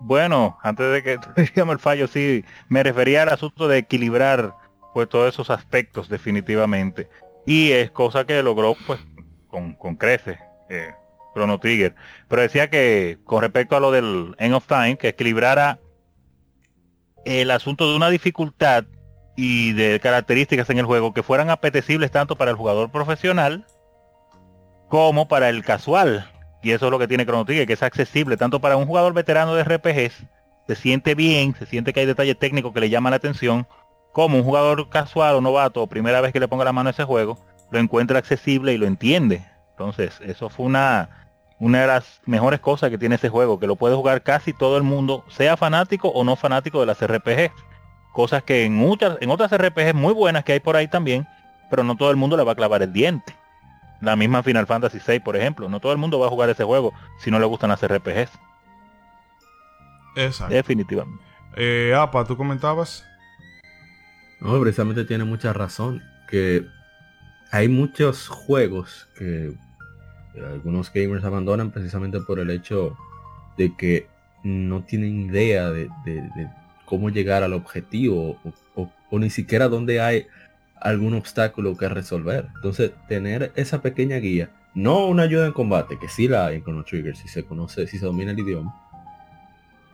Bueno, antes de que *laughs* digamos el fallo, sí, me refería al asunto de equilibrar pues todos esos aspectos definitivamente. Y es cosa que logró pues con, con crece eh, Chrono Trigger. Pero decía que con respecto a lo del End of Time, que equilibrara el asunto de una dificultad y de características en el juego que fueran apetecibles tanto para el jugador profesional como para el casual. Y eso es lo que tiene Chrono Trigger, que es accesible tanto para un jugador veterano de RPGs, se siente bien, se siente que hay detalles técnicos que le llaman la atención, como un jugador casual o novato, primera vez que le ponga la mano a ese juego, lo encuentra accesible y lo entiende. Entonces, eso fue una, una de las mejores cosas que tiene ese juego, que lo puede jugar casi todo el mundo, sea fanático o no fanático de las RPGs. Cosas que en muchas, en otras RPGs muy buenas que hay por ahí también, pero no todo el mundo le va a clavar el diente. La misma Final Fantasy VI, por ejemplo. No todo el mundo va a jugar ese juego si no le gustan las RPGs. Exacto. Definitivamente. Eh, Apa, tú comentabas. No, precisamente tiene mucha razón. Que hay muchos juegos que algunos gamers abandonan precisamente por el hecho de que no tienen idea de, cómo llegar al objetivo o ni siquiera dónde hay algún obstáculo que resolver. Entonces, tener esa pequeña guía, no una ayuda en combate, que sí la hay en Chrono Trigger, si se conoce, si se domina el idioma,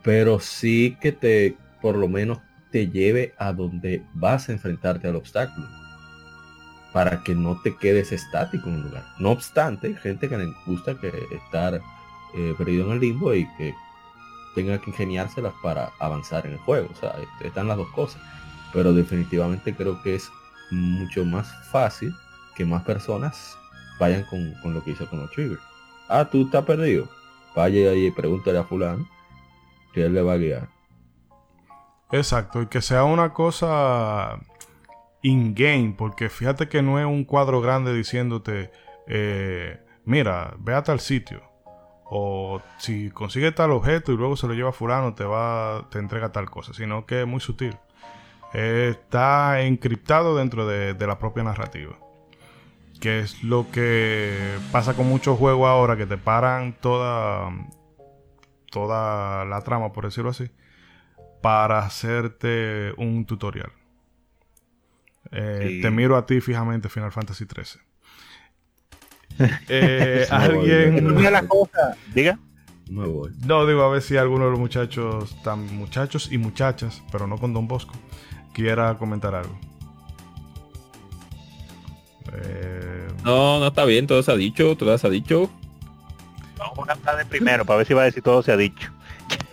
pero sí que te, por lo menos, te lleve a donde vas a enfrentarte al obstáculo para que no te quedes estático en un lugar. No obstante, hay gente que le gusta que estar eh, perdido en el limbo y que tenga que ingeniárselas para avanzar en el juego. O sea, est- están las dos cosas. Pero definitivamente creo que es mucho más fácil que más personas vayan con, lo que hizo con los Trigger. Ah, tú estás perdido. Vaya y pregúntale a fulano que él le va a guiar. Exacto, y que sea una cosa in-game, porque fíjate que no es un cuadro grande diciéndote, eh, mira, ve a tal sitio. O si consigue tal objeto y luego se lo lleva a fulano, te va, te entrega tal cosa, sino que es muy sutil. Está encriptado dentro de, de la propia narrativa. Que es lo que pasa con muchos juegos ahora que te paran toda, toda la trama, por decirlo así, para hacerte un tutorial. Eh, Sí. Te miro a ti fijamente, Final Fantasy XIII. *laughs* Eh, alguien. Mira la cosa. Diga. Me voy. No, digo, a ver si alguno de los muchachos, tan muchachos y muchachas, pero no con Don Bosco, quiera comentar algo. Eh, No, no está bien, todo se ha dicho, todo se ha dicho. Vamos a hablar de primero para ver si va a decir todo se ha dicho.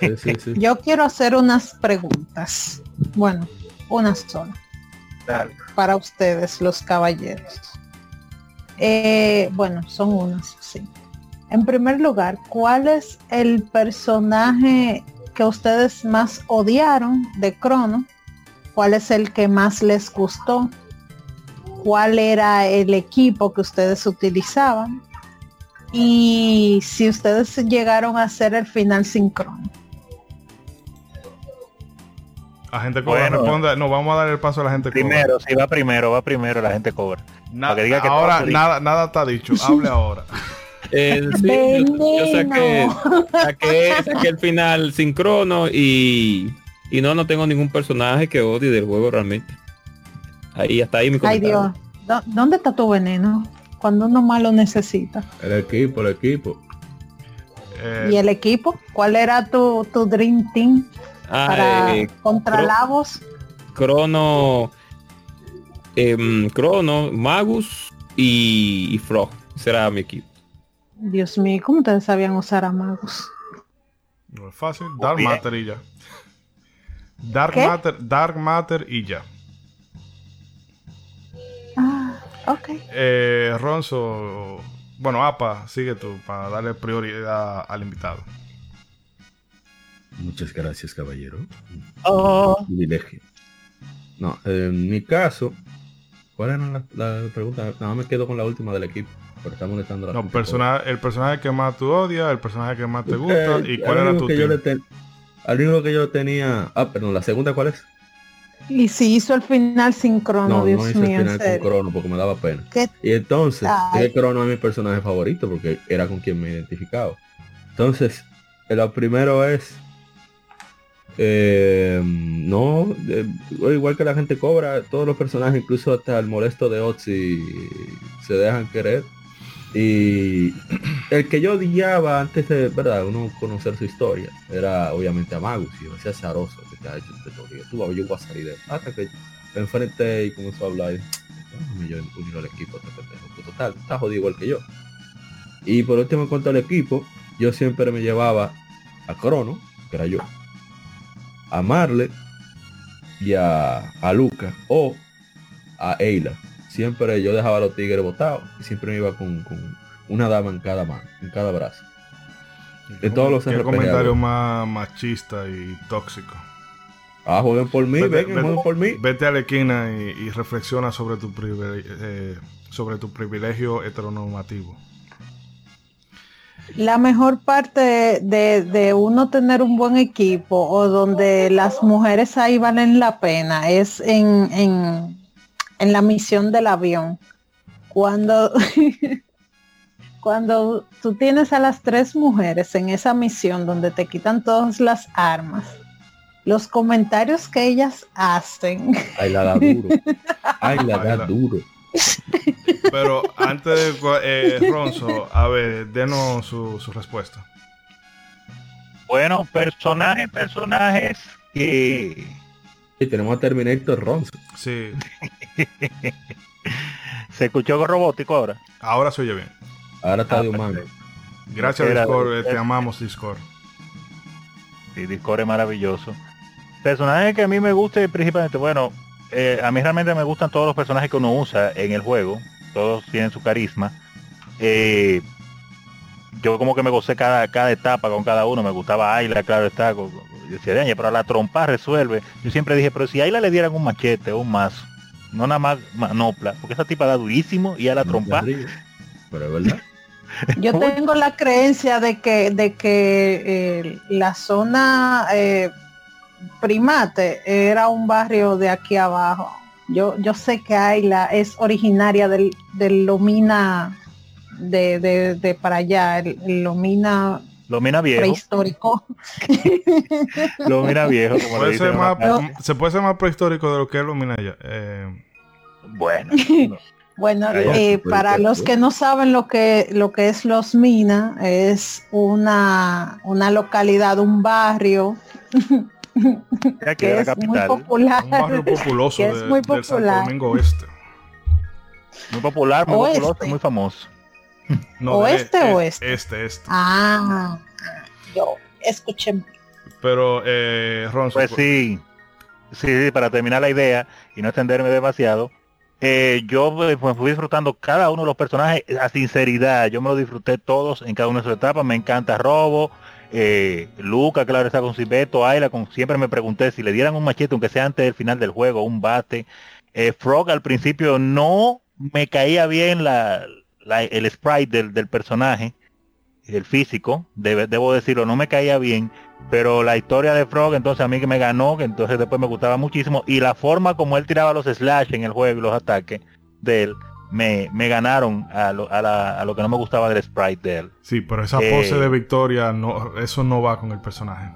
Sí, sí, sí. Yo quiero hacer unas preguntas. Bueno, una sola. Para ustedes, los caballeros. Eh, bueno, son unas, sí. En primer lugar, ¿cuál es el personaje que ustedes más odiaron de Crono? ¿Cuál es el que más les gustó? ¿Cuál era el equipo que ustedes utilizaban? Y si ustedes llegaron a hacer el final sin Crono. A gente cobra, Bueno. responda. No, vamos a dar el paso a la gente cobra. Primero, si va primero, va primero, la gente cobra. Na- para que diga que ahora nada, nada está dicho. Hable ahora. *laughs* Eh, sí, yo, yo saqué, Veneno. saqué, saqué el final sincrono y, y no, no tengo ningún personaje que odie del juego realmente. Ahí, hasta ahí mi Ay comentario. Dios, ¿dó- ¿dónde está tu veneno? Cuando uno más lo necesita. El equipo, el equipo. Eh, ¿Y el equipo? ¿Cuál era tu, tu Dream Team Ah, para eh, contra Cro- Lavos? Crono, em, Crono, Magus y, y Frog. Será mi equipo. Dios mío, ¿cómo ustedes sabían usar a magos? no es fácil. Dark bien. Matter y ya. Dark ¿Qué? Matter, Dark Matter y ya. Ah, ok. Eh, Ronzo, bueno, APA, sigue tú para darle prioridad al invitado. Muchas gracias, caballero. Oh, Privilegio. No, en mi caso, ¿cuál era la, la pregunta? Nada más me quedo con la última del equipo. Porque está molestando a la No, gente. persona, el personaje que más tú odias, el personaje que más te gusta Eh, y cuál era tu que yo team. le ten- Al único que yo tenía... Ah, perdón, ¿la segunda cuál es? Y si hizo el final sin crono, No, Dios no mío, el en final con. Crono porque me daba pena. ¿Qué? Y entonces, que Crono es mi personaje favorito porque era con quien me identificaba. Entonces, lo primero es... eh, no, eh, igual que la gente cobra, todos los personajes, incluso hasta el molesto de Otzi, se dejan querer. Y *clears throat* el que yo odiaba antes de, verdad, uno conocer su historia, era obviamente a Magus, y ese azaroso que te ha hecho este teoría. Tú, yo voy a salir de. Hasta que me enfrenté y comenzó a hablar. y, yo unir al equipo, este. Pues, total, está jodido igual que yo. Y por último, en cuanto al equipo, yo siempre me llevaba a Crono, que era yo, a Marle y a, a Luca o a Eila. Siempre yo dejaba a los tigres botados y siempre me iba con, con una dama en cada mano, en cada brazo. de todos los Qué comentario más machista y tóxico. Ah, jueguen por mí, Vete- vengan, vete- jueguen por mí. Vete a la esquina y, y reflexiona sobre tu, privile- eh, sobre tu privilegio heteronormativo. La mejor parte de, de uno tener un buen equipo o donde las mujeres ahí valen la pena es en, en, en la misión del avión. Cuando, *laughs* cuando tú tienes a las tres mujeres en esa misión donde te quitan todas las armas, los comentarios que ellas hacen, Ay, la da duro. Ay, la Ay, la- da duro. Pero antes de eh, Ronzo, a ver, denos su, su respuesta. bueno, personajes, personajes que Y tenemos a Terminator Ronzo. Sí, *laughs* se escuchó robótico ahora. ahora se oye bien. Ahora está Ah, de humano. Gracias Era- Discord, eh, te amamos Discord. Sí, Discord es maravilloso. Personajes que a mí me gusta principalmente, bueno, eh, a mí realmente me gustan todos los personajes que uno usa en el juego. Todos tienen su carisma. Eh, yo como que me gocé cada, cada etapa con cada uno. Me gustaba Ayla, claro está. con- decía, "Daña, pero a la trompa resuelve. Yo siempre dije, pero si a Ayla le dieran un machete o un mazo, no nada más manopla, porque esa tipa da durísimo y a la trompa. Pero es verdad. *laughs* Yo tengo la creencia de que, de que eh, la zona eh, primate era un barrio de aquí abajo. Yo, yo sé que Ayla es originaria del, del Lomina de, de, de para allá, el, el Lomina Lomina viejo. prehistórico. *laughs* Lomina viejo, como Puede ser más- se puede ser más prehistórico de lo que es Luminaya. Eh, Bueno, *laughs* Bueno, eh, para ser, los que no saben lo que lo que es Los Mina, es una, una localidad, un barrio *laughs* ya que que era es la muy popular. un barrio *laughs* populoso Que es de- muy del Santo popular. Domingo Oeste. Muy popular, muy Oeste. populoso, muy famoso. *laughs* No, ¿Oeste de- o este? Este, este. Ah, yo escuché. Pero, eh, Ronzo, Pues sí, sí, sí, para terminar la idea y no extenderme demasiado, eh, yo eh, pues, fui disfrutando cada uno de los personajes a sinceridad, yo me lo disfruté todos en cada una de sus etapas, me encanta Robo, eh, Luca, claro, está con Silveto, Ayla, con, siempre me pregunté si le dieran un machete, aunque sea antes del final del juego, un bate, eh, Frog al principio no me caía bien la, el sprite del, del personaje, el físico, debo decirlo, no me caía bien, pero la historia de Frog entonces a mí que me ganó, que entonces después me gustaba muchísimo, y la forma como él tiraba los slash en el juego y los ataques de él, me, me ganaron a lo, a, la- a lo que no me gustaba del sprite de él. sí, pero esa eh, pose de victoria, no, eso no va con el personaje.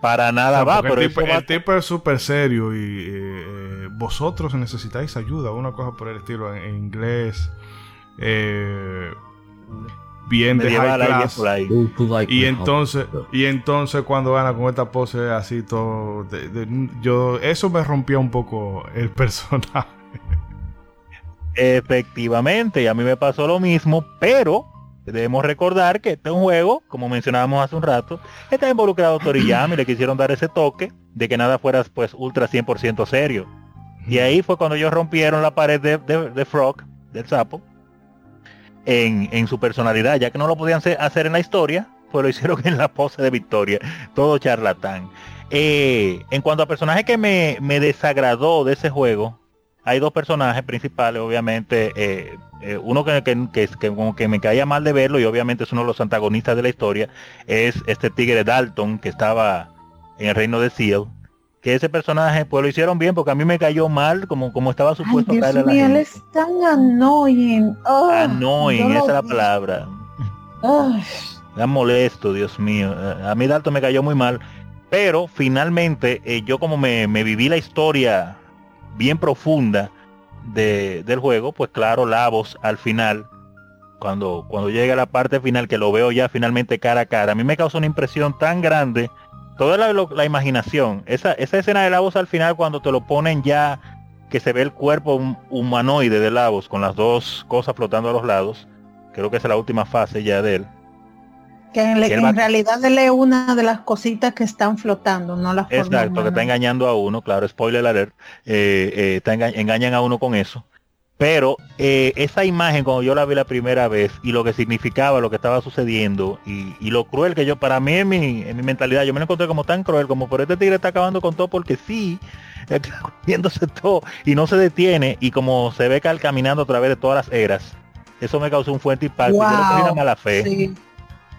Para O nada sea, va, pero el, tipo, eso va- el tipo es súper serio y eh, eh, vosotros necesitáis ayuda, una cosa por el estilo en, en inglés, eh, bien de high class. like Y entonces, y entonces cuando gana con esta pose así todo, de- de- yo eso me rompía un poco el *laughs* personaje. Efectivamente, y a mí me pasó lo mismo, pero debemos recordar que este es un juego, como mencionábamos hace un rato, está involucrado Toriyama y le quisieron dar ese toque de que nada fuera pues ultra 100% serio. Y ahí fue cuando ellos rompieron la pared de, de- Frog, del sapo, en, en su personalidad, ya que no lo podían hacer- en la historia, pues lo hicieron en la pose de victoria, todo charlatán. Eh, en cuanto a personajes que me, me desagradó de ese juego, hay dos personajes principales, obviamente, eh, eh, uno que, que, que, que como que me caía mal de verlo y obviamente es uno de los antagonistas de la historia, es este tigre Dalton que estaba en el reino de Seal. Que ese personaje pues lo hicieron bien porque a mí me cayó mal como, como estaba Ay, supuesto Dios caerle a la mío, él gente. es tan annoying. Oh, Annoying, esa es la palabra. Ay, Era molesto, Dios mío. A mí Dalton me cayó muy mal. Pero finalmente eh, yo como me, me viví la historia bien profunda de- del juego, pues claro, Lavos al final, cuando, cuando llega la parte final, que lo veo ya finalmente cara a cara, a mí me causó una impresión tan grande, toda la, la imaginación, esa, esa escena de Lavos al final cuando te lo ponen ya, que se ve el cuerpo hum- humanoide de Lavos con las dos cosas flotando a los lados, creo que es la última fase ya de él. Que en, realidad él es una de las cositas que están flotando, no la forma Exacto, que está engañando a uno, claro, spoiler alert, eh, eh, está enga- engañan a uno con eso. Pero eh, esa imagen cuando yo la vi la primera vez y lo que significaba, lo que estaba sucediendo y, y lo cruel que yo, para mí en mi, en mi mentalidad, yo me lo encontré como tan cruel, como por este tigre está acabando con todo porque sí, está comiéndose todo y no se detiene y como se ve caminando a través de todas las eras, eso me causó un fuerte impacto. y Yo una Wow, mala fe. sí.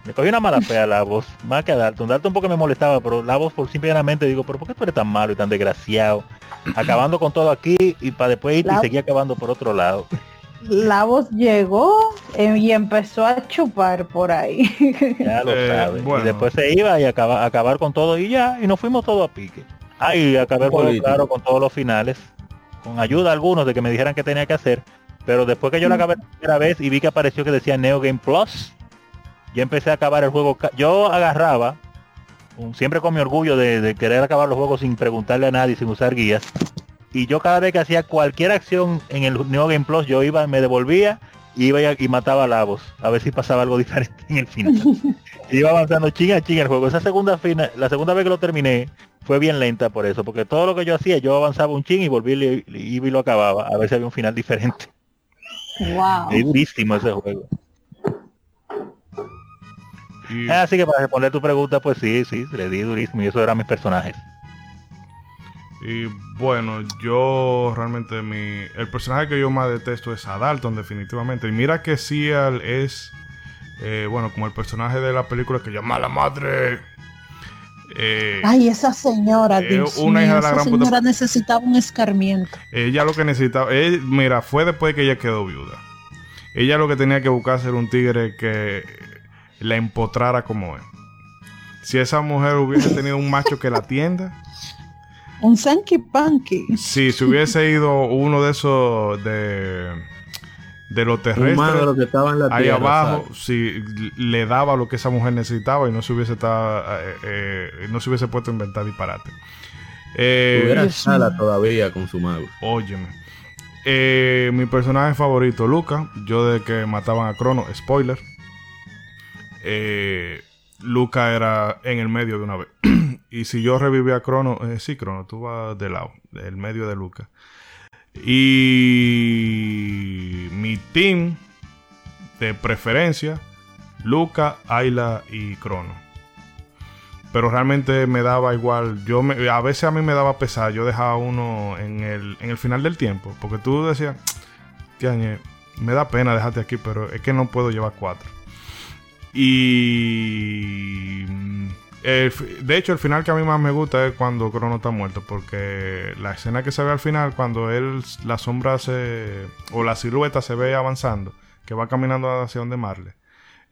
Me cogí una mala fe a la voz, más que a Dalton. Dalton porque me molestaba, pero la voz por simplemente digo, pero ¿por qué tú eres tan malo y tan desgraciado? *clears throat* Acabando con todo aquí y para después irte y La- seguir acabando por otro lado. La voz llegó eh, y empezó a chupar por ahí. *laughs* Ya lo Eh, sabes. bueno. Y después se iba y acaba, acabar con todo y ya, y nos fuimos todos a pique. Ah, y acabé Político. claro, con todos los finales, con ayuda de algunos de que me dijeran qué tenía que hacer. Pero después que yo lo acabé la primera vez y vi que apareció que decía Neo Game Plus, yo empecé a acabar el juego. Yo agarraba, un- siempre con mi orgullo de, de querer acabar los juegos sin preguntarle a nadie, sin usar guías. Y yo cada vez que hacía cualquier acción en el Neo Game Plus, yo iba, me devolvía, iba y, y mataba a Lavos, a ver si pasaba algo *laughs* diferente en el final. iba avanzando chinga chinga el juego. Esa segunda fina, la segunda vez que lo terminé fue bien lenta por eso, porque todo lo que yo hacía, yo avanzaba un ching y volví y, y, y lo acababa, a ver si había un final diferente. wow. Es ese juego. Y, Así que para responder tu pregunta, pues sí, sí, le di durísimo y eso eran mis personajes. y bueno, yo realmente mi... El personaje que yo más detesto es a Dalton, definitivamente. Y mira que Seal es, eh, bueno, como el personaje de la película que llama la madre. Eh, Ay, esa señora, Eh, Dios una mío, hija de la esa gran puta- señora necesitaba un escarmiento. Ella lo que necesitaba, él- mira, fue después que ella quedó viuda. Ella lo que tenía que buscar era un tigre que la empotrara como es. Si esa mujer hubiese tenido un macho que la atienda, Un Sanky Panky. si se hubiese ido uno de esos de, de los terrestres lo que estaba en la ahí tierra, abajo, ¿sabes? si le daba lo que esa mujer necesitaba y no se hubiese estado, eh, eh, no se hubiese puesto a inventar disparate. Eh, sala todavía con su mago. Óyeme. Eh, mi personaje favorito, Luca. Yo de que mataban a Crono, spoiler. Eh, Luca era en el medio de una vez. *clears throat* y si yo revivía a Crono, eh, sí, Crono, tú vas de lado, del medio de Luca. Y mi team de preferencia, Luca, Ayla y Crono. Pero realmente me daba igual. Yo me- a veces a mí me daba pesar. Yo dejaba uno en el, en el final del tiempo. Porque tú decías, "Tiañe, me da pena dejarte aquí, pero es que no puedo llevar cuatro. Y mm, de hecho, el final que a mí más me gusta es cuando Crono está muerto. Porque la escena que se ve al final, cuando él, la sombra se. o la silueta se ve avanzando, que va caminando hacia donde Marley.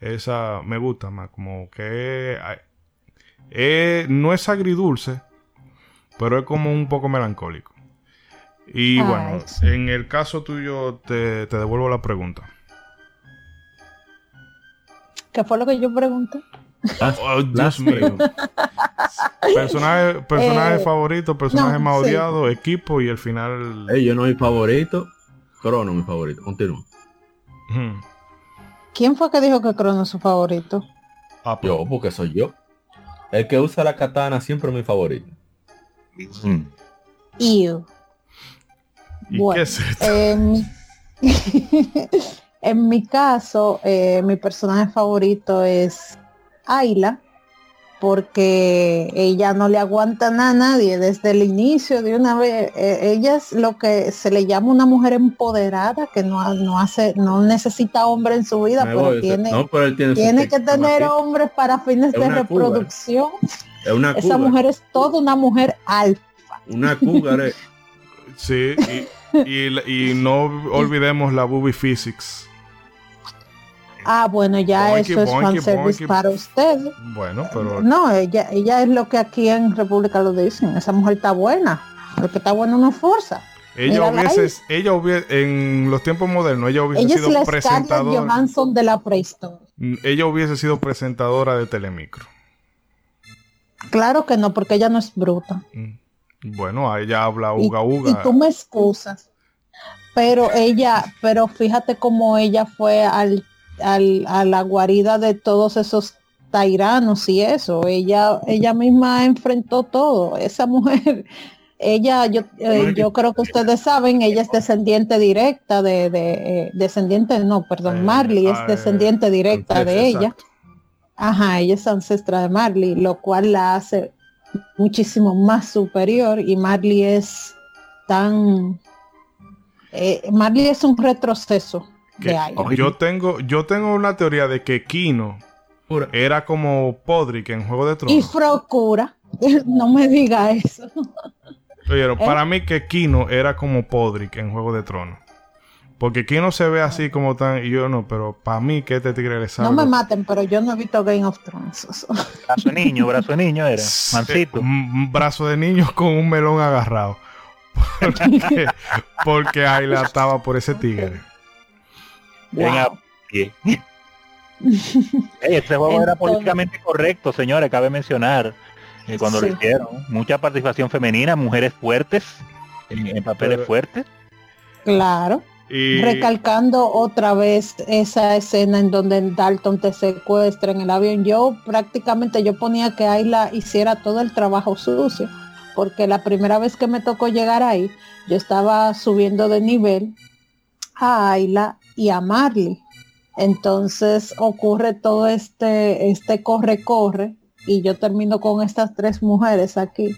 Esa me gusta más, como que eh, no es agridulce, pero es como un poco melancólico. Y Ay, bueno, en el caso tuyo te, te devuelvo la pregunta. ¿Qué fue lo que yo pregunté? Oh, Dios mío. Personaje, personaje Eh, favorito, personaje no, más sí. odiado, equipo y el final. Ey, yo no mi favorito. Crono, mi favorito. Continúa. Ujú. ¿Quién fue que dijo que Crono es su favorito? Ah, pues, Yo, porque soy yo. El que usa la katana siempre es mi favorito. Mm. Ew. ¿Y bueno, qué es esto? En mi, *laughs* *laughs* en mi caso, eh, mi personaje favorito es Ayla, porque ella no le aguanta nada a nadie desde el inicio de una vez. eh, ella es lo que se le llama una mujer empoderada que no, ha- no hace, no necesita hombre en su vida, pero voy, tiene, no, pero él tiene que tener hombres para fines Es de reproducción. aquí. Es una Esa mujer es toda una mujer alfa. Una cougar es- Sí, y, y- y no olvidemos la booby physics. Ah, bueno, ya Boinky, eso es boinky, fanservice boinky. para ustedes. Bueno, pero No, ella, ella es lo que aquí en República lo dicen. Esa mujer está buena. Lo que está bueno no forza. ella mírala hubiese, ella hubiese, en los tiempos modernos, ella hubiese Ella sido presentadora. Johansson de la prehistoria. Ella hubiese sido presentadora de Telemicro. Claro que no, porque ella no es bruta. Mm. Bueno, ella habla Y, uga y uga. tú me excusas. Pero ella, pero fíjate cómo ella fue al, al- a la guarida de todos esos tairanos y eso. Ella, ella misma enfrentó todo. Esa mujer, *laughs* ella, yo, eh, yo creo que ustedes saben, ella es descendiente directa de, de eh, descendiente, no, perdón, Eh, Marley es ah, descendiente directa de ella. Exacto. Ajá, ella es ancestra de Marley, lo cual la hace muchísimo más superior y Marley es tan... Marley es un retroceso Que de Ayla. yo tengo, yo tengo una teoría de que Kino Pura- era como Podrick en Juego de Y Tronos. Procura, *laughs* no me diga eso. Oye, ¿Eh? para mí que Kino era como Podrick en Juego de Tronos. Porque Kino se ve así como tan... Y yo no, pero para mí que este tigre le sabe... No me maten, pero yo no he visto Game of Thrones. Brazo de niño, brazo de niño era. Mancito. un brazo de niño con un melón agarrado. *laughs* Porque, porque Ayla estaba por ese tigre. Venga, Wow. pie. *laughs* Ey, este juego era políticamente correcto, señores, cabe mencionar. eh, cuando Sí. lo hicieron. Mucha participación femenina, mujeres fuertes, en, en papeles Pero- fuertes. Claro. Y Recalcando otra vez esa escena en donde Dalton te secuestra en el avión, yo prácticamente yo ponía que Ayla hiciera todo el trabajo sucio, porque la primera vez que me tocó llegar ahí, yo estaba subiendo de nivel a Ayla y a Marley. Entonces ocurre todo este, este corre-corre y yo termino con estas tres mujeres aquí.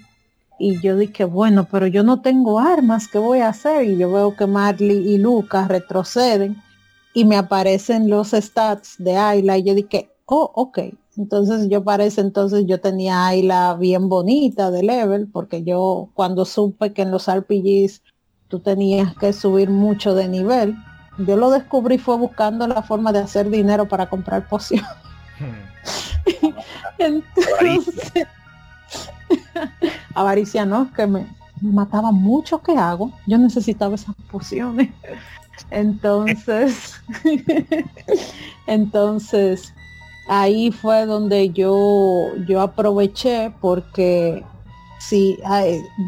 Y yo dije, bueno, pero yo no tengo armas, ¿qué voy a hacer? Y yo veo que Marley y Lucas retroceden y me aparecen los stats de Ayla y yo dije, oh, ok. Entonces yo parece entonces yo tenía Ayla bien bonita de level, porque yo cuando supe que en los RPGs tú tenías que subir mucho de nivel, yo lo descubrí fue buscando la forma de hacer dinero para comprar. Hmm. *laughs* Entonces, avaricia no, que me mataba mucho que hago. Yo necesitaba esas pociones. Entonces, *laughs* entonces ahí fue donde yo yo aproveché porque si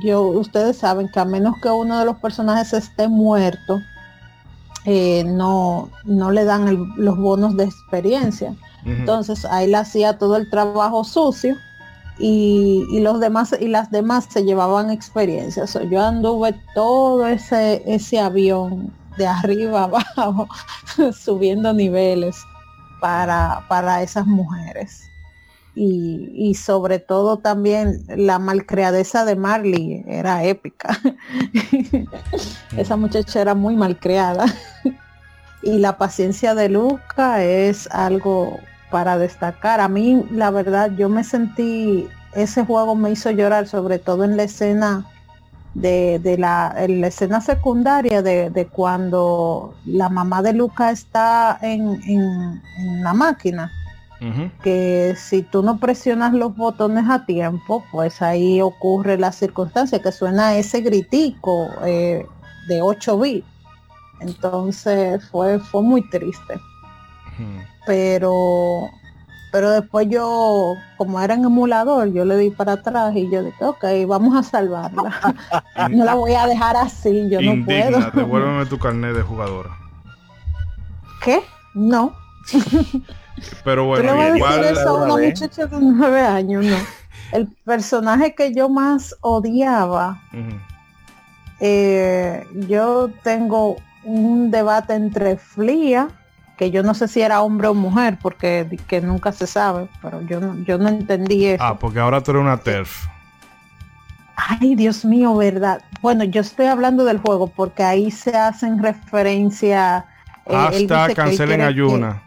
yo ustedes saben que a menos que uno de los personajes esté muerto, eh, no, no le dan los bonos de experiencia. Entonces ahí le hacía todo el trabajo sucio y, los demás y las demás se llevaban experiencias. yo anduve todo ese, ese avión de arriba *laughs* abajo subiendo niveles para, para esas mujeres. Y, y, sobre todo también la malcriadeza de Marley era épica. *laughs* Esa muchacha era muy malcriada. *laughs* y la paciencia de Luca es algo para destacar. A mí, la verdad, yo me sentí, ese juego me hizo llorar, sobre todo en la escena de, de la, en la escena secundaria de, cuando la mamá de Luca está en, en, la máquina. Que si tú no presionas los botones a tiempo, pues ahí ocurre la circunstancia que suena ese gritico eh, de 8 bits. Entonces fue, fue muy triste pero pero después yo, como era en emulador, yo le di para atrás y yo dije, ok, vamos a salvarla. *laughs* no la voy a dejar así, yo no puedo. Devuélveme tu carnet de jugadora. ¿Qué? No. *laughs* Pero bueno, ¿Tú le igual a decir eso a una muchacha de nueve años, no. El personaje que yo más odiaba, eh, yo tengo un debate entre Flia que yo no sé si era hombre o mujer, porque que nunca se sabe, pero yo no, yo no entendí eso. Ah, porque ahora tú eres una TERF. Ay, Dios mío, verdad. Bueno, yo estoy hablando del juego porque ahí se hacen referencia. Eh, Hasta cancelen ayuna.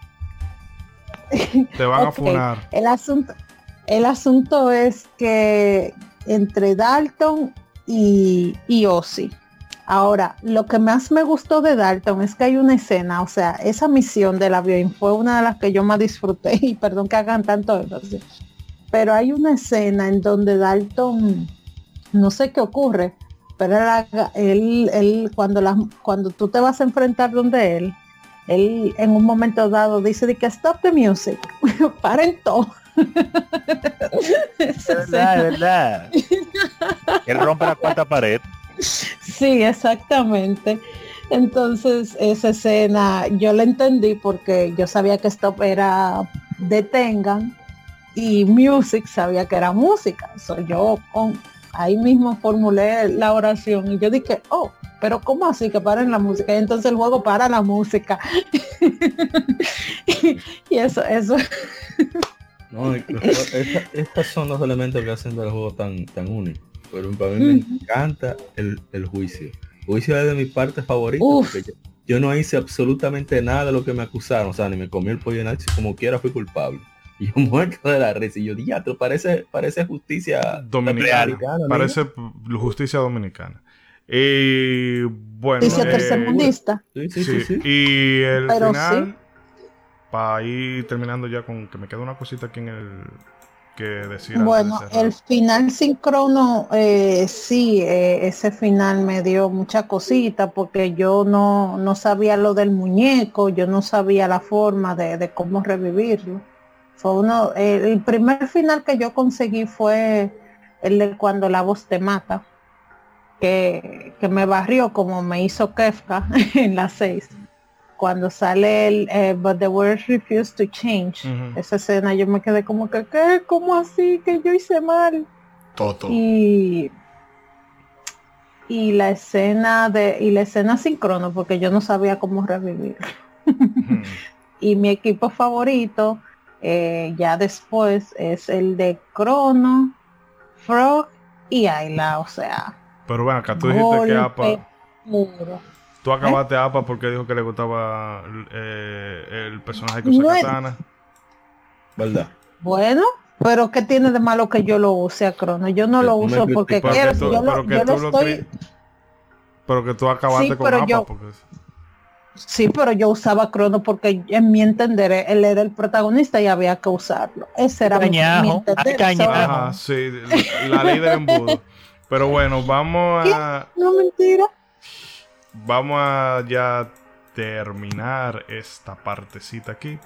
Te van a funar. El asunto, el asunto es que entre Dalton y, y Ozzy, Ahora, lo que más me gustó de Dalton es que hay una escena, o sea, esa misión del avión fue una de las que yo más disfruté *laughs* y perdón que hagan tanto eso. Pero hay una escena en donde Dalton, no sé qué ocurre, pero él, él, cuando, la, cuando tú te vas a enfrentar donde él, él en un momento dado dice de que stop the music, *laughs* paren todo. es *laughs* verdad, es verdad. Él rompe la cuarta pared. Sí, exactamente. Entonces esa escena yo la entendí porque yo sabía que esto era detengan y music sabía que era música. yo ahí mismo formulé la oración y yo dije, oh, pero ¿cómo así que paren la música? Y entonces el juego para la música. *laughs* y, eso, eso. no, estos son los elementos que hacen del juego tan, tan único. Pero para mí me encanta el, juicio. El juicio es de mi parte favorita. yo, no hice absolutamente nada de lo que me acusaron. O sea, ni me comí el pollo en como quiera fui culpable. Y yo *laughs* muerto de la risa. Y yo, te parece, parece justicia dominicana. Parece justicia dominicana. Y bueno. Dice tercermundista. Sí, sí, sí, Y el final, para ir terminando ya con que me queda una cosita aquí en el bueno, el final sincrono, eh, sí, eh, ese final me dio mucha cosita porque yo no, no sabía lo del muñeco, yo no sabía la forma de, cómo revivirlo. Fue uno, el primer final que yo conseguí fue el de cuando la voz te mata, que, que me barrió como me hizo Kefka *laughs* en las seis cuando sale el eh, But the words refuse to change, esa escena yo me quedé como que, ¿qué? ¿Cómo así? Que yo hice mal. Todo. Y, y la escena de, y la escena sincrono, porque yo no sabía cómo revivir. *laughs* y mi equipo favorito eh, ya después es el de Crono, Frog y Ayla, o sea. Pero bueno, acá tú dijiste que APA. Puro. Tú acabaste APA porque dijo que le gustaba eh, el personaje que usa katana. ¿Verdad? Bueno, pero ¿qué tiene de malo que yo lo use a Crono? Yo no lo uso porque quiero. Tú, yo lo, yo lo estoy... Pero que tú acabaste Sí, con pero APA. yo- porque... Sí, pero yo usaba Crono porque en mi entender él era el protagonista y había que usarlo. Ese era mi, mi Cañajo, entender. ay, cañajo. So- Ajá, sí, la, la ley del embudo. *laughs* Pero bueno, vamos a... No mentira. vamos a ya terminar esta partecita aquí.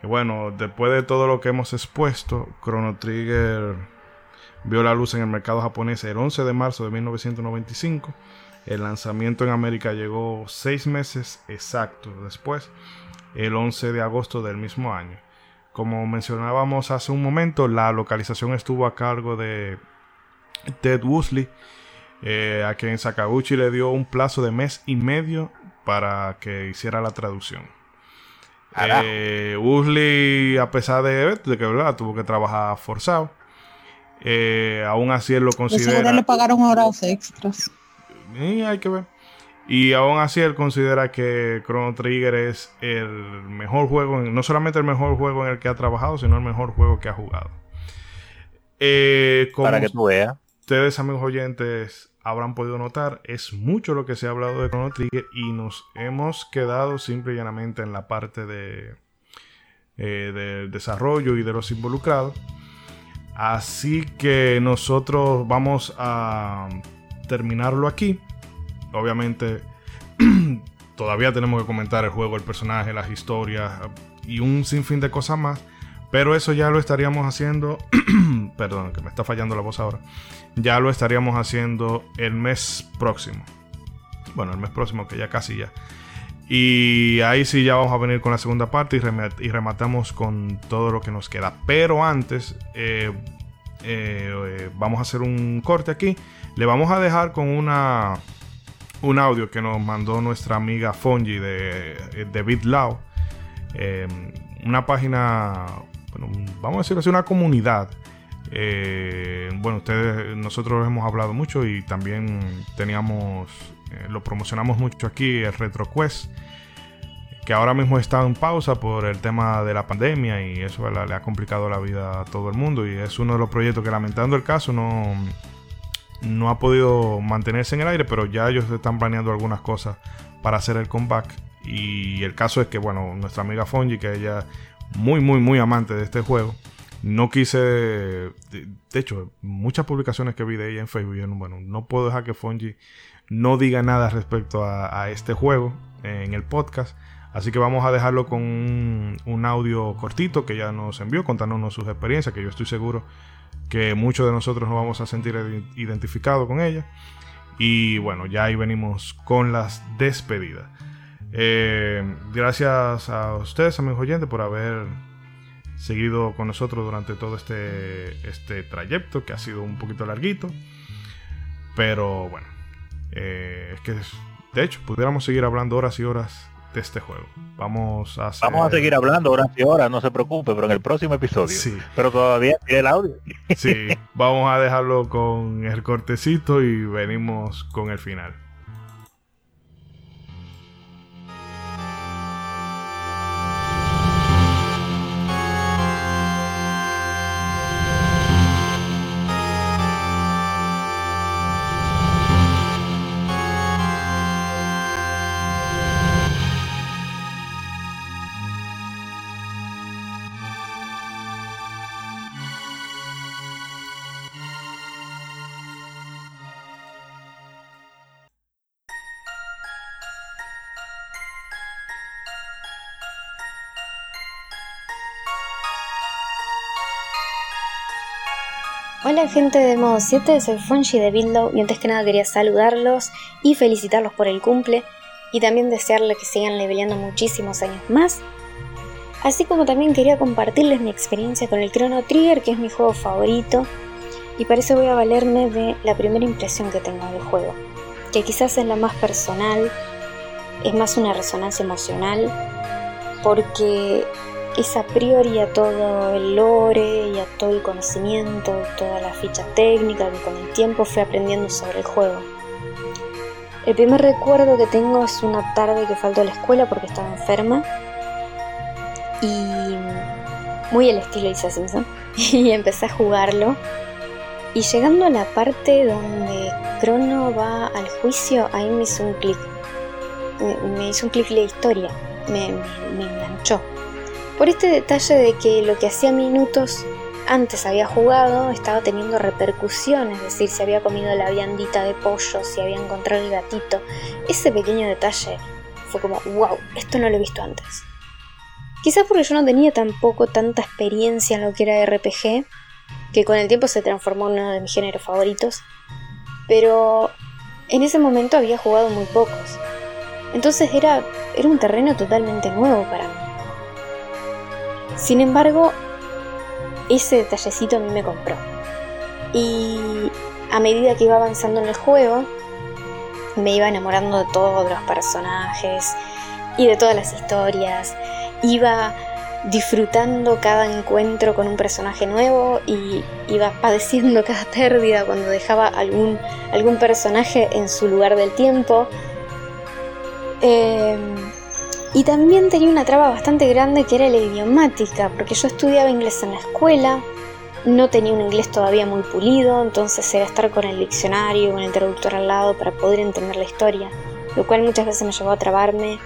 Que bueno, después de todo lo que hemos expuesto, Chrono Trigger vio la luz en el mercado japonés el 11 de marzo de 1995. El lanzamiento en América llegó seis meses exactos después, el 11 de agosto del mismo año. Como mencionábamos hace un momento, la localización estuvo a cargo de Ted Woosley, eh, a quien Sakaguchi le dio un plazo de mes y medio para que hiciera la traducción. Eh, Woosley, a pesar de, de que ¿verdad? tuvo que trabajar forzado, eh, aún así él lo considera. le pagaron horas extras. Y hay que ver. Y aún así él considera que Chrono Trigger es el mejor juego, en- no solamente el mejor juego en el que ha trabajado, sino el mejor juego que ha jugado. Eh, como Para que tú veas. Ustedes, amigos oyentes, habrán podido notar, es mucho lo que se ha hablado de Chrono Trigger y nos hemos quedado simple y llanamente en la parte de eh, del desarrollo y de los involucrados. Así que nosotros vamos a terminarlo aquí. Obviamente, *clears throat* todavía tenemos que comentar el juego, el personaje, las historias y un sinfín de cosas más. Pero eso ya lo estaríamos haciendo. *clears throat* perdón, que me está fallando la voz ahora. Ya lo estaríamos haciendo el mes próximo. Bueno, el mes próximo, que ya casi ya. Y ahí sí ya vamos a venir con la segunda parte y, rema- y rematamos con todo lo que nos queda. Pero antes, eh, eh, vamos a hacer un corte aquí. Le vamos a dejar con una un audio que nos mandó nuestra amiga Fonji de, de. Eh, una página, bueno, vamos a decirlo así, una comunidad. Eh, bueno, ustedes, nosotros hemos hablado mucho y también teníamos, eh, lo promocionamos mucho aquí, el RetroQuest, que ahora mismo está en pausa por el tema de la pandemia y eso le ha complicado la vida a todo el mundo y es uno de los proyectos que lamentando el caso no, no ha podido mantenerse en el aire, pero ya ellos están planeando algunas cosas para hacer el comeback. Y el caso es que, bueno, nuestra amiga Fonji, que ella muy, muy, muy amante de este juego, no quise. De, hecho, muchas publicaciones que vi de ella en Facebook, yo no- bueno, no puedo dejar que Fonji no diga nada respecto a, este juego en el podcast. Así que vamos a dejarlo con un, audio cortito que ella nos envió contándonos sus experiencias, que yo estoy seguro que muchos de nosotros nos vamos a sentir ide- identificados con ella. Y bueno, ya ahí venimos con las despedidas. Eh, gracias a ustedes, amigos oyentes, por haber seguido con nosotros durante todo este, este trayecto, que ha sido un poquito larguito. Pero bueno, eh, es que de hecho pudiéramos seguir hablando horas y horas de este juego. Vamos a hacer... Vamos a seguir hablando horas y horas, no se preocupe, pero en el próximo episodio. Sí. Pero todavía tiene el audio. Sí, vamos a dejarlo con el cortecito y venimos con el final. Gente de modo 7, soy Fonji de Billow y antes que nada quería saludarlos y felicitarlos por el cumple y también desearles que sigan leveleando muchísimos años más. Así como también quería compartirles mi experiencia con el Chrono Trigger, que es mi juego favorito, y para eso voy a valerme de la primera impresión que tengo del juego, que quizás es la más personal, es más una resonancia emocional, porque es a priori a todo el lore y a todo el conocimiento, toda la ficha técnica que con el tiempo fui aprendiendo sobre el juego. El primer recuerdo que tengo es una tarde que faltó a la escuela porque estaba enferma. Y muy el estilo Lisa *laughs* Simpson y empecé a jugarlo. Y llegando a la parte donde Crono va al juicio ahí me hizo un clic. Me, hizo un clic la historia. Me, me enganchó por este detalle de que lo que hacía minutos antes había jugado estaba teniendo repercusiones, es decir, si había comido la viandita de pollo, si había encontrado el gatito. Ese pequeño detalle fue como, wow, esto no lo he visto antes. Quizás porque yo no tenía tampoco tanta experiencia en lo que era RPG, que con el tiempo se transformó en uno de mis géneros favoritos, pero en ese momento había jugado muy pocos. Entonces era, era un terreno totalmente nuevo para mí. Sin embargo, ese detallecito a mí me compró. Y a medida que iba avanzando en el juego, me iba enamorando de todos los personajes y de todas las historias. Iba disfrutando cada encuentro con un personaje nuevo y iba padeciendo *laughs* cada pérdida cuando dejaba algún, algún personaje en su lugar del tiempo. Eh, y también tenía una traba bastante grande que era la idiomática, porque yo estudiaba inglés en la escuela, no tenía un inglés todavía muy pulido, entonces era estar con el diccionario, con el traductor al lado para poder entender la historia, lo cual muchas veces me llevó a trabarme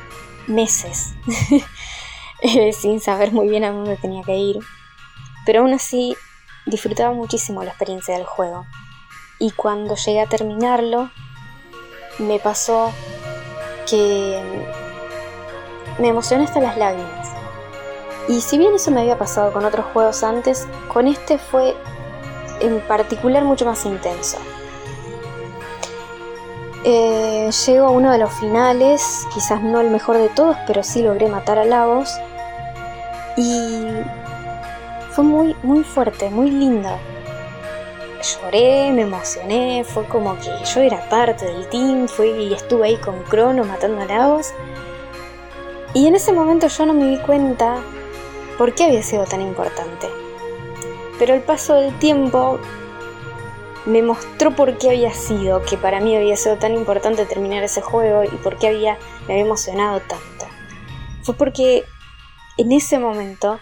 meses, *laughs* eh, sin saber muy bien a dónde tenía que ir. Pero aún así disfrutaba muchísimo la experiencia del juego. Y cuando llegué a terminarlo, me pasó que me emocioné hasta las lágrimas. Y si bien eso me había pasado con otros juegos antes, con este fue en particular mucho más intenso. Eh, llego a uno de los finales, quizás no el mejor de todos, pero sí logré matar a Lagos. Y fue muy, muy fuerte, muy linda. Lloré, me emocioné, fue como que yo era parte del team, fui y estuve ahí con Crono matando a Lagos. Y en ese momento yo no me di cuenta por qué había sido tan importante. Pero el paso del tiempo me mostró por qué había sido, que para mí había sido tan importante terminar ese juego y por qué había, me había emocionado tanto. Fue porque en ese momento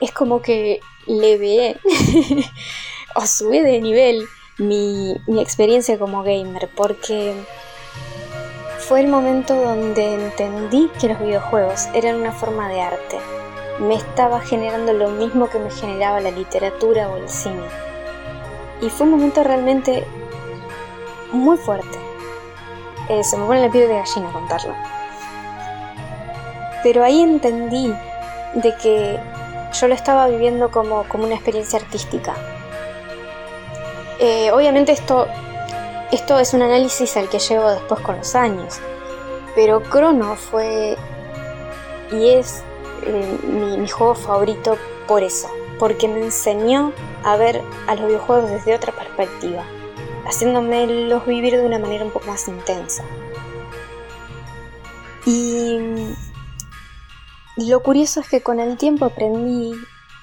es como que le ve *laughs* o subí de nivel mi, mi experiencia como gamer, porque fue el momento donde entendí que los videojuegos eran una forma de arte. Me estaba generando lo mismo que me generaba la literatura o el cine. Y fue un momento realmente muy fuerte. Eh, se me pone la piel de gallina contarlo. Pero ahí entendí de que yo lo estaba viviendo como, como una experiencia artística. Eh, obviamente esto esto es un análisis al que llevo después con los años, pero Chrono fue y es eh, mi, juego favorito por eso, porque me enseñó a ver a los videojuegos desde otra perspectiva, haciéndome los vivir de una manera un poco más intensa. Y lo curioso es que con el tiempo aprendí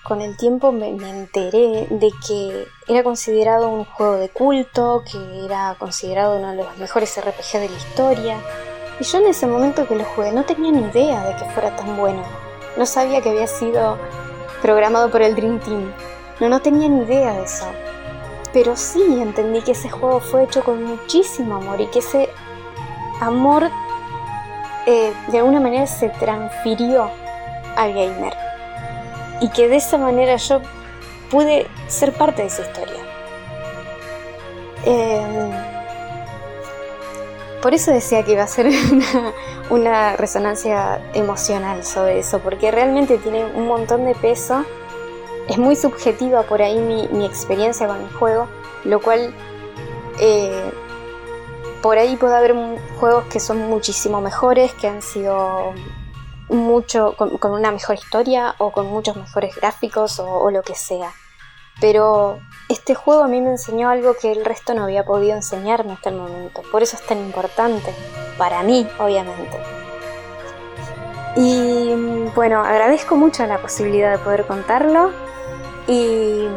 con el tiempo me, enteré de que era considerado un juego de culto, que era considerado uno de los mejores RPG de la historia. Y yo en ese momento que lo jugué no tenía ni idea de que fuera tan bueno. No sabía que había sido programado por el Dream Team. No, no tenía ni idea de eso. Pero sí entendí que ese juego fue hecho con muchísimo amor y que ese amor eh, de alguna manera se transfirió al gamer y que de esa manera yo pude ser parte de esa historia. Em, por eso decía que iba a ser *laughs* una, resonancia emocional sobre eso, porque realmente tiene un montón de peso. Es muy subjetiva por ahí mi, experiencia con el juego, lo cual eh, por ahí puede haber juegos que son muchísimo mejores, que han sido mucho, con, una mejor historia o con muchos mejores gráficos o, lo que sea. Pero este juego a mí me enseñó algo que el resto no había podido enseñarme hasta el momento. Por eso es tan importante. Para mí, obviamente. Y bueno, agradezco mucho la posibilidad de poder contarlo y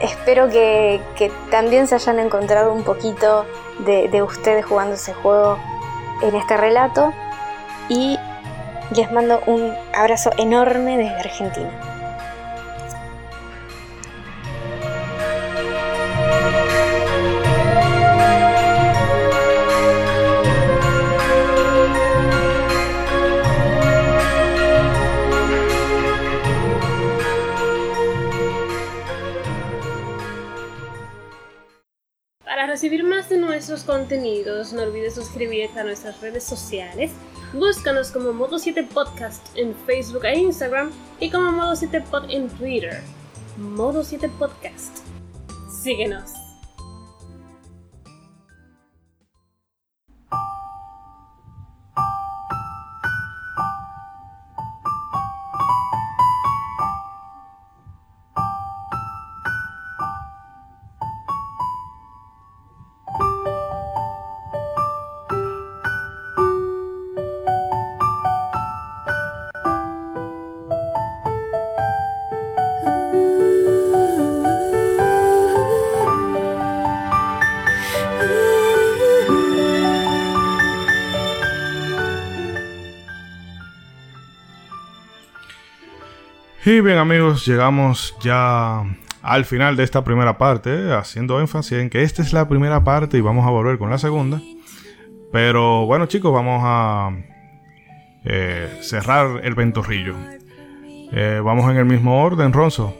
espero que, también se hayan encontrado un poquito de, de ustedes jugando ese juego en este relato y les mando un abrazo enorme desde Argentina. recibir más de nuestros contenidos, no olvides suscribirte a nuestras redes sociales. Búscanos como Modo 7 Podcast en Facebook e Instagram y como Modo 7 Pod en Twitter. Modo 7 Podcast. Síguenos. Y bien amigos, llegamos ya al final de esta primera parte, haciendo énfasis en que esta es la primera parte y vamos a volver con la segunda. Pero bueno chicos, vamos a eh, cerrar el ventorrillo. Eh, vamos en el mismo orden, Ronzo.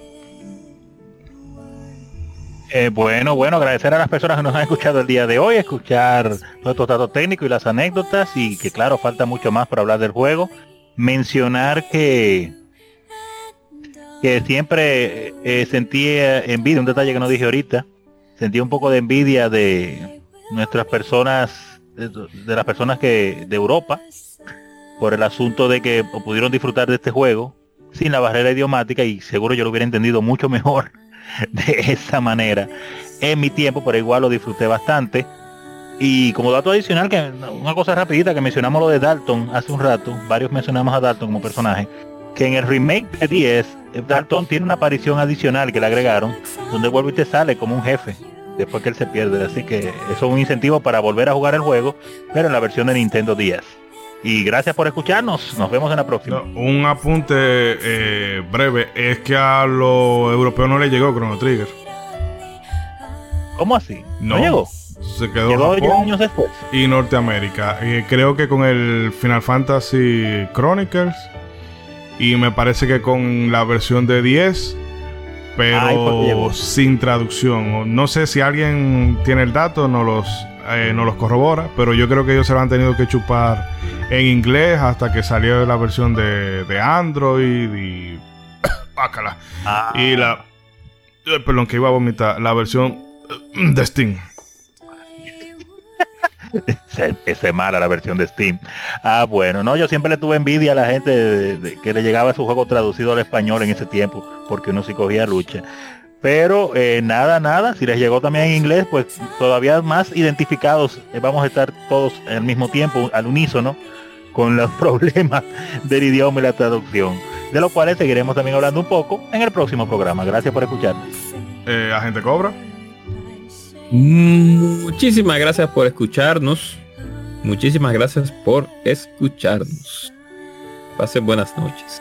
Eh, bueno, bueno, agradecer a las personas que nos han escuchado el día de hoy, escuchar nuestro datos técnico y las anécdotas y que claro, falta mucho más para hablar del juego. Mencionar que que siempre eh, sentí envidia, un detalle que no dije ahorita, sentí un poco de envidia de nuestras personas, de, las personas que de Europa, por el asunto de que pudieron disfrutar de este juego sin la barrera idiomática y seguro yo lo hubiera entendido mucho mejor *laughs* de esa manera en mi tiempo, pero igual lo disfruté bastante. Y como dato adicional, que una cosa rapidita que mencionamos lo de Dalton hace un rato, varios mencionamos a Dalton como personaje que en el remake de 10, Dalton tiene una aparición adicional que le agregaron, donde vuelve y te sale como un jefe después que él se pierde. Así que eso es un incentivo para volver a jugar el juego, pero en la versión de Nintendo 10. Y gracias por escucharnos. Nos vemos en la próxima. un apunte eh, breve es que a los europeos no le llegó Chrono Trigger. ¿Cómo así? No, llegó. Se quedó años después. Y Norteamérica. Creo que con el Final Fantasy Chronicles y me parece que con la versión de 10, pero sin traducción. No sé si alguien tiene el dato, no los, eh, no los corrobora, pero yo creo que ellos se lo han tenido que chupar en inglés hasta que salió la versión de, de Android y. *coughs* Ah. Y la. Eh, perdón, que iba a vomitar. La versión de Steam. Esa es mala la versión de Steam. Ah, bueno, no, yo siempre le tuve envidia a la gente que le llegaba su juego traducido al español en ese tiempo, porque uno sí cogía lucha. Pero eh, nada, nada, si les llegó también en inglés, pues todavía más identificados eh, vamos a estar todos al mismo tiempo, al unísono, con los *laughs* problemas del idioma y la traducción. De los cuales seguiremos también hablando un poco en el próximo programa. Gracias por escucharnos. Eh, Agente Cobra. Muchísimas gracias por escucharnos. Muchísimas gracias por escucharnos. Pasen buenas noches.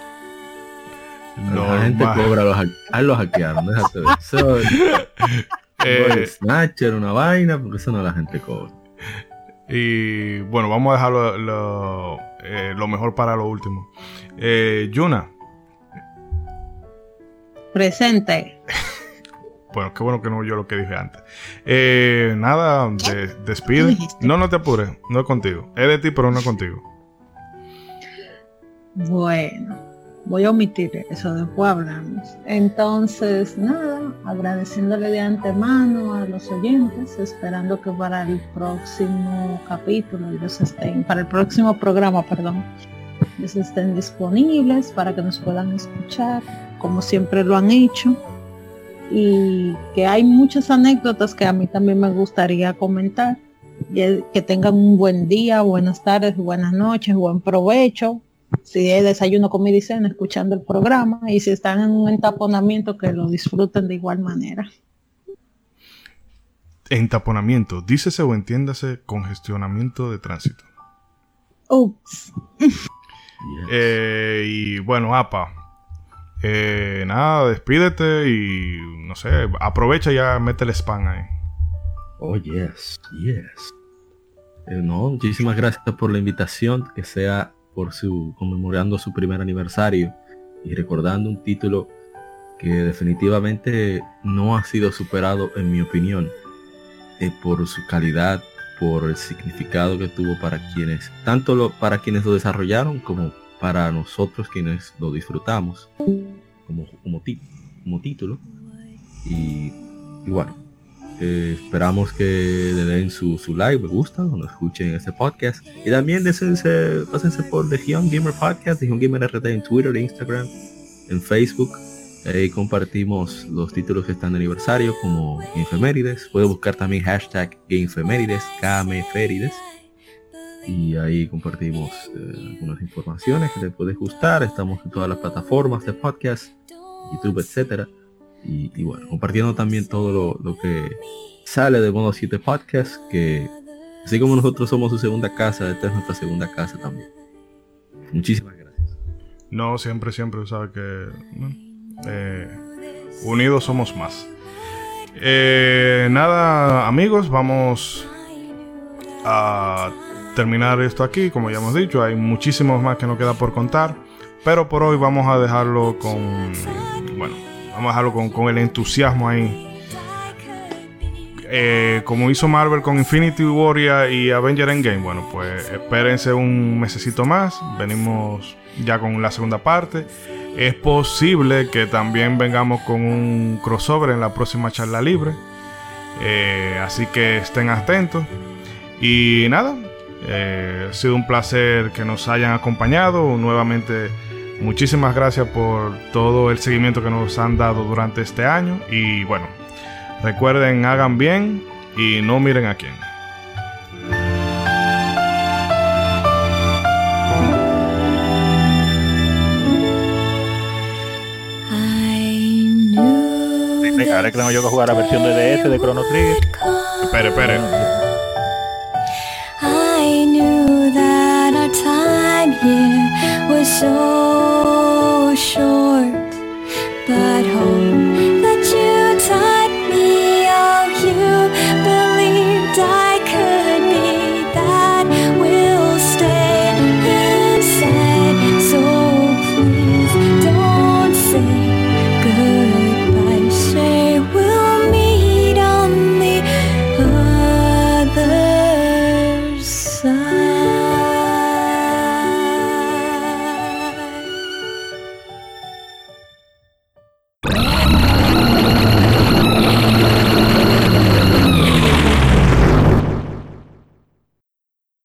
la gente cobra los, ah, los hackearon, déjate ver. Eso, *laughs* eh, Snatcher, una vaina, porque eso no la gente cobra. Y bueno, vamos a dejar lo, eh, mejor para lo último. Eh, Yuna. Presente. Bueno, qué bueno que no yo lo que dije antes. Eh, nada, despide. *laughs* No, no te apures, no es contigo. Es de ti, pero no es contigo. Bueno, voy a omitir eso, después hablamos. Entonces, nada, agradeciéndole de antemano a los oyentes, esperando que para el próximo capítulo ellos estén, para el próximo programa, perdón, ellos estén disponibles para que nos puedan escuchar, como siempre lo han hecho y que hay muchas anécdotas que a mí también me gustaría comentar. que tengan un buen día, buenas tardes, buenas noches, buen provecho, si es desayuno, comida y cena, escuchando el programa. Y si están en un entaponamiento, que lo disfruten de igual manera. Entaponamiento, dícese o entiéndase congestionamiento de tránsito. Ups. Eh, y bueno, APA. Eh, nada, despídete y no sé, aprovecha y ya mete el spam ahí. Oh, yes, yes. Eh, no, muchísimas gracias por la invitación, que sea por su conmemorando su primer aniversario y recordando un título que definitivamente no ha sido superado en mi opinión eh, por su calidad, por el significado que tuvo para quienes, tanto lo, para quienes lo desarrollaron como para nosotros quienes lo disfrutamos como, como, como título. Y, bueno, eh, esperamos que le den su, su like, me gusta, cuando escuchen este podcast. Y también désense, pásense por The Gamer Podcast, The Gamer RT en Twitter, Instagram, en Facebook. Ahí compartimos los títulos que están de aniversario como Infemérides. Puede buscar también hashtag Gamefemérides, KMFerides. Y ahí compartimos eh, algunas informaciones que les puede gustar. Estamos en todas las plataformas de podcast, YouTube, etcétera y, bueno, compartiendo también todo lo, que sale de Modo 7 Podcast, que así como nosotros somos su segunda casa, esta es nuestra segunda casa también. Muchísimas gracias. No, siempre, siempre, sabe que eh, unidos somos más. Eh, nada, amigos, vamos a terminar esto aquí. Como ya hemos dicho, hay muchísimos más que nos queda por contar. Pero por hoy vamos a dejarlo con, bueno, Vamos a dejarlo con, el entusiasmo ahí. Eh, como hizo Marvel con Infinity Warrior y Avenger Endgame, bueno, pues espérense un mesecito más. Venimos ya con la segunda parte. Es posible que también vengamos con un crossover en la próxima charla libre. Eh, así que estén atentos. Y nada, eh, ha sido un placer que nos hayan acompañado. Nuevamente Muchísimas gracias por todo el seguimiento que nos han dado durante este año y bueno, recuerden hagan bien y no miren a quién. Ahora que tengo yo que jugar la versión de DS de Chrono Trigger. Espere, espere. year was so short, but home.